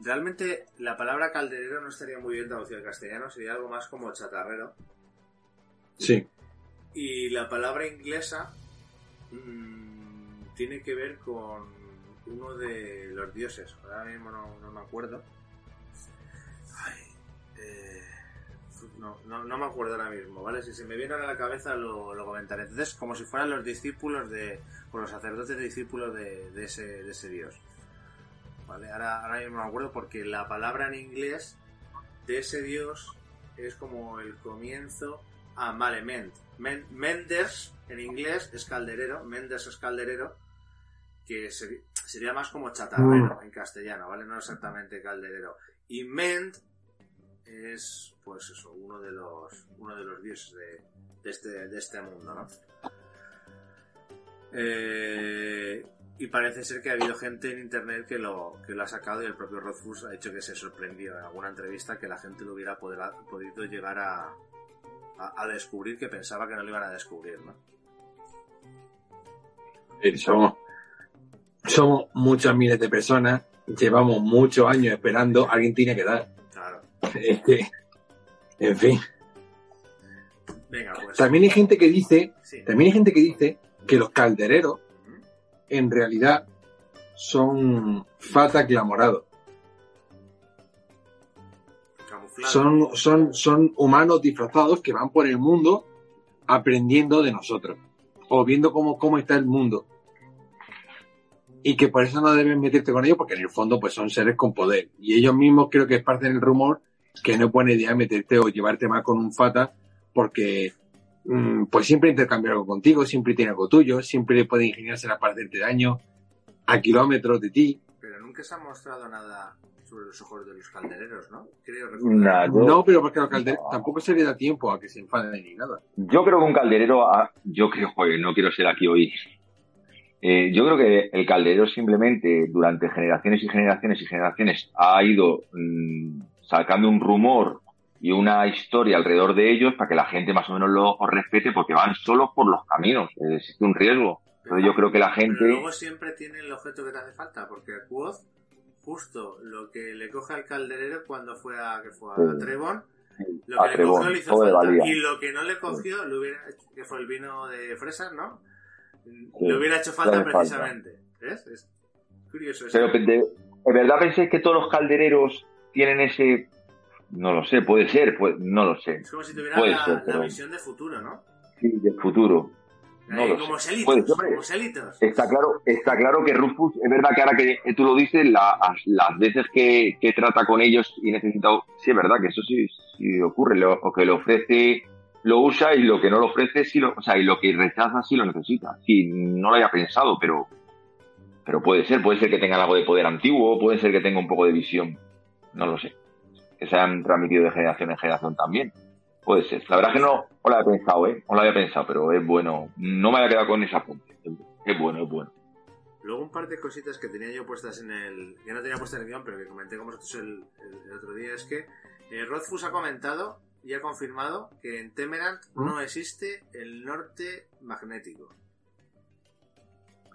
Realmente la palabra calderero no estaría muy bien traducida al castellano, sería algo más como chatarrero. Sí. Y la palabra inglesa mm, tiene que ver con uno de los dioses. Ahora mismo no, me acuerdo. Ay, eh, no, me acuerdo ahora mismo, ¿vale? Si se me viene a la cabeza lo, lo comentaré. Entonces, como si fueran los discípulos de. o los sacerdotes discípulos de, de ese, de ese dios. ¿Vale? Ahora, ahora mismo me acuerdo porque la palabra en inglés de ese dios es como el comienzo. Ah, vale, Mend. Men- Menders en inglés es calderero, Menders es calderero, que sería más como chatarrero en castellano, ¿vale? No exactamente calderero. Y Mend es, pues eso, uno de los, uno de los dioses de, de este, de este mundo, ¿no? Eh, y parece ser que ha habido gente en internet que lo, que lo ha sacado y el propio Rothfuss ha dicho que se sorprendió en alguna entrevista que la gente lo hubiera podido llegar a, a, a descubrir que pensaba que no lo iban a descubrir, ¿no? Somos, somos muchas miles de personas, llevamos muchos años esperando, alguien tiene que dar. Claro. Es que, en fin. Venga, pues. También hay gente que dice, Sí. también hay gente que dice que los caldereros en realidad son fata glamorados. Son, son, son humanos disfrazados que van por el mundo aprendiendo de nosotros. O viendo cómo, cómo está el mundo. Y que por eso no debes meterte con ellos porque en el fondo pues son seres con poder. Y ellos mismos creo que esparcen el rumor que no pone idea meterte o llevarte mal con un fata porque mm, pues siempre intercambia algo contigo, siempre tiene algo tuyo, siempre puede ingeniársela para hacerte daño a kilómetros de ti. Pero nunca se ha mostrado nada sobre los ojos de los caldereros, ¿no? Creo Nah, yo- No, pero porque los caldereros tampoco se le da tiempo a que se enfaden ni nada. Yo creo que un calderero, ha- yo creo, joder, no quiero ser aquí hoy. Eh, yo creo que el calderero simplemente durante generaciones y generaciones y generaciones ha ido mm, sacando un rumor y una historia alrededor de ellos para que la gente más o menos lo os respete porque van solos por los caminos. Eh, Existe un riesgo. Entonces yo creo que la Pero gente... luego siempre tiene el objeto que te hace falta, porque a Quoth, justo lo que le coge al calderero cuando fue a, que fue a Sí. Trebon, lo a que le Trebón, cogió le hizo falta. Y lo que no le cogió, le hubiera, que fue el vino de fresas, ¿no? Le hubiera hecho falta precisamente. ¿Ves? Es curioso eso. Pero de, ¿de verdad pensáis que todos los caldereros tienen ese... No lo sé, puede ser, pues, no lo sé. Es como si tuviera Puede la, ser, la pero- visión de futuro, ¿no? Sí, del futuro. No lo como. Está claro, está claro que Rufus, es verdad que ahora que tú lo dices, la- las veces que, que trata con ellos y necesita, sí es verdad que eso sí, sí ocurre, lo, lo que le ofrece lo usa y lo que no lo ofrece sí lo, o sea, y lo que rechaza sí lo necesita. Sí, no lo haya pensado, pero, pero puede ser, puede ser que tengan algo de poder antiguo, puede ser que tenga un poco de visión, no lo sé. Que se han transmitido de generación en generación también. Puede ser. La verdad es que no, no lo había pensado, ¿eh? No lo había pensado, pero es bueno. No me había quedado con ese apunte. Es bueno, es bueno. Luego un par de cositas que tenía yo puestas en el... que no tenía puestas en el guion, pero que comenté con vosotros el, el- el otro día, es que eh, Rothfuss ha comentado y ha confirmado que en Temerant ¿Mm? no existe el norte magnético.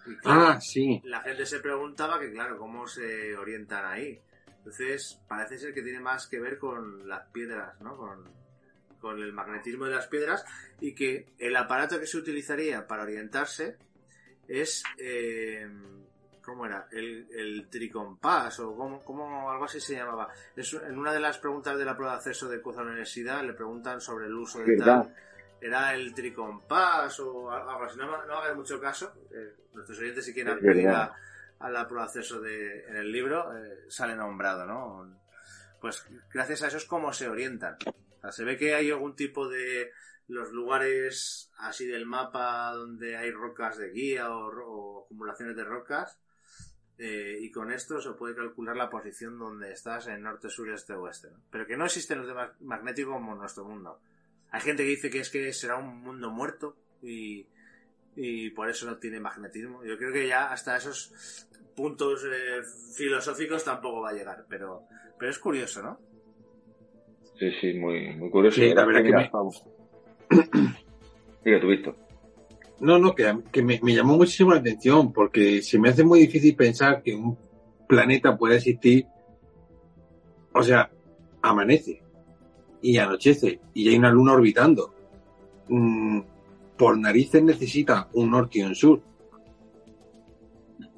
Y claro, Ah, sí. la gente se preguntaba que, claro, cómo se orientan ahí. Entonces, parece ser que tiene más que ver con las piedras, ¿no? Con, con el magnetismo de las piedras y que el aparato que se utilizaría para orientarse es... eh, ¿Cómo era? El, el tricompás o cómo, cómo- algo así se llamaba. Es, en una de las preguntas de la prueba de acceso de Cuza universidad le preguntan sobre el uso de tal. Era el tricompás o algo así. No, no hagáis mucho caso. Eh, nuestros oyentes si quieren acudir a, a la prueba de acceso de, en el libro eh, sale nombrado, ¿no? Pues gracias a eso es como se orientan. Se ve que hay algún tipo de los lugares así del mapa donde hay rocas de guía o, acumulaciones de rocas eh, y con esto se puede calcular la posición donde estás en norte, sur, este, oeste. Pero que no existen los demás magnéticos como en nuestro mundo. Hay gente que dice que es que será un mundo muerto y, y por eso no tiene magnetismo. Yo creo que ya hasta esos puntos eh, filosóficos tampoco va a llegar, pero, pero es curioso, ¿no? Sí, sí, muy, muy curioso. Sí, la verdad que (coughs) mira, me-. Sigue tu visto. No, no, que, que me, me llamó muchísimo la atención porque se me hace muy difícil pensar que un planeta pueda existir. O sea, amanece y anochece y hay una luna orbitando. Mm, por narices necesita un norte y un sur.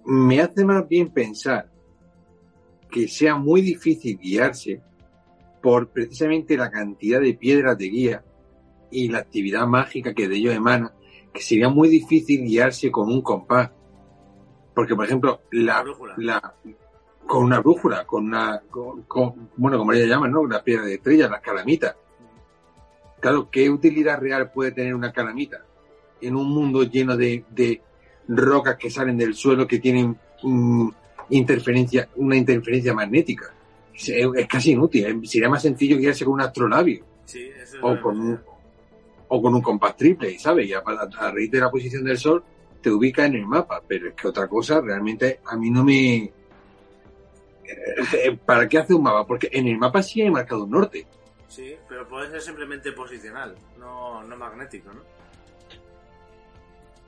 Me hace más bien pensar que sea muy difícil guiarse por precisamente la cantidad de piedras de guía y la actividad mágica que de ello emana que sería muy difícil guiarse con un compás. Porque, por ejemplo, La la, brújula. la, con una brújula, con una, con- con- bueno, como ella llaman, ¿no? La piedra de estrella, las calamitas. Claro, ¿qué utilidad real puede tener una calamita en un mundo lleno de, de rocas que salen del suelo que tienen mm, interferencia, una interferencia magnética? Es, casi inútil. Sería más sencillo guiarse con un astrolabio Sí, eso o con un, o con un compás triple, ¿sabes? Y a, a- a raíz de la posición del Sol te ubica en el mapa, pero es que otra cosa realmente a mí no me... eh, eh, ¿Para qué hace un mapa? Porque en el mapa sí hay marcado un norte. Sí, pero puede ser simplemente posicional, no, no magnético, ¿no?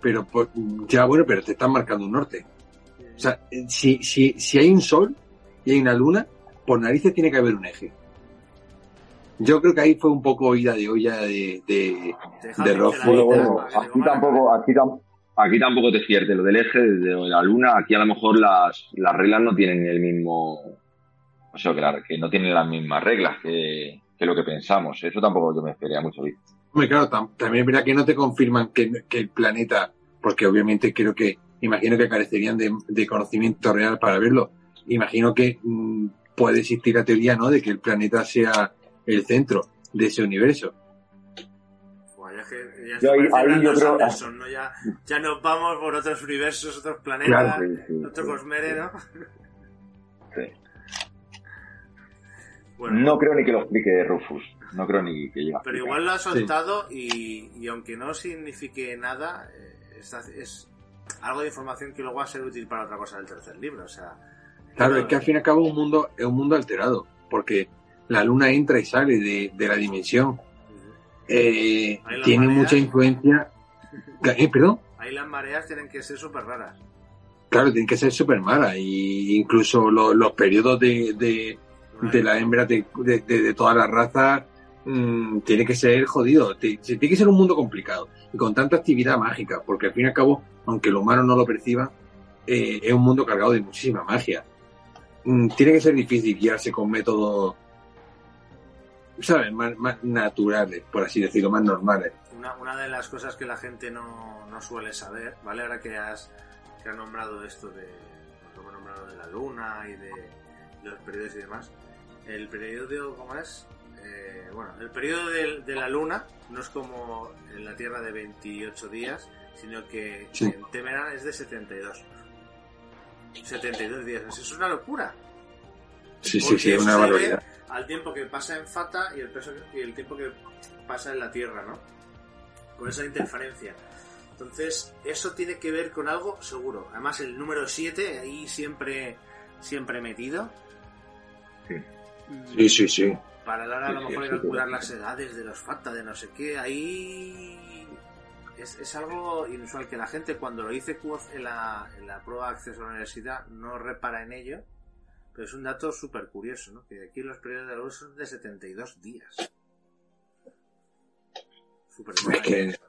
Pero por- ya bueno, pero te están marcando un norte. O sea, eh, si, si, si hay un sol y hay una luna, por narices tiene que haber un eje. Yo creo que ahí fue un poco ida de olla de, de, rojo, Bueno, bueno, aquí tampoco, aquí, tam- aquí tampoco te cierte lo del eje de la luna. Aquí a lo mejor las, las reglas no tienen el mismo, o sea, que, la- que no tienen las mismas reglas que, que lo que pensamos. Eso tampoco yo me esperaría mucho. Hombre, claro, tam- también es verdad que no te confirman que, que el planeta, porque obviamente creo que, imagino que carecerían de, de conocimiento real para verlo. Imagino que mm, puede existir la teoría, ¿no? De que el planeta sea el centro de ese universo. ya, que, ya, yo ahí, ahí yo creo... Anderson, ¿no? ya, ya, nos vamos por otros universos, otros planetas, claro, sí, sí, otro sí. cosmere, ¿no? Bueno, no creo ni que lo explique Rufus. No creo ni que llegue. Pero igual lo ha soltado y, y, aunque no signifique nada, eh, es, es, algo de información que luego va a ser útil para otra cosa del tercer libro. O sea, claro, es que al fin y al cabo un mundo, es un mundo alterado, porque la luna entra y sale de, de la dimensión. Eh, tiene mareas, mucha influencia. (laughs) ¿Eh, ¿Perdón? Ahí las mareas tienen que ser súper raras. Claro, tienen que ser súper malas. Y incluso los, los periodos de, de, de la hembra de, de, de todas las razas mmm, tiene que ser jodido. Tiene que ser un mundo complicado. Y con tanta actividad mágica. Porque al fin y al cabo, aunque el humano no lo perciba, eh, es un mundo cargado de muchísima magia. Mm, tiene que ser difícil guiarse con métodos ¿sabes? Más, más, naturales, por así decirlo, más normales. Una, una de las cosas que la gente no, no, suele saber, ¿vale? Ahora que has, que has nombrado esto de, como nombrado de la luna y de, de, los periodos y demás, el periodo, ¿cómo es? Eh, bueno, el periodo de, de, la luna no es como en la Tierra de 28 días, sino que sí. en Temeran es de 72. 72 días, eso es una locura. Sí, sí, sí, es una barbaridad al tiempo que pasa en Fata y el, peso, y el tiempo que pasa en la Tierra, ¿no? Con esa interferencia. Entonces, eso tiene que ver con algo seguro. Además, el número 7, ahí siempre, siempre metido. Sí, sí, sí. Para la hora a lo mejor de calcular las edades de los Fata, de no sé qué, ahí es, es, algo inusual que la gente cuando lo dice en la, en la prueba de acceso a la universidad no repara en ello pero es un dato súper curioso, ¿no? Que aquí los periodos de luz son de 72 días. Super es que,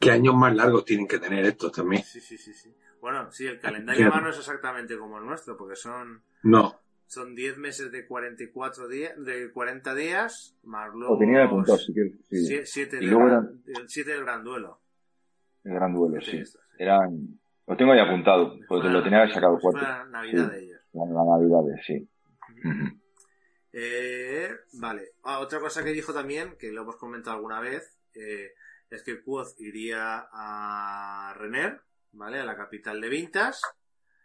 ¿Qué años más largos tienen que tener estos también? Sí, sí, sí. sí. Bueno, sí, el calendario humano es exactamente como el nuestro, porque son... No. Son 10 meses de 44 días, de 40 días, más luego... Lo tenía apuntado, sí que... Sí. 7 del, gran, del gran duelo. El gran duelo, sí. Esto, sí. Eran... Lo tengo ahí apuntado, porque lo tenía sacado cuatro. La Navidad sí. de ellos. La, la Navidad, sí. Uh -huh. eh, vale. Ah, otra cosa que dijo también, que lo hemos comentado alguna vez, eh, es que Quoth iría a Renner, ¿vale? A la capital de Vintas.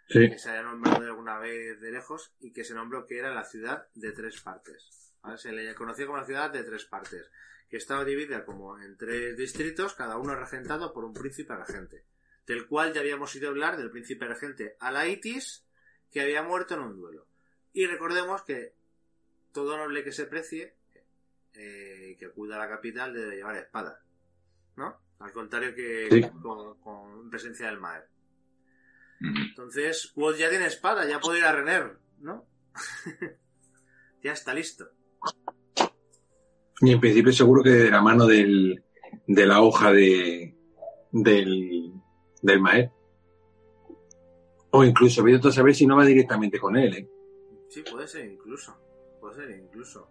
Sí. Que se haya nombrado alguna vez de lejos y que se nombró que era la ciudad de tres partes. ¿vale? Se le conocía como la ciudad de tres partes, que estaba dividida como en tres distritos, cada uno regentado por un príncipe regente, del cual ya habíamos ido a hablar del príncipe regente Alaitis, que había muerto en un duelo. Y recordemos que todo noble que se precie, eh, que acuda a la capital, debe llevar espada. ¿No? Al contrario que sí. con, con, presencia del Maer. Entonces, Quod ya tiene espada, ya puede ir a Renner, ¿no? (laughs) ya está listo. Y en principio seguro que de la mano del, de la hoja de, del, del Maer. O incluso, vete a saber si no va directamente con él, ¿eh? Sí, puede ser incluso. Puede ser incluso.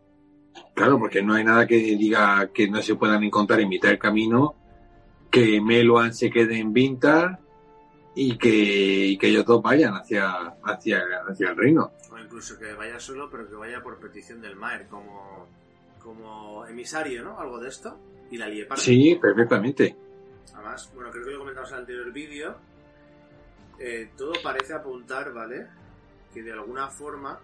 Claro, porque no hay nada que diga que no se puedan encontrar en mitad del camino, que Meloan se quede en Vinta y que, y que ellos dos vayan hacia, hacia, hacia el reino. O incluso que vaya solo, pero que vaya por petición del Maer, como, como emisario, ¿no? Algo de esto. Y la lie Sí, perfectamente. Además, bueno, creo que lo comentamos en el anterior vídeo, eh, todo parece apuntar, ¿vale? Que de alguna forma,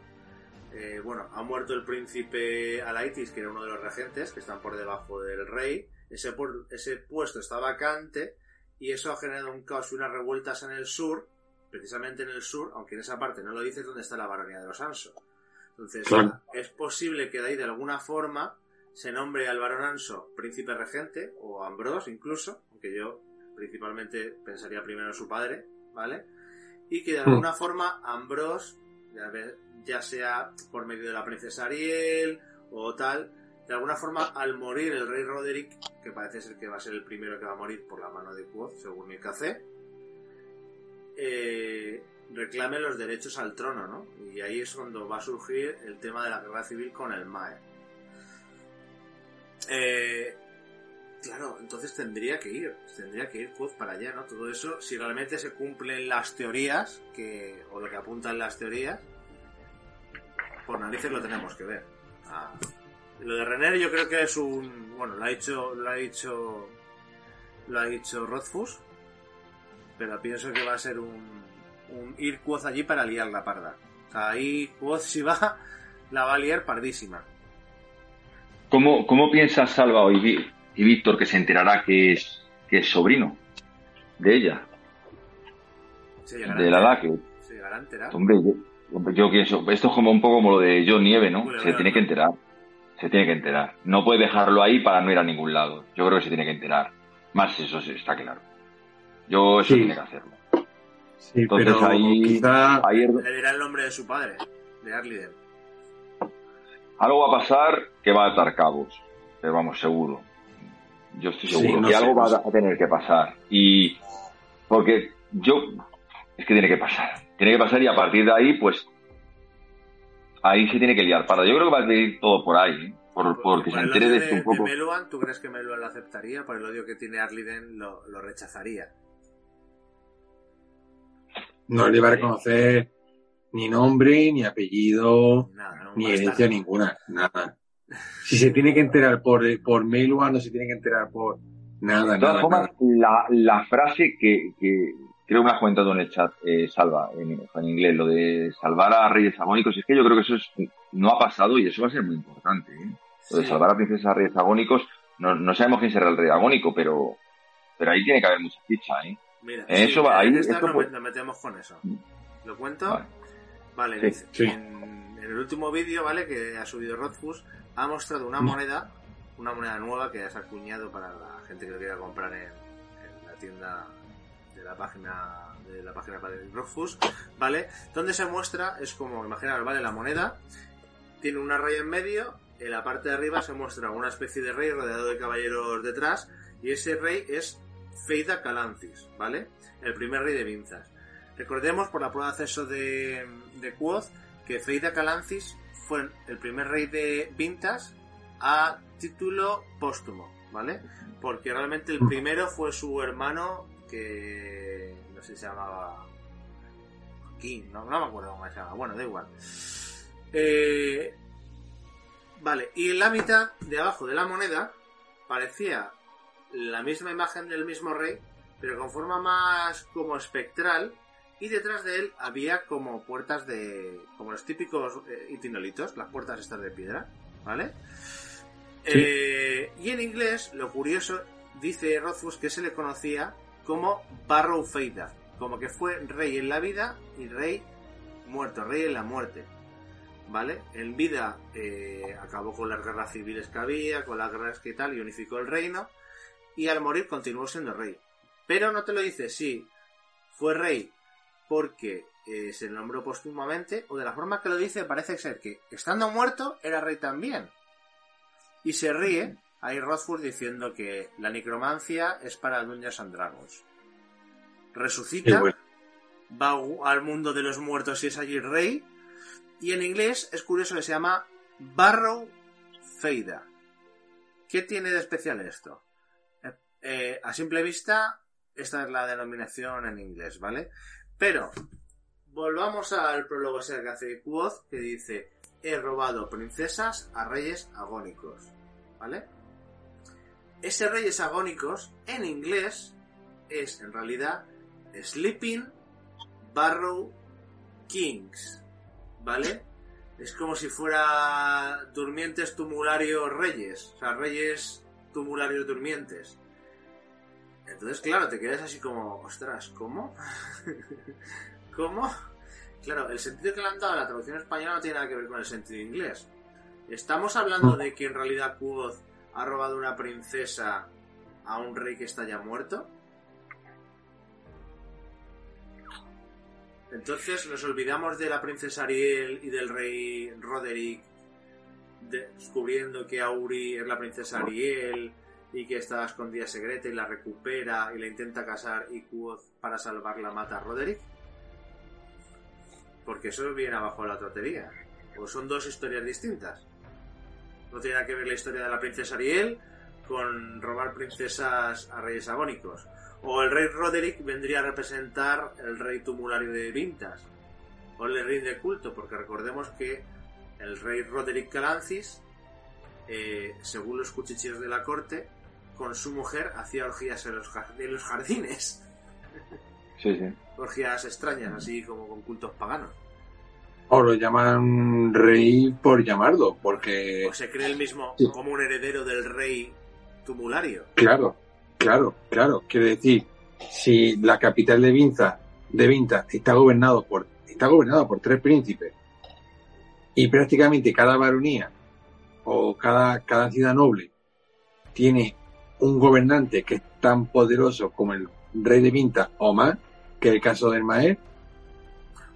eh, bueno, ha muerto el príncipe Alaitis, que era uno de los regentes, que están por debajo del rey. Ese, ese puesto está vacante y eso ha generado un caos y unas revueltas en el sur, precisamente en el sur, aunque en esa parte no lo dices, donde está la baronía de los Anso. Entonces, claro. es posible que de ahí de alguna forma se nombre al barón Anso príncipe regente, o Ambrose incluso, aunque yo principalmente pensaría primero en su padre, ¿vale? Y que de alguna mm. forma Ambrose, ya, ya, sea por medio de la princesa Ariel o tal, de alguna forma al morir el rey Roderick, que parece ser que va a ser el primero que va a morir por la mano de Quoth, según el café, eh, reclame los derechos al trono, ¿no? Y ahí es cuando va a surgir el tema de la guerra civil con el Mae. Eh, Claro, entonces tendría que ir, tendría que ir Quoth para allá, ¿no? Todo eso, si realmente se cumplen las teorías, que, o lo que apuntan las teorías, por narices lo tenemos que ver. A, Lo de Renner yo creo que es un... Bueno, lo ha dicho... Lo ha dicho... Lo ha dicho Rothfuss. Pero pienso que va a ser un... un ir Quoth allí para liar la parda. O sea, ahí Quoth si va... La va a liar pardísima. ¿Cómo, cómo piensas, Salva, y, y Víctor, que se enterará que es, que es sobrino de ella? Se de la que... se llegará a enterar. Hombre, yo, hombre, yo pienso, esto es como un poco como lo de John Nieve, ¿no? Bueno, se bueno, tiene que enterar. Se tiene que enterar. No puede dejarlo ahí para no ir a ningún lado. Yo creo que se tiene que enterar. Más eso sí, está claro. Yo eso Sí. tiene que hacerlo. Sí, Entonces pero ahí, quizá ahí Le dirá el nombre de su padre, de Arliden. algo va a pasar que va a atar cabos. Pero vamos, seguro. Yo estoy Sí, seguro no que sé, algo no va sé. a tener que pasar. Y porque yo es que tiene que pasar. Tiene que pasar y a partir de ahí, pues ahí se tiene que liar para. Yo creo que va a ir todo por ahí, ¿eh? por, porque se entere de esto un poco. Meluan, ¿tú crees que Meluan lo aceptaría? Por el odio que tiene Arliden lo, lo rechazaría. no le va a reconocer ni nombre, ni apellido, Nada, ¿no? ni herencia ninguna, nada. Si se tiene que enterar por, por Melua, no se tiene que enterar por nada, De todas nada, formas, nada. la, la frase que, que creo que me has comentado en el chat, eh, Salva, en, en inglés, lo de salvar a reyes agónicos, es que yo creo que eso es, no ha pasado y eso va a ser muy importante. ¿eh? Lo de Sí. salvar a princesas a reyes agónicos, no, no sabemos quién será el rey agónico, pero, pero ahí tiene que haber mucha ficha. ¿eh? Mira, Eh, eso va, en ahí, esto nos, pues- met- nos metemos con eso. ¿Lo cuento? Vale. Vale, Sí, dice, sí. En, en el último vídeo, ¿vale? Que ha subido Rothfuss, ha mostrado una Mm. moneda, una moneda nueva que se ha acuñado para la gente que lo quiera comprar en, en la tienda de la página de la página Rothfuss, ¿vale? Donde se muestra, es como, imaginaros, ¿vale? La moneda tiene una raya en medio, en la parte de arriba se muestra una especie de rey rodeado de caballeros detrás, y ese rey es Feida Calancis, ¿vale? El primer rey de Vinzas. Recordemos por la prueba de acceso de, de Quoth que Feida Calancis fue el primer rey de Vintas a título póstumo, ¿vale? Porque realmente el primero fue su hermano que no sé si se llamaba Joaquín, no, no me acuerdo cómo se llama, bueno, da igual. Eh, vale, y en la mitad de abajo de la moneda parecía la misma imagen del mismo rey, pero con forma más como espectral, y detrás de él había como puertas de. como los típicos eh, itinolitos, las puertas estas de piedra, ¿vale? Eh, y en inglés, lo curioso, dice Rothfuss que se le conocía como Barrow Feida, como que fue rey en la vida y rey muerto, rey en la muerte. ¿Vale? En vida eh, acabó con las guerras civiles que había, con las guerras que tal, y unificó el reino. Y al morir continuó siendo rey. Pero no te lo dice si fue rey porque eh, se nombró póstumamente, o de la forma que lo dice, parece ser que estando muerto era rey también. Y se ríe ahí Rothfuss diciendo que la necromancia es para Dungeons and Dragons. Resucita, bueno. va al mundo de los muertos y es allí rey. Y en inglés es curioso que se llama Barrow Feida. ¿Qué tiene de especial esto? Eh, eh, a simple vista, esta es la denominación en inglés, ¿vale? Pero, volvamos al prólogo ese que hace Quoth, que dice, he robado princesas a reyes agónicos, ¿vale? Ese reyes agónicos, en inglés, es en realidad Sleeping Barrow Kings, ¿vale? Es como si fuera durmientes tumularios reyes, o sea, reyes tumularios durmientes. Entonces, claro, te quedas así como, ostras, ¿cómo? (laughs) ¿Cómo? Claro, el sentido que le han dado a la traducción española no tiene nada que ver con el sentido inglés. ¿Estamos hablando de que en realidad Quoth ha robado una princesa a un rey que está ya muerto? Entonces nos olvidamos de la princesa Ariel y del rey Roderick de- descubriendo que Auri es la princesa Ariel y que está escondida secreta y la recupera y la intenta casar y Quoth para salvarla mata a Roderick. Porque eso viene abajo de la trotería. O son dos historias distintas. No tiene nada que ver la historia de la princesa Ariel con robar princesas a reyes agónicos. O el rey Roderick vendría a representar el rey tumulario de Vintas. O el rey de culto, porque recordemos que el rey Roderick Calancis eh, según los cuchicheos de la corte, con su mujer hacía orgías en los, jardines. Sí, sí. (laughs) Orgías extrañas, así como con cultos paganos. O lo llaman rey por llamarlo, porque... O se cree el mismo como un heredero del rey tumulario. Claro, claro, claro. Quiere decir, si la capital de Vinza, de Vinta está gobernado por está gobernado por tres príncipes y prácticamente cada baronía o cada, cada ciudad noble tiene un gobernante que es tan poderoso como el rey de Vinta o más, que el caso del Maer.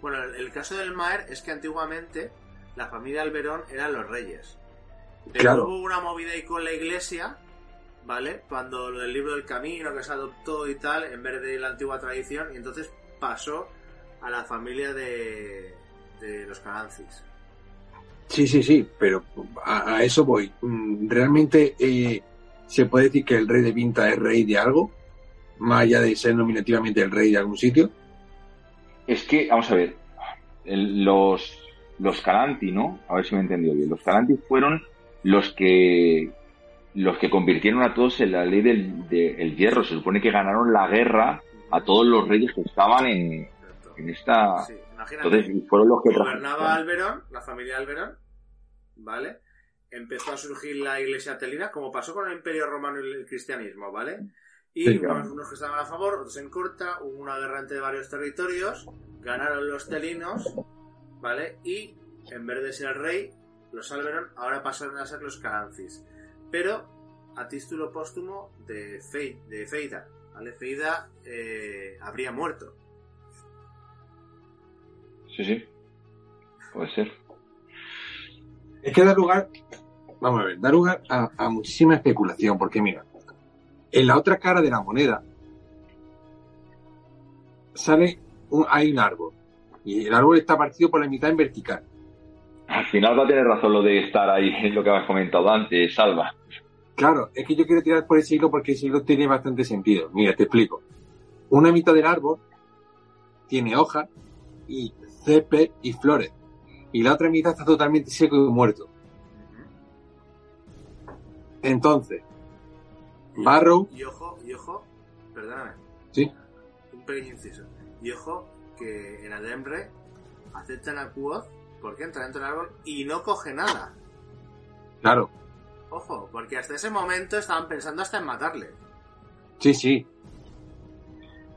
Bueno, el, caso del Maer es que antiguamente la familia Alberón eran los reyes. claro. Hubo una movida ahí con la iglesia, ¿vale? Cuando lo del libro del camino que se adoptó y tal, en vez de la antigua tradición, y entonces pasó a la familia de, de los Carancis. Sí, sí, sí, pero a, eso voy. Mm, ¿Realmente eh, se puede decir que el rey de Vinta es rey de algo? Más allá de ser nominativamente el rey de algún sitio. Es que, vamos a ver, los, los Calanti, ¿no? A ver si me he entendido bien. Los Calanti fueron los que los que convirtieron a todos en la ley del hierro. Se supone que ganaron la guerra a todos los reyes que estaban en, en esta... Entonces, fueron los que Gobernaba Alberón, la familia Alberón, ¿vale? Empezó a surgir la iglesia telina, como pasó con el imperio romano y el cristianismo, ¿vale? Y unos, que estaban a favor, otros en contra, hubo una guerra entre varios territorios, ganaron los telinos, ¿vale? Y en vez de ser rey, los Alberón ahora pasaron a ser los Carancis. Pero a título póstumo de, de Feida, ¿vale? Feida eh, habría muerto. Sí, sí. Puede ser. Es que da lugar, vamos a ver, da lugar a, muchísima especulación, porque mira, en la otra cara de la moneda sale un, hay un árbol y el árbol está partido por la mitad en vertical. Al final va a tener razón lo de estar ahí en (laughs) lo que has comentado antes, Salva. Claro, es que yo quiero tirar por ese hilo porque ese hilo tiene bastante sentido. Mira, te explico. Una mitad del árbol tiene hojas y césped y flores. Y la otra mitad está totalmente seco y muerto. Entonces, Barrow. Y ojo, y ojo, perdóname. Sí. Un pequeño inciso. Y ojo, que en Adembre aceptan a Quoth porque entra dentro del árbol y no coge nada. Claro. Ojo, porque hasta ese momento estaban pensando hasta en matarle. Sí, sí.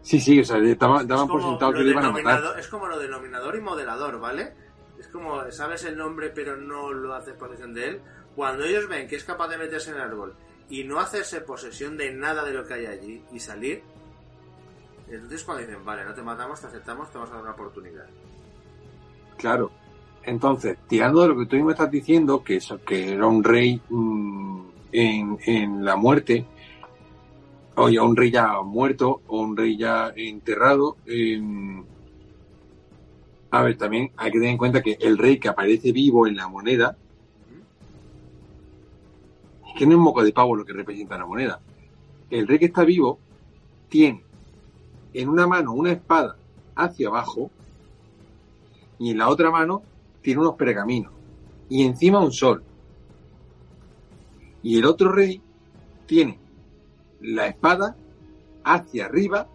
Sí, sí, o sea, daban, por sentado que le iban a matar. Es como lo denominador y modelador, ¿vale? Es como, sabes el nombre pero no lo haces posesión de él. Cuando ellos ven que es capaz de meterse en el árbol y no hacerse posesión de nada de lo que hay allí y salir, entonces cuando dicen, vale, no te matamos, te aceptamos, te vamos a dar una oportunidad. Claro. Entonces, tirando de lo que tú mismo estás diciendo, que, eso, que era un rey mm, en, en la muerte, o ya un rey ya muerto o un rey ya enterrado. Em, a ver, también hay que tener en cuenta que el rey que aparece vivo en la moneda, que no es moco de pavo lo que representa la moneda. El rey que está vivo tiene en una mano una espada hacia abajo y en la otra mano tiene unos pergaminos y encima un sol. Y el otro rey tiene la espada hacia arriba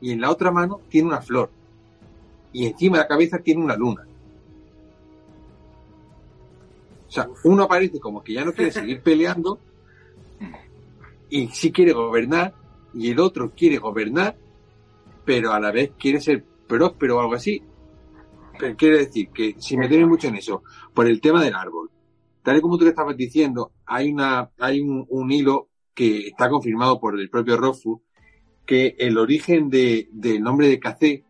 y en la otra mano tiene una flor. Y encima de la cabeza tiene una luna. O sea, uno parece como que ya no quiere seguir peleando y sí quiere gobernar y el otro quiere gobernar, pero a la vez quiere ser próspero o algo así. Pero quiere decir que si me tienes mucho en eso, por el tema del árbol, tal y como tú le estabas diciendo, hay una, hay un hilo que está confirmado por el propio Rofu, que el origen de, del nombre de café,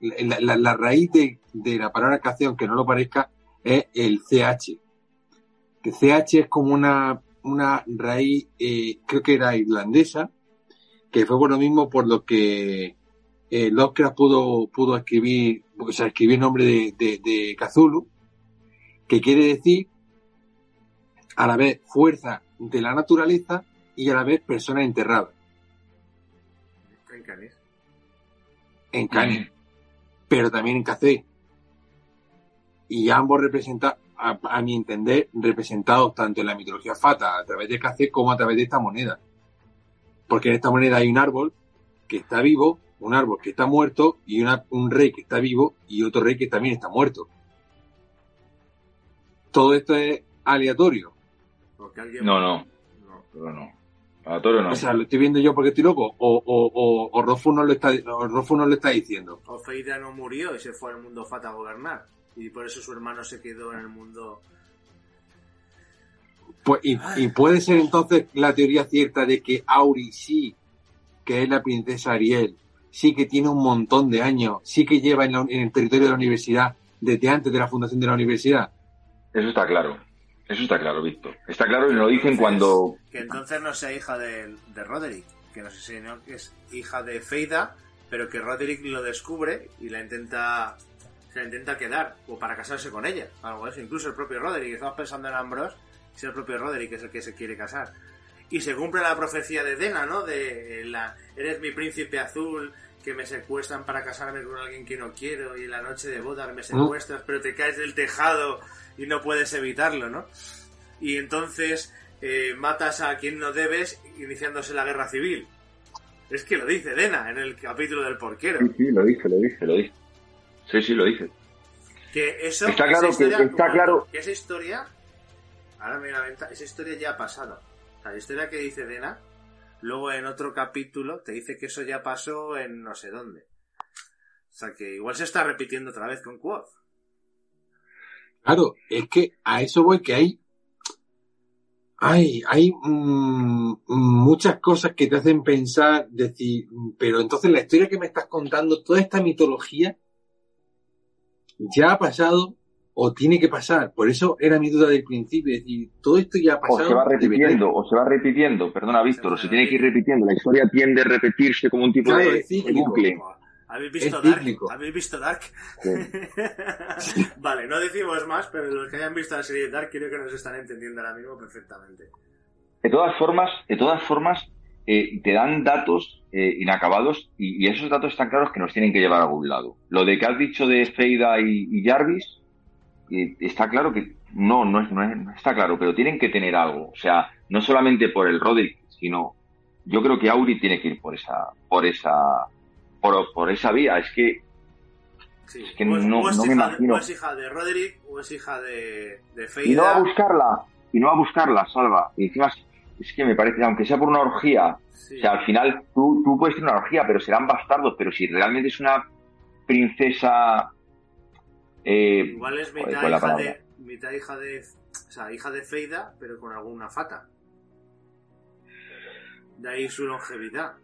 la, raíz de, la palabra café, aunque no lo parezca, es el CH. Que CH es como una, una raíz, eh, creo que era irlandesa, que fue por lo mismo por lo que eh, Lovecraft pudo, pudo escribir, o sea, escribir el nombre de, de, de Cthulhu, que quiere decir a la vez fuerza de la naturaleza y a la vez persona enterrada. En Canis. En Canis. Pero también en Cacé. Y ambos representan a, mi entender, representados tanto en la mitología fata a través de Cacé como a través de esta moneda. Porque en esta moneda hay un árbol que está vivo, un árbol que está muerto y un rey que está vivo y otro rey que también está muerto. Todo esto es aleatorio. No, no. No, no. Aleatorio no. O sea, lo estoy viendo yo porque estoy loco. O, o, o, Rofu no lo está, o Rofu no lo está diciendo. O Feida no murió y se fue al mundo Fata a gobernar. Y por eso su hermano se quedó en el mundo. Pues, y, y, puede ser entonces la teoría cierta de que Auri sí, que es la princesa Ariel, sí que tiene un montón de años, sí que lleva en, en el territorio de la universidad desde antes de la fundación de la universidad. Eso está claro. Eso está claro, Víctor. Está claro y lo dicen cuando... Que entonces no sea hija de, de Roderick, que no sé si no, que es hija de Feida, pero que Roderick lo descubre y la intenta se la intenta quedar, o para casarse con ella, algo así. Incluso el propio Roderick, estamos pensando en Ambrose, es el propio Roderick que es el que se quiere casar. Y se cumple la profecía de Dena, ¿no? De la, eres mi príncipe azul, que me secuestran para casarme con alguien que no quiero, y en la noche de boda me secuestras, pero te caes del tejado y no puedes evitarlo, ¿no? Y entonces eh, matas a quien no debes, iniciándose la guerra civil. Es que lo dice Dena en el capítulo del porquero. Sí, sí, lo dice, lo dice, lo dice. Sí, sí, lo dice. Que eso, está claro que está claro. Que esa historia, ahora me la venta, esa historia ya ha pasado. O sea, la historia que dice Dena, luego en otro capítulo te dice que eso ya pasó en no sé dónde. O sea que igual se está repitiendo otra vez con Quoth. Claro, es que a eso voy que hay hay, hay mm, muchas cosas que te hacen pensar, decir, pero entonces la historia que me estás contando, toda esta mitología, ya ha pasado o tiene que pasar. Por eso era mi duda del principio, es decir, todo esto ya ha pasado. O se va repitiendo, o se va repitiendo, perdona Víctor, o se tiene que ir repitiendo. La historia tiende a repetirse como un tipo de, bucle. ¿Habéis visto Dark? ¿Habéis visto Dark? (laughs) vale, no decimos más, pero los que hayan visto la serie de Dark creo que nos están entendiendo ahora mismo perfectamente. De todas formas, de todas formas, eh, te dan datos eh, inacabados y, esos datos están claros que nos tienen que llevar a algún lado. Lo de que has dicho de Feida y, Jarvis, eh, está claro que no, no, es, no, está claro, pero tienen que tener algo. O sea, no solamente por el Roderick, sino yo creo que Auri tiene que ir por esa, por esa, por, esa vía. Es que, es que no, no me imagino. o es hija de Roderick o es hija de, de Feida. Y no va a buscarla, y no va a buscarla, Salva. Y encima es que me parece, aunque sea por una orgía, o sea, al final tú, tú puedes tener una orgía, pero serán bastardos, pero si realmente es una princesa... Eh, Igual es mitad, hija de, mitad hija de... O sea, hija de Feida, pero con alguna fata. De ahí su longevidad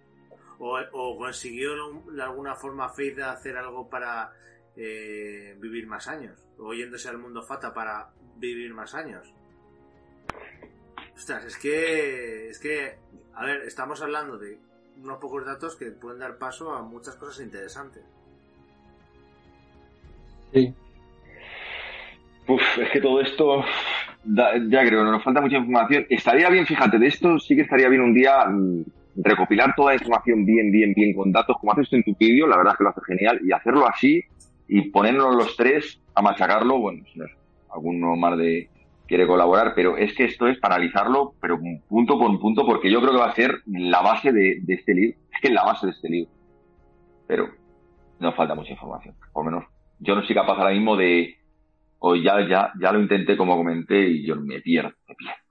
o, consiguió de alguna forma Feida hacer algo para eh, vivir más años, o yéndose al mundo Fata para vivir más años. Ostras, es que, es que, a ver, estamos hablando de unos pocos datos que pueden dar paso a muchas cosas interesantes. Sí. Uf, es que todo esto, ya creo, nos falta mucha información. Estaría bien, fíjate, de esto sí que estaría bien un día mm, recopilar toda la información bien, bien, bien con datos, como haces en tu vídeo, la verdad es que lo hace genial, y hacerlo así y ponernos los tres a machacarlo, bueno, si alguno más de quiere colaborar, pero es que esto es para analizarlo, pero punto por punto, porque yo creo que va a ser la base de, este libro, es que es la base de este libro. Pero nos falta mucha información, por lo menos yo no soy capaz ahora mismo de, o ya, ya, ya lo intenté como comenté y yo me pierdo, me pierdo.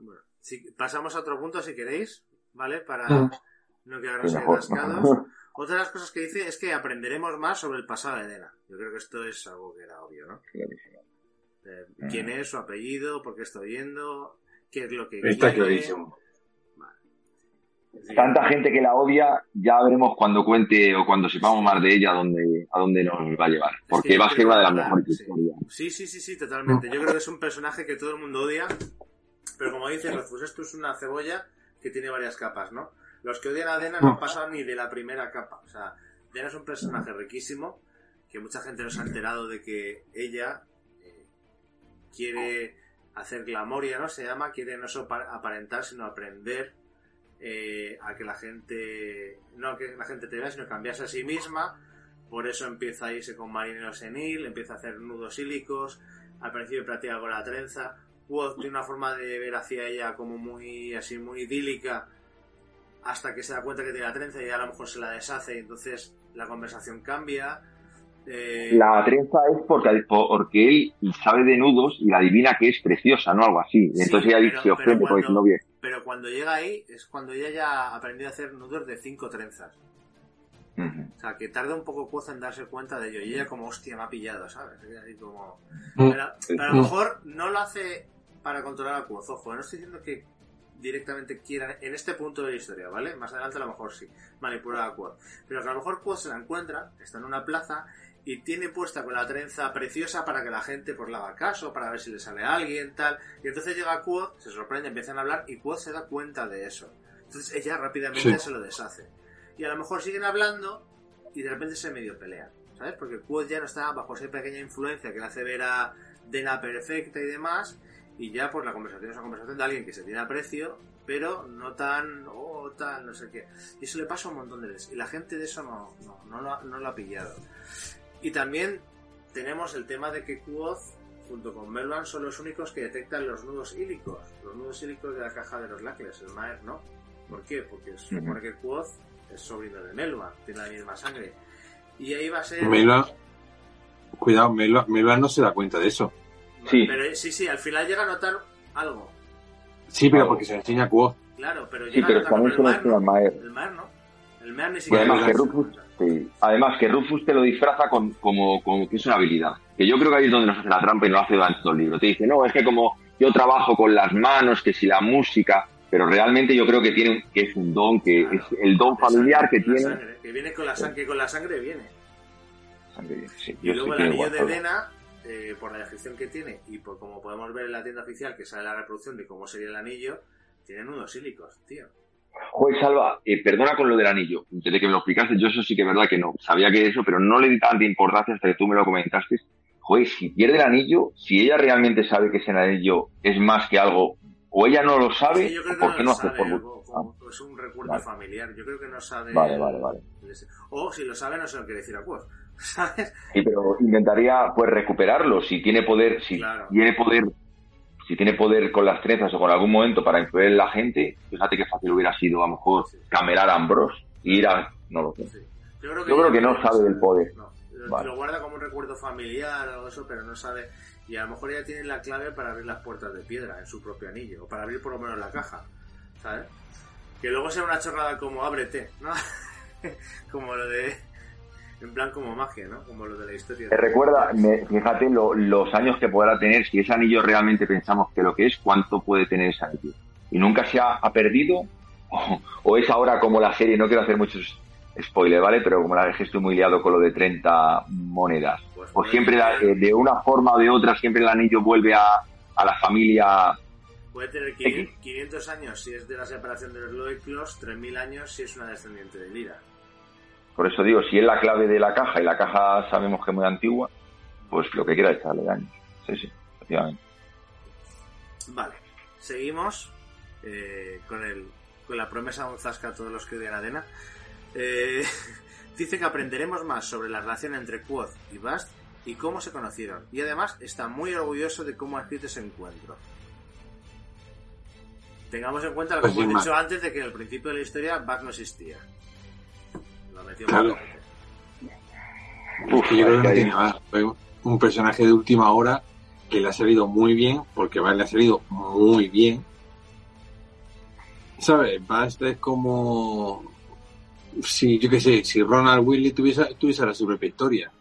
Bueno, si pasamos a otro punto si queréis. ¿vale? Para mm. no quedarnos atascados. (laughs) Otra de las cosas que dice es que aprenderemos más sobre el pasado de Edena. Yo creo que esto es algo que era obvio, ¿no? ¿Quién mm. es su apellido? ¿Por qué estoy yendo? ¿Qué es lo que Está clarísimo. Tanta gente que la odia, ya veremos cuando cuente o cuando sepamos más de ella a dónde, a dónde nos va a llevar. Porque va a ser una de las mejores historias. Sí, sí, sí, sí, totalmente. Yo creo que es un personaje que todo el mundo odia. Pero como dice pues esto es una cebolla que tiene varias capas, ¿no? Los que odian a Dena no pasan ni de la primera capa. O sea, Dena es un personaje riquísimo, que mucha gente nos ha enterado de que ella eh, quiere hacer glamoria, ¿no? Se llama, quiere no solo aparentar, sino aprender eh, a que la gente, no que la gente te vea, sino cambiarse a sí misma. Por eso empieza a irse con marinero senil, empieza a hacer nudos sílicos, al principio practica con la trenza. Tiene una forma de ver hacia ella como muy así muy idílica hasta que se da cuenta que tiene la trenza y a lo mejor se la deshace y entonces la conversación cambia. Eh, La trenza es porque, porque él sabe de nudos y la adivina que es preciosa, ¿no? Algo así. Sí, entonces ella pero- se ofende pero porque cuando- no ve. pero cuando llega ahí es cuando ella ya ha aprendido a hacer nudos de cinco trenzas. O sea, que tarda un poco Quoth en darse cuenta de ello. Y ella como, hostia, me ha pillado, ¿sabes? Así como... Mm. Pero, pero a lo mejor no lo hace para controlar a Quoth. Ojo, no estoy diciendo que directamente quieran, en este punto de la historia, ¿vale? Más adelante a lo mejor sí, manipular a Quoth. Pero que a lo mejor Quoth se la encuentra, está en una plaza y tiene puesta con la trenza preciosa para que la gente pues le haga caso, para ver si le sale a alguien, tal. Y entonces llega Quoth, se sorprende, empiezan a hablar y Quoth se da cuenta de eso. Entonces ella rápidamente Sí. se lo deshace. Y a lo mejor siguen hablando y de repente se medio pelean, ¿sabes? Porque Quoth ya no está bajo esa pequeña influencia que le hace ver a Dena perfecta y demás, y ya pues la conversación es una conversación de alguien que se tiene aprecio, pero no tan, oh, tal, no sé qué. Y eso le pasa a un montón de veces, y la gente de eso no, no, no, lo, ha- no lo ha pillado. Y también tenemos el tema de que Quoth, junto con Melvan, son los únicos que detectan los nudos hílicos, los nudos hílicos de la caja de los Lacles, el Maer no. ¿Por qué? Porque se supone que Quoth es sobrino de Melvan, tiene la misma sangre. Y ahí va a ser... Melva, cuidado, Melva, Melva no se da cuenta de eso. Sí. Pero sí, sí, al final llega a notar algo. Sí, pero porque se enseña a Quoth. Claro, pero Sí, llega pero a notar también se el lo Maer, no. El Maer no. El Maer ni siquiera además sí. además que Rufus te lo disfraza con, como, como que es una habilidad. Que yo creo que ahí es donde nos hace la trampa y no lo hace durante todo el libro. Te dice, no, es que como yo trabajo con las manos, que si la música, pero realmente yo creo que tiene que es un don, que Claro. es el don familiar sangre, que tiene. sangre, que viene con la sangre, que con la sangre viene. Sí, Y luego el anillo de. Dena, eh, por la descripción que tiene y por como podemos ver en la tienda oficial que sale la reproducción de cómo sería el anillo, tiene nudos sílicos, tío. Joder, Salva, eh, perdona con lo del anillo. Desde que me lo explicaste, yo eso sí que es verdad que no. Sabía que eso, pero no le di tanta importancia hasta que tú me lo comentaste. Joder, si pierde el anillo, si ella realmente sabe que ese anillo es más que algo, o ella no lo sabe, Sí, yo creo o que por qué no hace sabe, por algo, como- Ah, es un recuerdo Vale. familiar. Yo creo que no sabe. Vale, vale, vale. O si lo sabe, no se lo quiere decir a Quoth. (laughs) ¿Sabes? Sí, pero intentaría pues recuperarlo. Si tiene poder, si Claro. tiene poder, si tiene poder con las trenzas o con algún momento para influir en la gente, fíjate qué fácil hubiera sido a lo mejor Sí. camelar a Ambrose y ir a, no lo sé. Sí. Yo creo Yo creo que no sabe del poder. No. Lo- Vale. Lo guarda como un recuerdo familiar o eso, pero no sabe. Y a lo mejor ella tiene la clave para abrir las puertas de piedra en su propio anillo, o para abrir por lo menos la caja, ¿sabes? Que luego sea una chorrada como ábrete, ¿no? (laughs) como lo de. En plan, como magia, ¿no? Como lo de la historia. Me recuerda, me- fíjate lo- los años que podrá tener, si ese anillo realmente pensamos que lo que es, cuánto puede tener ese anillo. Y nunca se ha, ha perdido, (laughs) o, o es ahora como la serie, no quiero hacer muchos spoilers, ¿vale? Pero como la dejé estoy muy liado con lo de 30 monedas. Pues O puede siempre, la- eh, de una forma o de otra, siempre el anillo vuelve a, a la familia. Puede tener 500, 500 años si es de la separación de los Loeclos, 3000 años si es una descendiente de Lira. Por eso digo, si es la clave de la caja y la caja sabemos que es muy antigua, pues lo que quiera echarle daño. Sí, sí, efectivamente. Vale, seguimos eh, con, el, con la promesa de un zasca a todos los que odian a Dena. Eh, (laughs) dice que aprenderemos más sobre la relación entre Quoth y Bast y cómo se conocieron. Y además está muy orgulloso de cómo ha escrito ese encuentro. Tengamos en cuenta lo que Pues hemos dicho antes de que al principio de la historia Bast no existía. Lo metió Claro. Uf, que yo creo que no tiene más. Fue un personaje de última hora que le ha salido muy bien, porque le ha salido muy bien. ¿Sabes? Bast es como. Si, yo qué sé, si Ronald Willy tuviese, tuviese la su propia historia.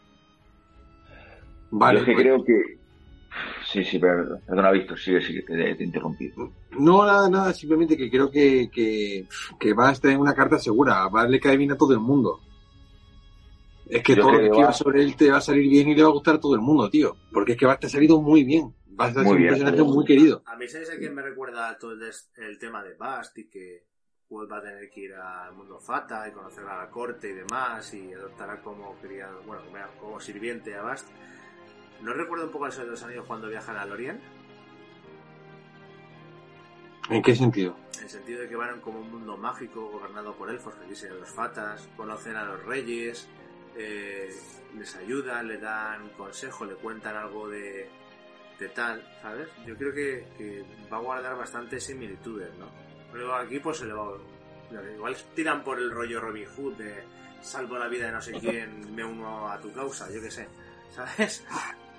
Vale, Yo es que pues- creo que. Sí, sí, pero- perdona, Víctor, sigue, sigue, te, te he interrumpido. No, nada, nada, simplemente que creo que, que, que Bast es una carta segura. A Bast le cae bien a todo el mundo. Es que Yo todo lo que escribas sobre él te va a salir bien y le va a gustar a todo el mundo, tío. Porque es que Bast te ha salido muy bien. Bast es Muy un bien, personaje muy muy querido. A mí sabes a quién me recuerda todo el, des- el tema de Bast y que Quoth va a tener que ir al mundo Fata y conocer a la corte y demás y adoptará como criado, bueno, como, como sirviente a Bast. ¿No recuerdo un poco el Señor de los Anillos cuando viajan a Lorien? ¿En qué sentido? En el sentido de que van como un mundo mágico gobernado por elfos que dicen los Fatas, conocen a los reyes, eh, les ayudan, le dan consejo, le cuentan algo de, tal, ¿sabes? Yo creo que, que va a guardar bastantes similitudes, ¿no? Pero aquí pues se lo, igual tiran por el rollo Robin Hood de salvo la vida de no sé (laughs) quién, me uno a tu causa, yo qué sé, ¿sabes?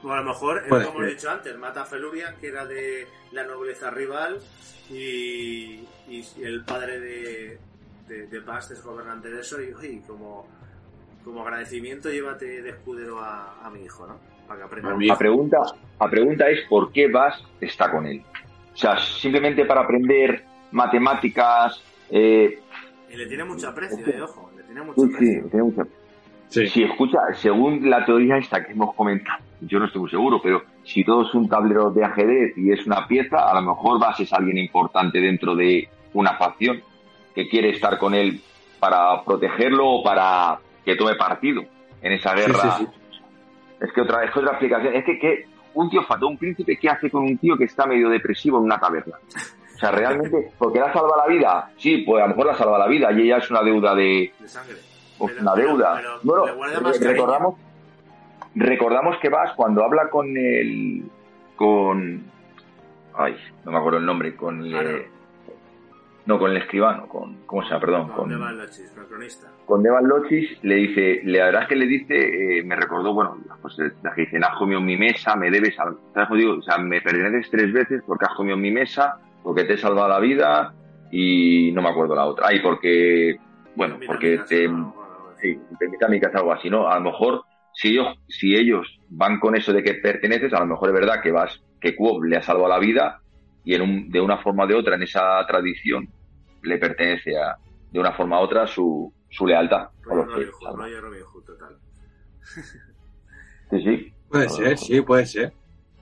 O a lo mejor, Puede como he dicho antes, mata a Felurian, que era de la nobleza rival, y, y el padre de, de, de Bast es gobernante de eso, y oye, como, como agradecimiento llévate de escudero a, a mi hijo, ¿no? Para que aprenda. La pregunta, la pregunta es por qué Vas está con él. O sea, simplemente para aprender matemáticas. Eh, Y le tiene mucho aprecio, eh, ojo, le tiene mucho sí, sí, aprecio. tiene mucha- Sí. Si escucha, según la teoría esta que hemos comentado, yo no estoy muy seguro, pero si todo es un tablero de ajedrez y es una pieza, a lo mejor Vas es alguien importante dentro de una facción que quiere estar con él para protegerlo o para que tome partido en esa guerra. sí, Es que otra, es que otra explicación. Es que, que un tío fato, un príncipe, ¿qué hace con un tío que está medio depresivo en una taberna? O sea, realmente, porque la salva la vida. Sí, pues a lo mejor la salva la vida y ella es una deuda de. De sangre. Pero- una deuda. pero bueno, más cariño. recordamos, recordamos que vas cuando habla con el. con. Ay, no me acuerdo el nombre, con el. No, con el escribano, con. ¿Cómo se llama? Perdón, Con con. Devan Lochis, con el cronista. con Devan Lochis le dice, la verdad es que le dice, eh, me recordó, bueno, pues eh, la que dicen, has comido mi mesa, me debes, al- ¿sabes digo? O sea, me perteneces tres veces porque has comido mi mesa, porque te he salvado la vida y no me acuerdo la otra. Ay, porque, bueno, porque te, no, no, no, no. Sí, mi casa algo así, ¿no? A lo mejor, si ellos, si ellos van con eso de que perteneces, a lo mejor es verdad que vas, que Kuob le ha salvado la vida y en un, de una forma o de otra, en esa tradición, le pertenece a, de una forma u otra su, su lealtad. que Robin Hood, Robin total. Sí, sí. Puede ser, sí, puede ser.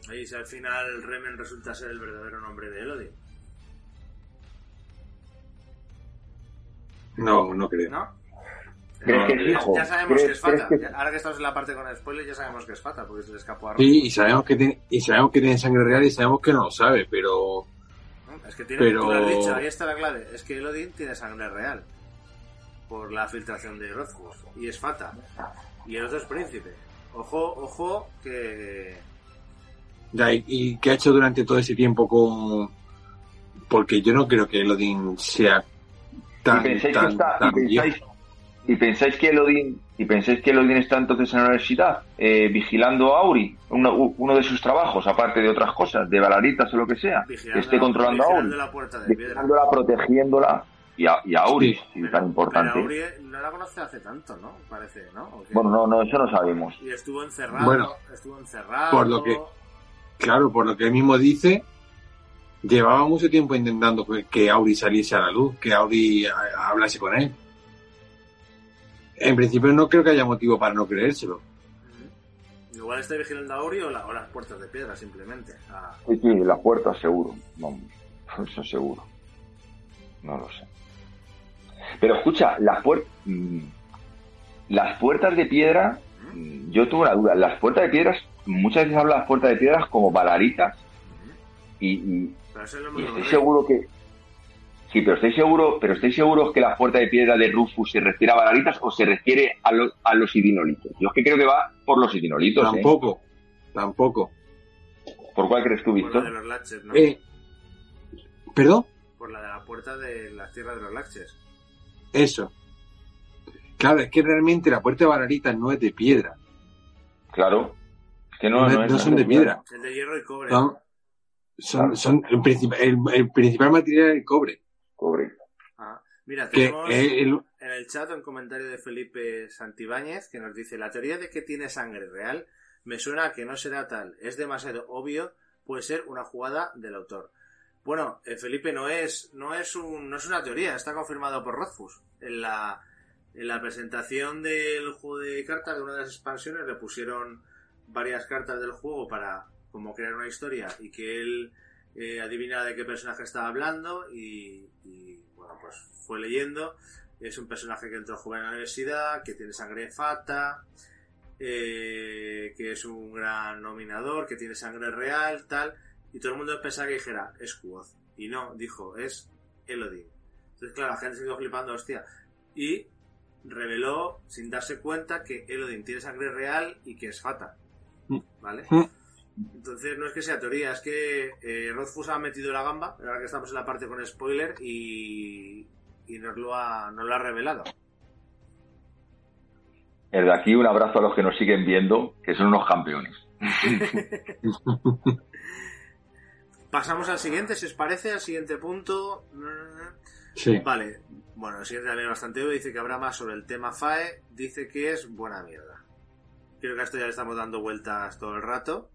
Ahí si al final Remen resulta ser el verdadero nombre de Elodie, No, no creo. ¿no? ¿Crees que es ya, hijo? ya sabemos que ¿Crees- es Fata. que- Ahora que estamos en la parte con spoilers, ya sabemos que es Fata, porque se le escapó a Sí, y sabemos que tiene, y sabemos que tiene sangre real y sabemos que no lo sabe, pero. Es que tiene, pero- tú lo has dicho, ahí está la clave. Es que Elodin tiene sangre real. Por la filtración de Rothfuss. Y es Fata. Y el otro es príncipe. Ojo, ojo, que... ya, y, y qué ha hecho durante todo ese tiempo con porque yo no creo que Elodin sea tan, y pensáis que tan, está, tan y pensáis. Y pensáis que Elodin, y pensáis que Elodin está entonces en la universidad, eh, vigilando a Auri, uno, de sus trabajos, aparte de otras cosas, de balaritas o lo que sea, que esté la- controlando a Auri, la puerta de piedra. vigilándola, protegiéndola, y a, y a Auri, Sí. sí, tan importante. Pero Auri no la conoce hace tanto, ¿no? Parece, ¿no? Bueno, no, no, eso no sabemos. Y estuvo encerrado. Bueno, estuvo encerrado. por lo que- Claro, por lo que él mismo dice, llevaba mucho tiempo intentando que, que Auri saliese a la luz, que Auri a- hablase con él. En principio no creo que haya motivo para no creérselo. Igual está vigilando a Auri o, la- o las puertas de piedra, simplemente. Ah, Sí, sí, la puerta seguro, vamos, (laughs) eso seguro. No lo sé. Pero escucha, las puertas, las puertas de piedra, mm, yo tuve una duda, las puertas de piedras, muchas veces hablan de las puertas de piedras como balaritas y, y- estoy seguro que, sí, pero estoy seguro, pero estoy seguro que la puerta de piedra de Rufus se refiere a balaritas o se refiere a, los a los idinolitos. Yo es que creo que va por los idinolitos, ¿eh? Tampoco, tampoco. ¿Por cuál crees tú, Por la Víctor? de los Latches, ¿no? Eh, ¿Perdón? Por la de la puerta de las tierras de los Latches. Eso. Claro, es que realmente la puerta de Balarita no es de piedra. Claro. Es que No, no, no, es- son de piedra. Es de hierro y cobre. Son, son, Claro. son el, princip- el, el principal material es el cobre. Cobre. Ah, Mira, tenemos el- en el chat un comentario de Felipe Santibáñez que nos dice: La teoría de que tiene sangre real me suena a que no será tal. Es demasiado obvio. Puede ser una jugada del autor. Bueno, eh, Felipe no es, no es un, no es una teoría, está confirmado por Rothfuss. En la, en la presentación del juego de cartas de una de las expansiones le pusieron varias cartas del juego para como crear una historia y que él eh, adivinara de qué personaje estaba hablando y, y, bueno pues fue leyendo. Es un personaje que entró joven a la universidad que tiene sangre fata eh, que es un gran nominador que tiene sangre real tal. Y todo el mundo pensaba que dijera es Quoth y no dijo es Elodin entonces claro la gente se quedó flipando hostia. Y reveló sin darse cuenta que Elodin tiene sangre real y que es fata. Mm. ¿vale? Entonces no es que sea teoría, es que eh, Rothfuss ha metido la gamba, ahora que estamos en la parte con spoiler, y, y nos, lo ha, nos lo ha revelado. Desde aquí un abrazo a los que nos siguen viendo, que son unos campeones. (laughs) (laughs) Pasamos al siguiente, si os parece, al siguiente punto. Sí. Vale, bueno, el siguiente también es bastante obvio, dice que habrá más sobre el tema FAE, dice que es buena mierda. Creo que a esto ya le estamos dando vueltas todo el rato.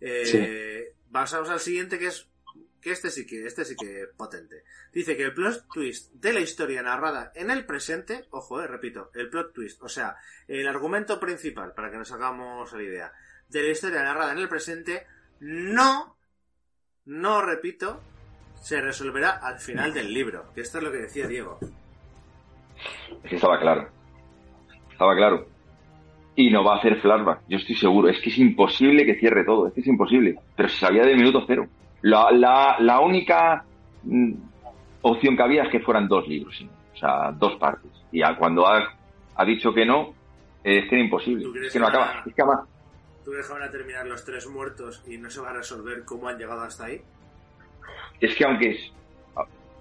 Eh, Pasamos al siguiente que es que este sí que este sí que es potente. Dice que el plot twist de la historia narrada en el presente, ojo, eh, repito, el plot twist, o sea, el argumento principal, para que nos hagamos la idea, de la historia narrada en el presente, no, no repito, se resolverá al final del libro. Que esto es lo que decía Diego. Es que estaba claro. Estaba claro. Y no va a hacer flashback, yo estoy seguro. Es que es imposible que cierre todo, es que es imposible. Pero se sabía de minuto cero. La, la, la única mm, opción que había es que fueran dos libros, sí. o sea, dos partes. Y a- cuando ha, ha dicho que no, es que era imposible. ¿Tú crees Es que no acaba. Es que además- ¿Tú crees que van a terminar los tres muertos y no se va a resolver cómo han llegado hasta ahí? es que aunque es.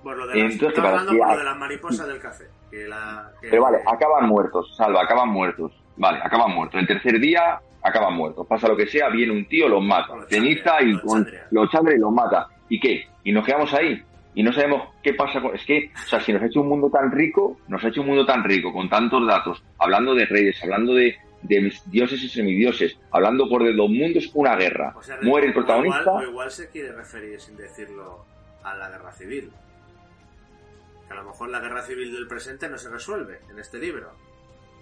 Por lo de las, Entonces, parecía- por lo de las mariposas del café. Que la, que- Pero vale, acaban muertos, salva, acaban muertos. Vale, acaban muertos. El tercer día acaban muertos. Pasa lo que sea, viene un tío, los mata. Los Ceniza y los con los y los mata. ¿Y qué? ¿Y nos quedamos ahí? Y no sabemos qué pasa con... Es que, o sea, si nos ha hecho un mundo tan rico, nos ha hecho un mundo tan rico, con tantos datos, hablando de reyes, hablando de, de dioses y semidioses, hablando por de dos mundos, una guerra. o sea, Muere el protagonista. Igual, o igual se quiere referir, sin decirlo, a la guerra civil. Que a lo mejor la guerra civil del presente no se resuelve en este libro.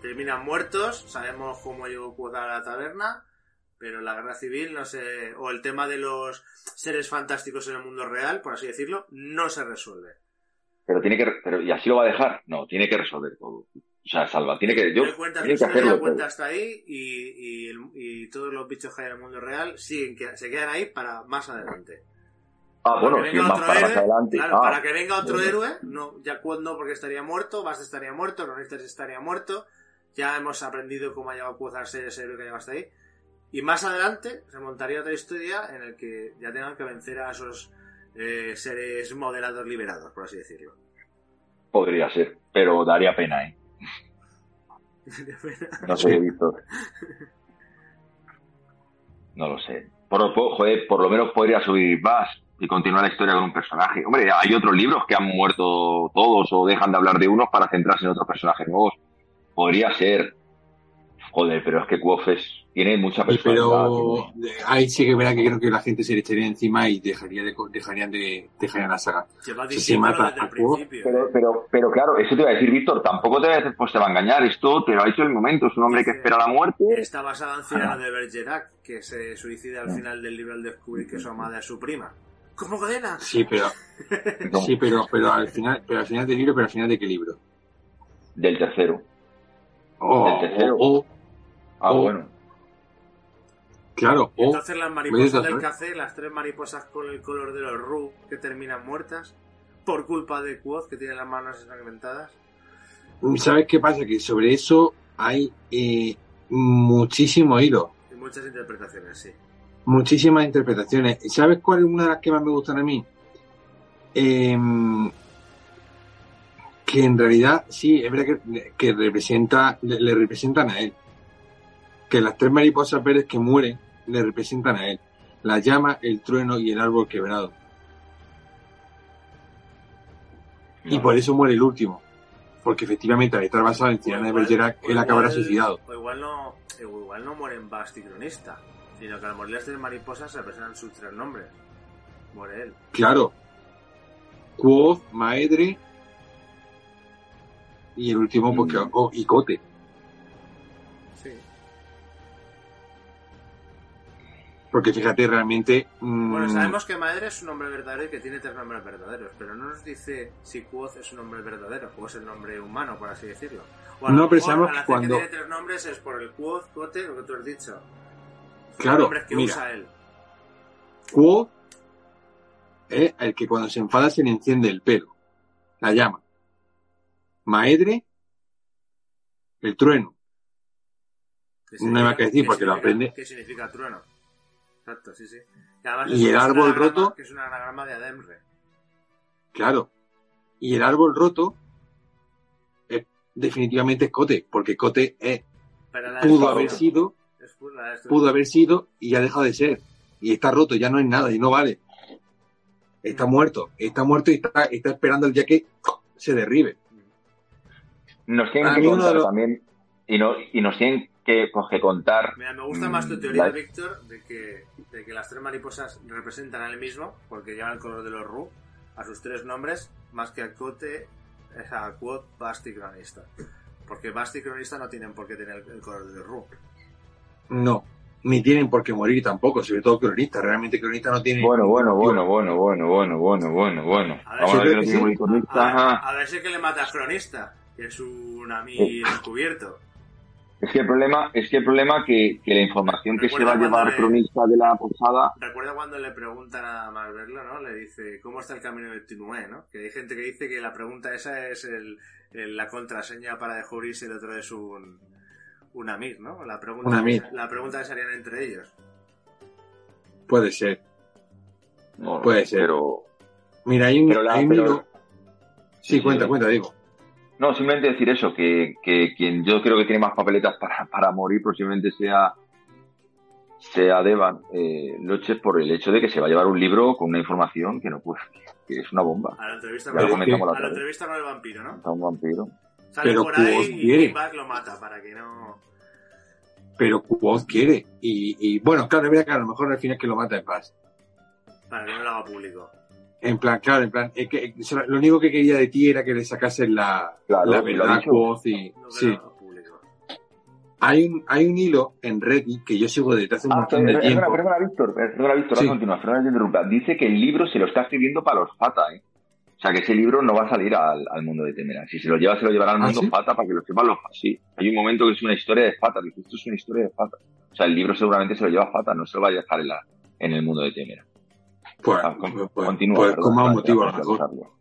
Terminan muertos, sabemos cómo llegó Quoth a la taberna, pero la guerra civil no se. o el tema de los seres fantásticos en el mundo real, por así decirlo, no se resuelve. Pero tiene que... Pero, ¿Y así lo va a dejar? No, tiene que resolver todo. O sea, salva, tiene que... Yo, cuenta tiene que hacerlo todo. cuenta hasta ahí y, y, el- y todos los bichos que hay en el mundo real siguen que, se quedan ahí para más adelante. Ah, bueno, Para que venga otro para más héroe, adelante. claro, Ah, para que venga otro bueno. héroe, no, ya no porque estaría muerto, Bast estaría muerto, Lannister estaría muerto, ya hemos aprendido cómo ha llegado a ser ese héroe que ha llegado hasta ahí. Y más adelante se montaría otra historia en el que ya tengan que vencer a esos eh, seres moderados liberados, por así decirlo. Podría ser, pero daría pena, ¿eh? No sé, Víctor. No lo sé. Por, joder, por lo menos podría subir Bass y continuar la historia con un personaje. Hombre, hay otros libros que han muerto todos o dejan de hablar de unos para centrarse en otros personajes nuevos. Podría ser. Joder, pero es que es- tiene mucha personalidad. pero tiene- eh, ahí sí que verá que creo que la gente se le echaría encima y dejaría de, co- dejarían de dejarían la saga. Lleva Si se mata a. Pero, pero, pero claro, eso te iba a decir, Víctor, tampoco te, va a- pues te va a engañar. Esto te lo ha hecho en el momento. Es un hombre que espera la muerte. Está basada en Cyrano de Bergerac, que se suicida al final del libro al descubrir que su amada es su prima. ¿Cómo cadena? Sí, pero (laughs) sí, pero pero al final, pero al final del libro, pero al final de qué libro? Del tercero. O, Del tercero. o- Ah, Oh. bueno. claro, Y o entonces las mariposas del café, las tres mariposas con el color de los Ru que terminan muertas por culpa de Quoth que tiene las manos ensangrentadas. ¿sabes qué pasa? Que sobre eso hay eh, muchísimo hilo, Y muchas interpretaciones, sí. muchísimas interpretaciones. ¿Y ¿Sabes cuál es una de las que más me gustan a mí? Em, que en realidad sí, es verdad que, que representa, le, le representan a él. Que las tres mariposas verdes que mueren le representan a él. La llama, el trueno y el árbol quebrado. Y por eso muere el último. Porque efectivamente al estar basado en Tirana de Bergerac, él acabará suicidado. O igual no, o igual no mueren Bast y Cronista, sino que al morir las tres mariposas se representan sus tres nombres. Muere él. Claro. Quoth, Maedre y el último, pues, que- Mm. oh, y Cote. Sí. Porque fíjate, realmente. mm, Bueno, sabemos que Madre es un nombre verdadero y que tiene tres nombres verdaderos, pero no nos dice si Quoth es un nombre verdadero o es el nombre humano, por así decirlo. O a No, pero sabemos que cuando- tiene tres nombres es por el Quoth, Cote, lo que tú has dicho. Claro, nombres que mira. usa él. Quoth es el que cuando se enfada se le enciende el pelo. La llama. Maedre, el trueno. ¿Qué No hay más que decir, porque lo aprende. ¿Qué significa trueno? Exacto, sí, sí. Y, el árbol roto- Que es un anagrama de Ademre. Claro. Y el árbol roto es definitivamente es Cote, porque Cote es- pudo haber sido, pudo haber sido y ya ha dejado de ser. Y está roto, ya no es nada y no vale. Está muerto, está muerto y está, está esperando el día que se derribe. Nos tienen A que contar también, y, no, y nos tienen que, pues, que contar. Mira, me gusta más tu teoría, la- Víctor, de que, de que las tres mariposas representan al mismo, porque llevan el color de los Ru, a sus tres nombres, más que a Cote, es a Quoth, Basti y Cronista. Porque Basti y Cronista no tienen por qué tener el color de los Ru. No, ni tienen por qué morir tampoco, sobre todo cronista. Realmente cronista no tiene. Bueno, bueno, bueno, bueno, bueno, bueno, bueno, bueno, bueno. A ver, Vamos yo a ver creo que que no sí. tiene cornista, A, ajá. a ver si es que le mata a Cronista, es un ami encubierto. Es que el problema, es que el problema que, que la información que se va a llevar le- cronista de la posada, Recuerda cuando le preguntan a Malverlo, ¿no? Le dice, ¿cómo está el camino de Tinué, no? Que hay gente que dice que la pregunta esa es el, el- la contraseña para descubrir si el otro es un, un Amir, ¿no? La pregunta, Un Amir. La pregunta que harían entre ellos. Puede ser. no, Puede ser. pero Mira, hay un, Pero la- hay un pero- hilo- Sí, Sí, cuenta, cuenta, digo. No, simplemente decir eso, que, que quien yo creo que tiene más papeletas para, (laughs) para morir posiblemente sea sea Devan eh, Loches por el hecho de que se va a llevar un libro con una información que no puede, que es una bomba. A la entrevista, con, el, comentamos la a otra la vez. entrevista con el vampiro, ¿no? Está un vampiro. Sale Pero por Quoth ahí y quiere. Buck lo mata para que no... Pero Quoth quiere. Y, y bueno, claro, es verdad que a lo mejor al final que lo mata es Paz. para que no lo haga público. En plan, claro, en plan, que lo único que quería de ti era que le sacases la, Claro, verdad. Quoth y... No Sí. Hay un, hay un hilo en Reddit que yo sigo desde hace un Ah, montón de perdona, tiempo. perdona, Víctor, perdona, Víctor, Sí. a continuar, perdona que te interrumpa. Dice que el libro se lo está escribiendo para los Fata, ¿eh? O sea, que ese libro no va a salir al, al mundo de Temera. Si se lo lleva, se lo llevará al ¿Ah, mundo sí? Fata para que lo sepan los Fata. Sí. Hay un momento que es una historia de Fata. Dice, esto es una historia de Fata. O sea, el libro seguramente se lo lleva Fata, no se lo va a dejar en, la, en el mundo de Temera. Pues, Ah, con- pues- pues- continúa. pues perdón, con más para- motivo a lo mejor.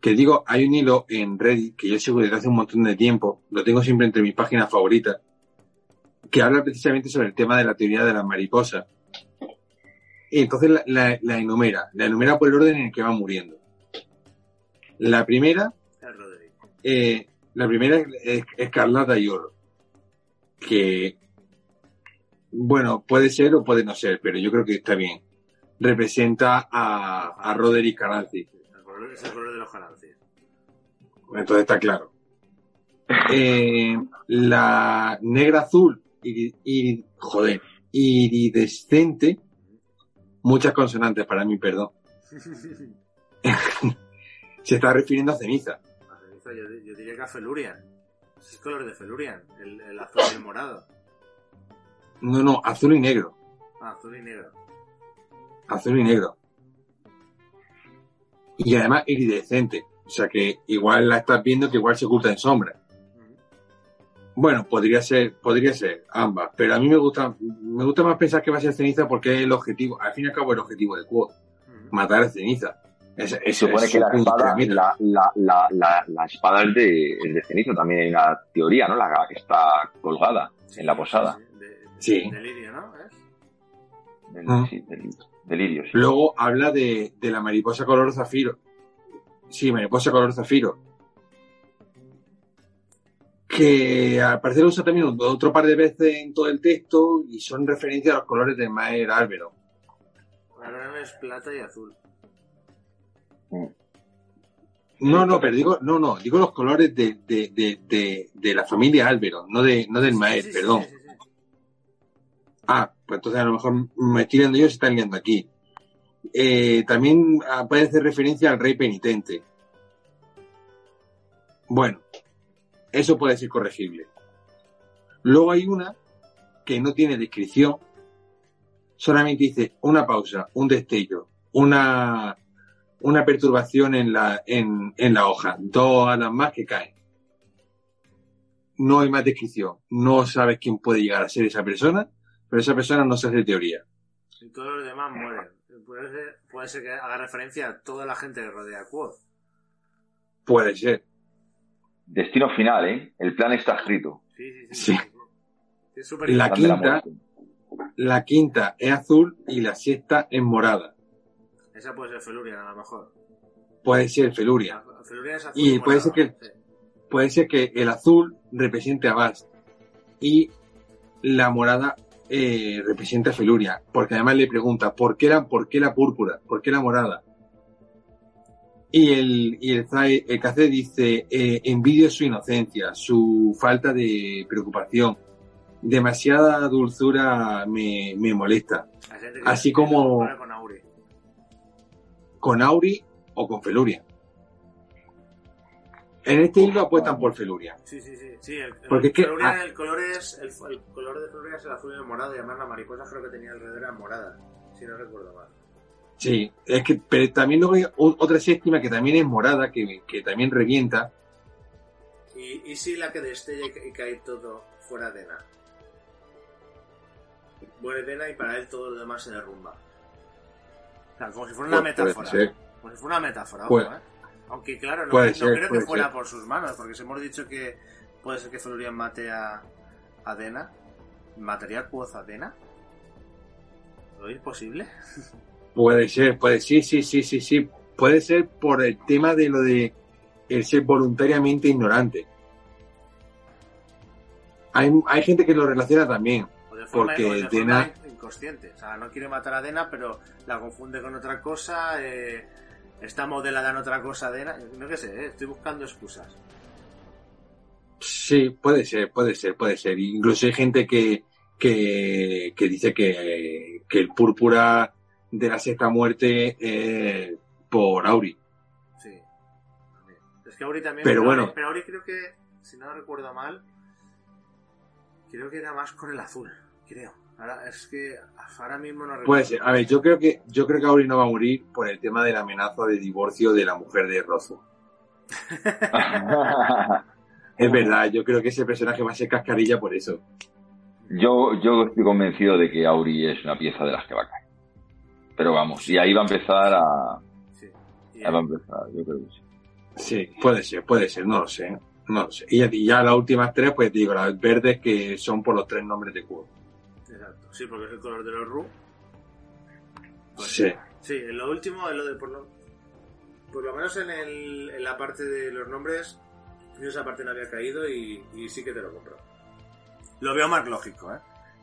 Que digo, hay un hilo en Reddit que yo sigo desde hace un montón de tiempo, lo tengo siempre entre mis páginas favoritas, que habla precisamente sobre el tema de la teoría de las mariposas. Y entonces la, la- la enumera, la enumera por el orden en el que va muriendo. La primera, eh, la primera es Escarlata y Oro. Que, bueno, puede ser o puede no ser, pero yo creo que está bien. Representa a, a Roderick color- Es el color de los Jalancis. Entonces está claro. Eh, la negra azul, joder, iridescente, muchas consonantes para mí, perdón. (laughs) Se está refiriendo a ceniza. La ceniza, yo, yo diría que a Felurian. Es el color de Felurian, el, el azul y el morado. No, no, azul y negro. Ah, azul y negro. Azul y negro. Y además iridescente. O sea que igual la estás viendo que igual se oculta en sombra. Bueno, podría ser, podría ser ambas, pero a mí me gusta, me gusta más pensar que va a ser ceniza porque es el objetivo, al fin y al cabo el objetivo de Ujú. matar a ceniza. Es, Se es- supone es que la espada, la, la, la, la, la espada es de, es de cenizo. También hay una teoría, ¿no? La que está colgada en la posada. Sí, de- de- Sí. Delirio, ¿no? ¿Es? Del, Ah. sí, delirio, sí. Luego habla de, de la mariposa color zafiro. Sí, mariposa color zafiro. Que al parecer lo usa también otro par de veces en todo el texto y son referencias a los colores de Maer Álvaro. Lana es plata y azul. No, no, pero digo, no, no, digo los colores de, de, de, de, de la familia Álvaro, no de, no del Maer, Sí, sí, sí, perdón. sí, sí, sí. Ah, pues entonces a lo mejor me estoy liando yo se están liando aquí. Eh, también ah, puede hacer referencia al rey penitente. Bueno, eso puede ser corregible. Luego hay una que no tiene descripción, solamente dice una pausa, un destello, una, una perturbación en la, en, en la hoja, dos alas más que caen. No hay más descripción, no sabes quién puede llegar a ser esa persona, pero esa persona no se hace teoría. Y todos los demás mueren. Puede ser, puede ser que haga referencia a toda la gente que rodea a Quoth. Puede ser. Destino final, ¿eh? El plan está escrito. Sí, sí, sí. Sí. Es súper La quinta- la quinta es azul y la sexta es morada. Esa puede ser Felurian, a lo mejor. Puede ser Feluria. Felurian es azul Y y, puede ser que- sí. Puede ser que el azul represente a Bast y la morada eh, represente a Feluria. Porque además le pregunta, ¿por qué la, por qué la púrpura? ¿Por qué la morada? Y el, y el, Zai- el Kaze dice, eh, envidio su inocencia, su falta de preocupación. Demasiada dulzura me, me molesta. Así como- con Auri. ¿Con Auri o con Feluria? En este hilo apuestan por Feluria. Sí, sí, sí. sí el, el Porque es que- Felurian, ah. el color es. El, color de Felurian es el azul y el morado. Y además la mariposa creo que tenía alrededor era morada. Si no recuerdo mal. Sí, es que pero también luego hay otra séptima que también es morada, que, que también revienta. Y, y si la que destella y, ca- y cae todo fuera de Ena. Muere Dena y para él todo lo demás se derrumba. O sea, como si fuera una Pues, metáfora. Como si fuera una metáfora, Puede- ojo, ¿eh? Aunque claro, no, puede no ser, creo que fuera ser. por sus manos, porque si hemos dicho que puede ser que Felurian mate a, a Dena, ¿mataría a Quoth a Dena? ¿Lo es posible? (laughs) Puede ser, puede sí, sí, sí, sí, sí. Puede ser por el tema de lo de el ser voluntariamente ignorante. Hay, hay gente que lo relaciona también. De forma, Porque de Dena- inconsciente. O sea, no quiere matar a Dena, pero la confunde con otra cosa. eh, está modelada en otra cosa Dena. No qué sé, eh, estoy buscando excusas. Sí, puede ser, puede ser, puede ser. Incluso hay gente que, que, que dice que, que el púrpura de la sexta muerte es por Auri. Sí. Es que Auri también. Pero bueno. Auri- pero Auri creo que, si no recuerdo mal, creo que era más con el azul. Creo. Ahora, es que ahora mismo no recuerdo. Puede ser. A ver, yo creo que, yo creo que Auri no va a morir por el tema de la amenaza de divorcio de la mujer de Rozo. (laughs) Es verdad, yo creo que ese personaje va a ser cascarilla por eso. yo, yo estoy convencido de que Auri es una pieza de las que va a caer. Pero vamos, y ahí va a empezar a... Sí. Ahí va a empezar, yo creo que sí. Sí, puede ser, puede ser, no lo sé. No lo sé. Y ya, y ya las últimas tres, pues digo, las verdes que son por los tres nombres de cubo. Sí, porque es el color de los Ru. Pues Sí. Sí, en lo último, en lo de por lo, por lo menos en, el, en la parte de los nombres, yo esa parte no había caído y, y sí que te lo compro. Lo veo más lógico, ¿eh?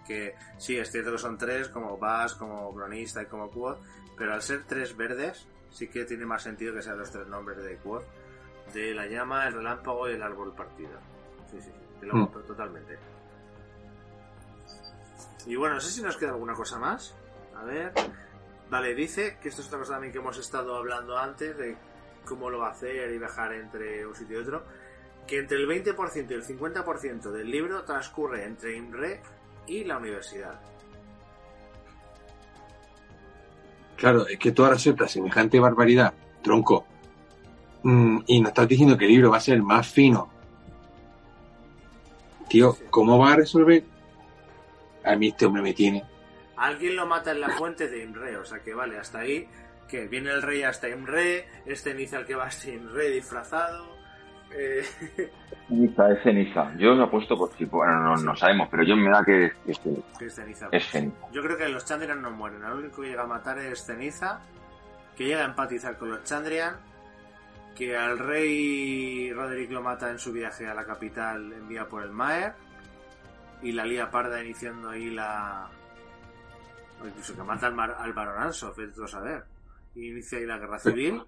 Que sí, es cierto que son tres, como Bass, como Cronista y como Quad, pero al ser tres verdes, sí que tiene más sentido que sean los tres nombres de Quad, de la llama, el relámpago y el árbol partido. Sí, sí, te lo Hmm. compro totalmente. Y bueno, no sé si nos queda alguna cosa más. A ver. Vale, dice que esto es otra cosa también que hemos estado hablando antes de cómo lo va a hacer y viajar entre un sitio y otro. Que entre el 20% y el 50% del libro transcurre entre Imre y la universidad. Claro, es que tú ahora aceptas semejante barbaridad, tronco. Mm, y nos estás diciendo que el libro va a ser más fino. Tío. ¿cómo va a resolver? A mí este hombre me tiene. Alguien lo mata en la fuente de Imre, o sea que vale, hasta ahí. Que viene el rey hasta Imre, este inicia el que va hasta Imre disfrazado. Eh, (laughs) Ceniza, es ceniza. Yo os apuesto por si, bueno, no, no sabemos, pero yo me da que es, es ceniza. que es ceniza. Es ceniza. Yo creo que los Chandrian no mueren. Lo único que llega a matar es Ceniza, que llega a empatizar con los Chandrian, que al rey Roderick lo mata en su viaje a la capital envía por el Maer, y la lía parda iniciando ahí la... o incluso que mata al, Mar- al Baron es todo saber. Y inicia ahí la guerra civil.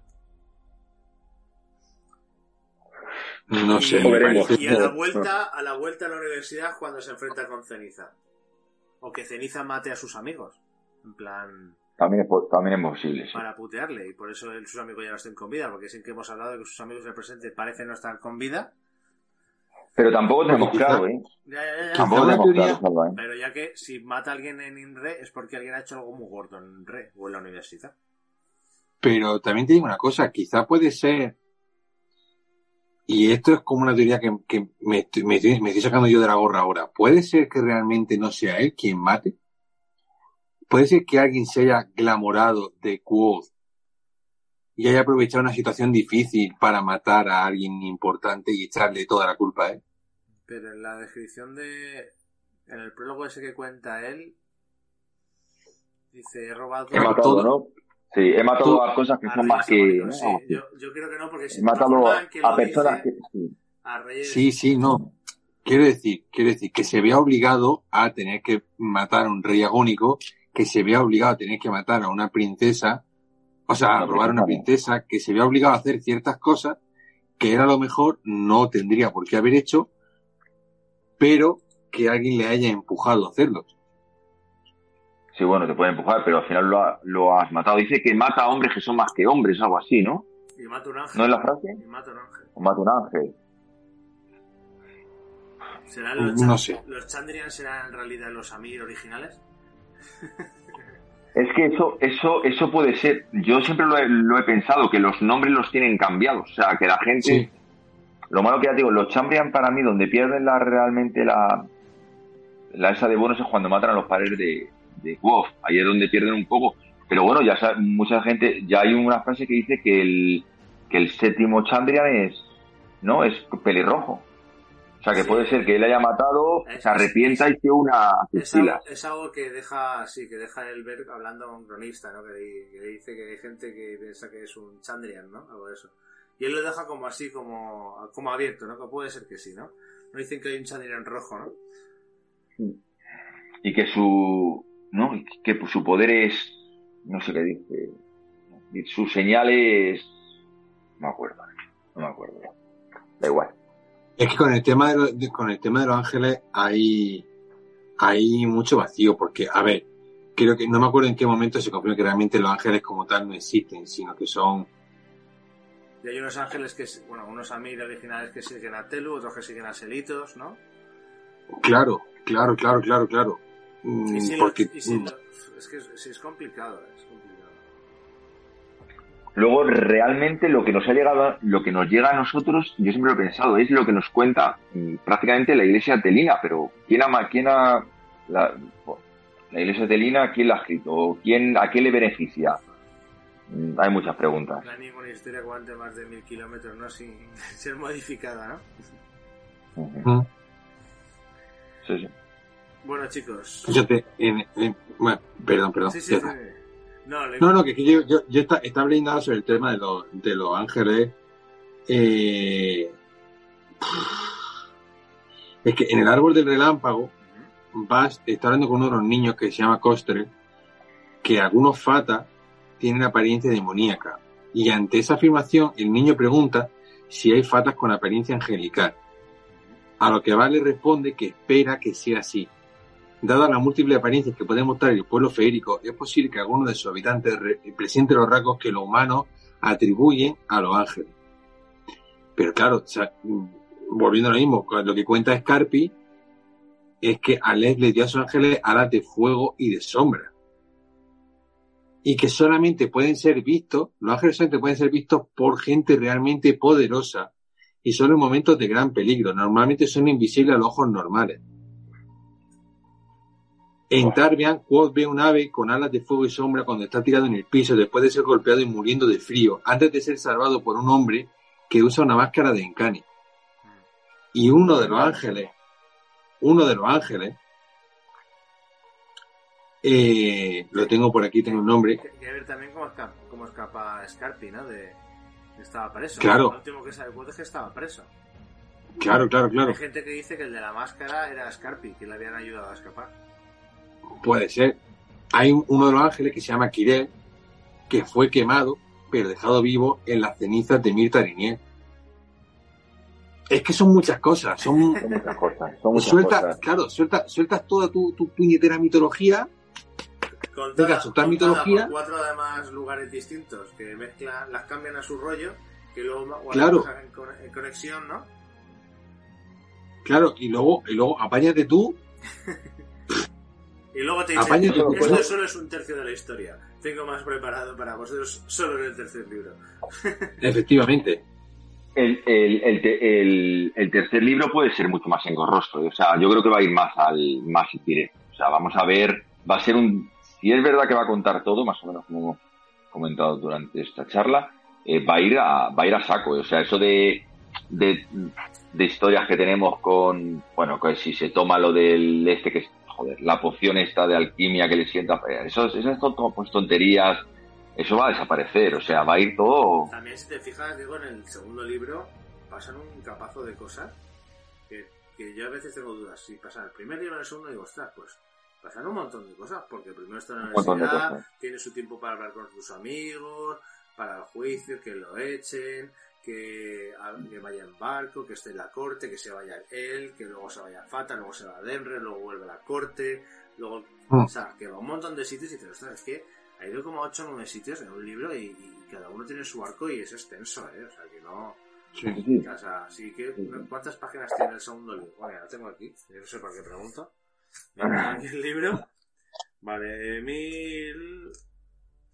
No y, sé, parece- y a la vuelta a la vuelta a la universidad cuando se enfrenta con Ceniza. O que Ceniza mate a sus amigos. En plan... También es, también es posible, sí. para putearle y por eso sus amigos ya no estén con vida, porque sin que hemos hablado de que sus amigos presente parecen no estar con vida. Pero tampoco tenemos claro, ¿eh? Ya, ya, ya, ya. Tampoco tenemos claro, Salva, ¿eh? Pero ya que si mata a alguien en INRE es porque alguien ha hecho algo muy gordo en INRE o en la universidad. Pero también te digo una cosa, quizá puede ser, y esto es como una teoría que, que me, estoy- me estoy- me estoy sacando yo de la gorra ahora, puede ser que realmente no sea él quien mate. Puede ser que alguien se haya glamorado de Quoth y haya aprovechado una situación difícil para matar a alguien importante y echarle toda la culpa a él. Pero en la descripción de... En el prólogo ese que cuenta él, Dice, he robado... He matado, ¿no? Sí, he matado a cosas que son más que... Sí, yo, yo, creo que no, porque si he matado a personas que... Sí. A reyes... sí, sí, no. Quiero decir, quiero decir que se vea obligado a tener que matar a un rey agónico, que se vea obligado a tener que matar a una princesa, o sea, a robar a una princesa, que se vea obligado a hacer ciertas cosas que era lo mejor no tendría por qué haber hecho, pero que alguien le haya empujado a hacerlo. Sí, bueno, te puede empujar, pero al final lo, has matado. Dice que mata a hombres que son más que hombres, algo así, ¿no? Y mata un ángel. ¿No es la frase? Y mata un ángel. O mata un ángel. ¿Serán los, no sé. ¿Los Chandrian serán en realidad los Amir originales? Es que eso, eso, eso puede ser. Yo siempre lo he, lo he, pensado, que los nombres los tienen cambiados. O sea, que la gente. Lo malo que ya digo, los Chambrian para mí, donde pierden la realmente la. La esa de bonos es cuando matan a los padres de, de Wolf. Ahí es donde pierden un poco. Pero bueno, ya mucha gente. Ya hay una frase que dice que el, que el séptimo Chambrian es. ¿No? Es pelirrojo. O sea, que puede ser que él haya matado, se arrepienta y que una es algo, es algo, que deja, sí, que deja el ver hablando a un cronista, ¿no? Que, dice que hay gente que piensa que es un Chandrian, ¿no? Algo de eso. Y él lo deja como así, como, como abierto, ¿no? Que puede ser que sí, ¿no? No dicen que hay un Chandrian rojo, ¿no? Y que su, ¿no? Que su poder es, no sé qué dice, su señal es, no me acuerdo, no me acuerdo. Da igual. Es que con el tema de, con el tema de los ángeles hay, hay mucho vacío, porque, a ver, creo que no me acuerdo en qué momento se confirma que realmente los ángeles como tal no existen, sino que son. Y hay unos ángeles que, bueno, unos Amir originales que siguen a Telu, otros que siguen a Selitos, ¿no? Claro, claro, claro, claro, claro. Mm, porque, mm. es que sí es complicado, es complicado. Luego, realmente lo que nos ha llegado, lo que nos llega a nosotros, yo siempre lo he pensado, es lo que nos cuenta mm, prácticamente la iglesia telina, pero ¿quién ha, quién ha la, la iglesia telina, quién la ha escrito? ¿Quién, ¿A qué le beneficia? Mm, hay muchas preguntas. No hay ninguna historia que aguante más de mil kilómetros, ¿no? Sin (laughs) ser modificada, ¿no? Sí, sí. Bueno, chicos. Fíjate, bueno, perdón, perdón. Sí, sí, sí. No, no, que, yo, yo, yo está, está blindado sobre el tema de, los, de los ángeles. Eh, es que en el árbol del relámpago vas, está hablando con uno de los niños que se llama Costre, que algunos fata tienen apariencia demoníaca. Y ante esa afirmación, el niño pregunta si hay fatas con apariencia angelical. A lo que Vale responde que espera que sea así, Dada las múltiples apariencias que puede mostrar el pueblo feérico, es posible que alguno de sus habitantes presente los rasgos que los humanos atribuyen a los ángeles. Pero claro, volviendo a lo mismo, lo que cuenta Scarpi es que Alex le dio a sus ángeles alas de fuego y de sombra. Y que solamente pueden ser vistos, los ángeles solamente pueden ser vistos por gente realmente poderosa y solo en momentos de gran peligro. Normalmente son invisibles a los ojos normales. En Tarbian, Quoth ve un ave con alas de fuego y sombra cuando está tirado en el piso después de ser golpeado y muriendo de frío, antes de ser salvado por un hombre que usa una máscara de encani. Y uno de los ángeles, uno de los ángeles, eh, lo tengo por aquí, tengo un nombre. Hay que ver también cómo escapa, cómo escapa Scarpi, ¿no? De, estaba preso. Claro. Lo último que sabe es que estaba preso. Claro, claro, claro. Hay gente que dice que el de la máscara era Scarpi, que le habían ayudado a escapar. Puede ser. Hay uno de los ángeles que se llama Kirel, que fue quemado, pero dejado vivo en las cenizas de Mirta Rinier. Es que son muchas cosas, son, muchas cosas. Son sueltas, claro, sueltas, sueltas toda tu, tu puñetera mitología. Contada, sueltas mitología. Por cuatro además lugares distintos que mezclan, las cambian a su rollo, que luego claro. en, conexión, ¿no? Claro, y luego, y luego apáñate tú (laughs) Y luego te dicen, esto solo es un tercio de la historia. Tengo más preparado para vosotros solo en el tercer libro. (laughs) Efectivamente. El, el, el, tercer libro puede ser mucho más engorroso. O sea, yo creo que va a ir más al más directo. O sea, vamos a ver, va a ser un... Si es verdad que va a contar todo, más o menos como hemos comentado durante esta charla, eh, va, a ir a, va a ir a saco. O sea, eso de, de, historias que tenemos con, bueno, que si se toma lo del este que joder, la poción esta de alquimia que le sienta, eso, eso son pues, tonterías, eso va a desaparecer, o sea, va a ir todo... También si te fijas, digo, en el segundo libro pasan un capazo de cosas que, que yo a veces tengo dudas. Si pasan el primer libro en el segundo, digo, ostras, pues pasan un montón de cosas, porque primero está en la universidad, tiene su tiempo para hablar con sus amigos, para el juicio, que lo echen, que, vaya en barco, que esté en la corte, que se vaya él, que luego se vaya a Fata, luego se va a Denver, luego vuelve a la corte, luego, mm. o sea, que va a un montón de sitios y dices, ostras, es que ha ido como a 8 o 9 sitios en un libro y, cada uno tiene su arco y es extenso, ¿eh? O sea, que no... Sí, O sea, así que, ¿cuántas páginas tiene el segundo libro? Bueno, lo tengo aquí, yo no sé por qué pregunto. Aquí (laughs) el libro. Vale, mil...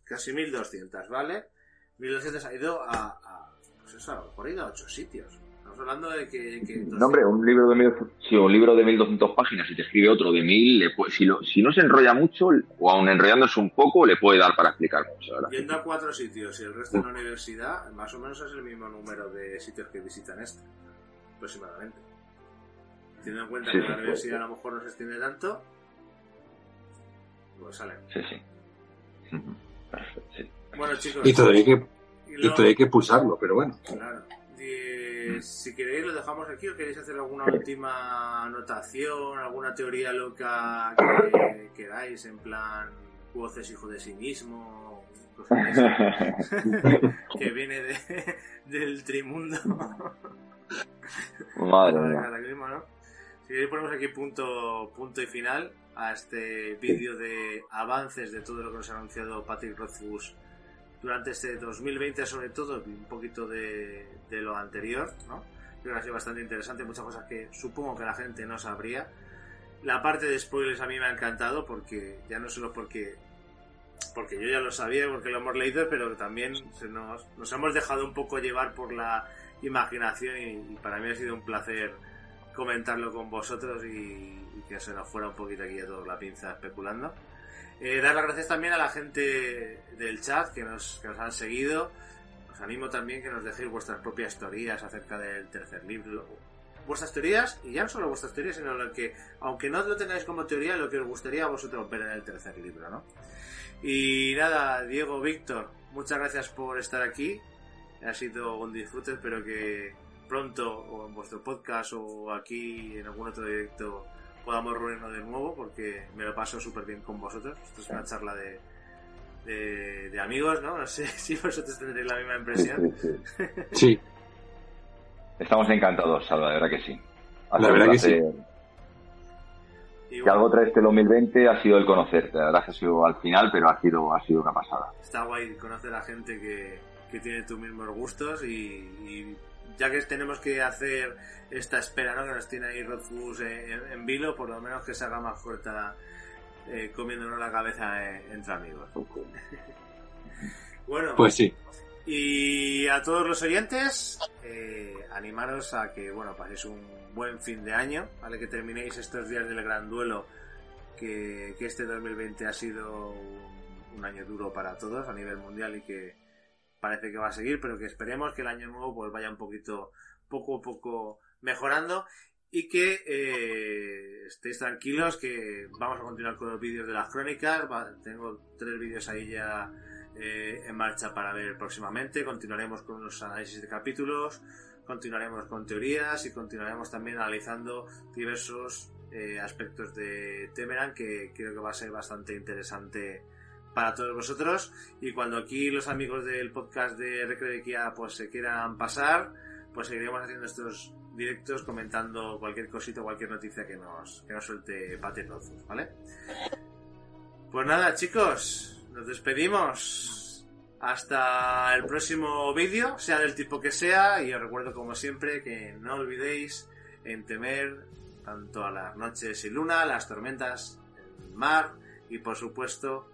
casi 1200, ¿vale? 1200 ha ido a, pues eso, por ido a 8 sitios hablando de que... No, hombre, un libro de, mil, sí, un libro de 1200 páginas y te escribe otro de 1000, si, si no se enrolla mucho, o aún enrollándose un poco, le puede dar para explicar mucho. Yendo a cuatro sitios y el resto en la universidad, más o menos es el mismo número de sitios que visitan este, aproximadamente. Teniendo en cuenta que la universidad a lo mejor no se extiende tanto, pues salen. Sí, sí. Bueno, chicos. Y todavía hay que, y hay que pulsarlo, pero bueno. Claro. Si queréis lo dejamos aquí o queréis hacer alguna última anotación, alguna teoría loca que queráis, en plan, voces hijo de sí mismo, (laughs) que viene de, del Trimundo. Madre mía. Si queréis ponemos aquí punto, punto y final a este vídeo de avances de todo lo que nos ha anunciado Patrick Rothfuss durante este 2020 sobre todo, un poquito de, lo anterior, ¿no? Creo que ha sido bastante interesante, muchas cosas que supongo que la gente no sabría. La parte de spoilers a mí me ha encantado porque ya no solo porque porque yo ya lo sabía, porque lo hemos leído, pero también nos, nos hemos dejado un poco llevar por la imaginación y, para mí ha sido un placer comentarlo con vosotros y, que se nos fuera un poquito aquí a toda la pinza especulando. Eh, dar las gracias también a la gente del chat que nos, que nos han seguido. Os animo también que nos dejéis vuestras propias teorías acerca del tercer libro. Vuestras teorías, y ya no solo vuestras teorías, sino lo que, aunque no lo tengáis como teoría, lo que os gustaría a vosotros ver en el tercer libro, ¿no? Y nada, Diego, Víctor, muchas gracias por estar aquí. Ha sido un disfrute, espero que pronto, o en vuestro podcast, o aquí en algún otro directo, podamos reunirnos de nuevo porque me lo paso súper bien con vosotros. Esto es una charla de, de, amigos, ¿no? No sé (laughs) si vosotros tendréis la misma impresión. Sí. Estamos encantados, Salva, de verdad que sí. la verdad que sí. Que algo trae este 2020 ha sido el conocerte. La verdad que ha sido al final, pero ha sido, ha sido una pasada. Está guay conocer a gente que, que tiene tus mismos gustos y ya que tenemos que hacer esta espera, ¿no? Que nos tiene ahí Rodfus en, vilo, por lo menos que se haga más corta eh, comiéndonos la cabeza eh, entre amigos. (laughs) bueno, pues sí. Y a todos los oyentes, eh, animaros a que, bueno, paséis un buen fin de año, ¿vale? Que terminéis estos días del gran duelo, que, que este 2020 ha sido un año duro para todos a nivel mundial y que parece que va a seguir, pero que esperemos que el año nuevo pues vaya un poquito, poco a poco mejorando y que eh, estéis tranquilos que vamos a continuar con los vídeos de las crónicas. tengo tres vídeos ahí ya eh, en marcha para ver próximamente. Continuaremos con los análisis de capítulos, continuaremos con teorías y continuaremos también analizando diversos eh, aspectos de Temeran que creo que va a ser bastante interesante para todos vosotros. Y cuando aquí los amigos del podcast de Recredequia pues se quieran pasar, pues seguiremos haciendo estos directos comentando cualquier cosita, cualquier noticia que nos, que nos suelte Pate ¿vale? Pues nada, chicos, nos despedimos. Hasta el próximo vídeo, sea del tipo que sea, y os recuerdo como siempre que no olvidéis en temer tanto a las noches sin luna, las tormentas, el mar y por supuesto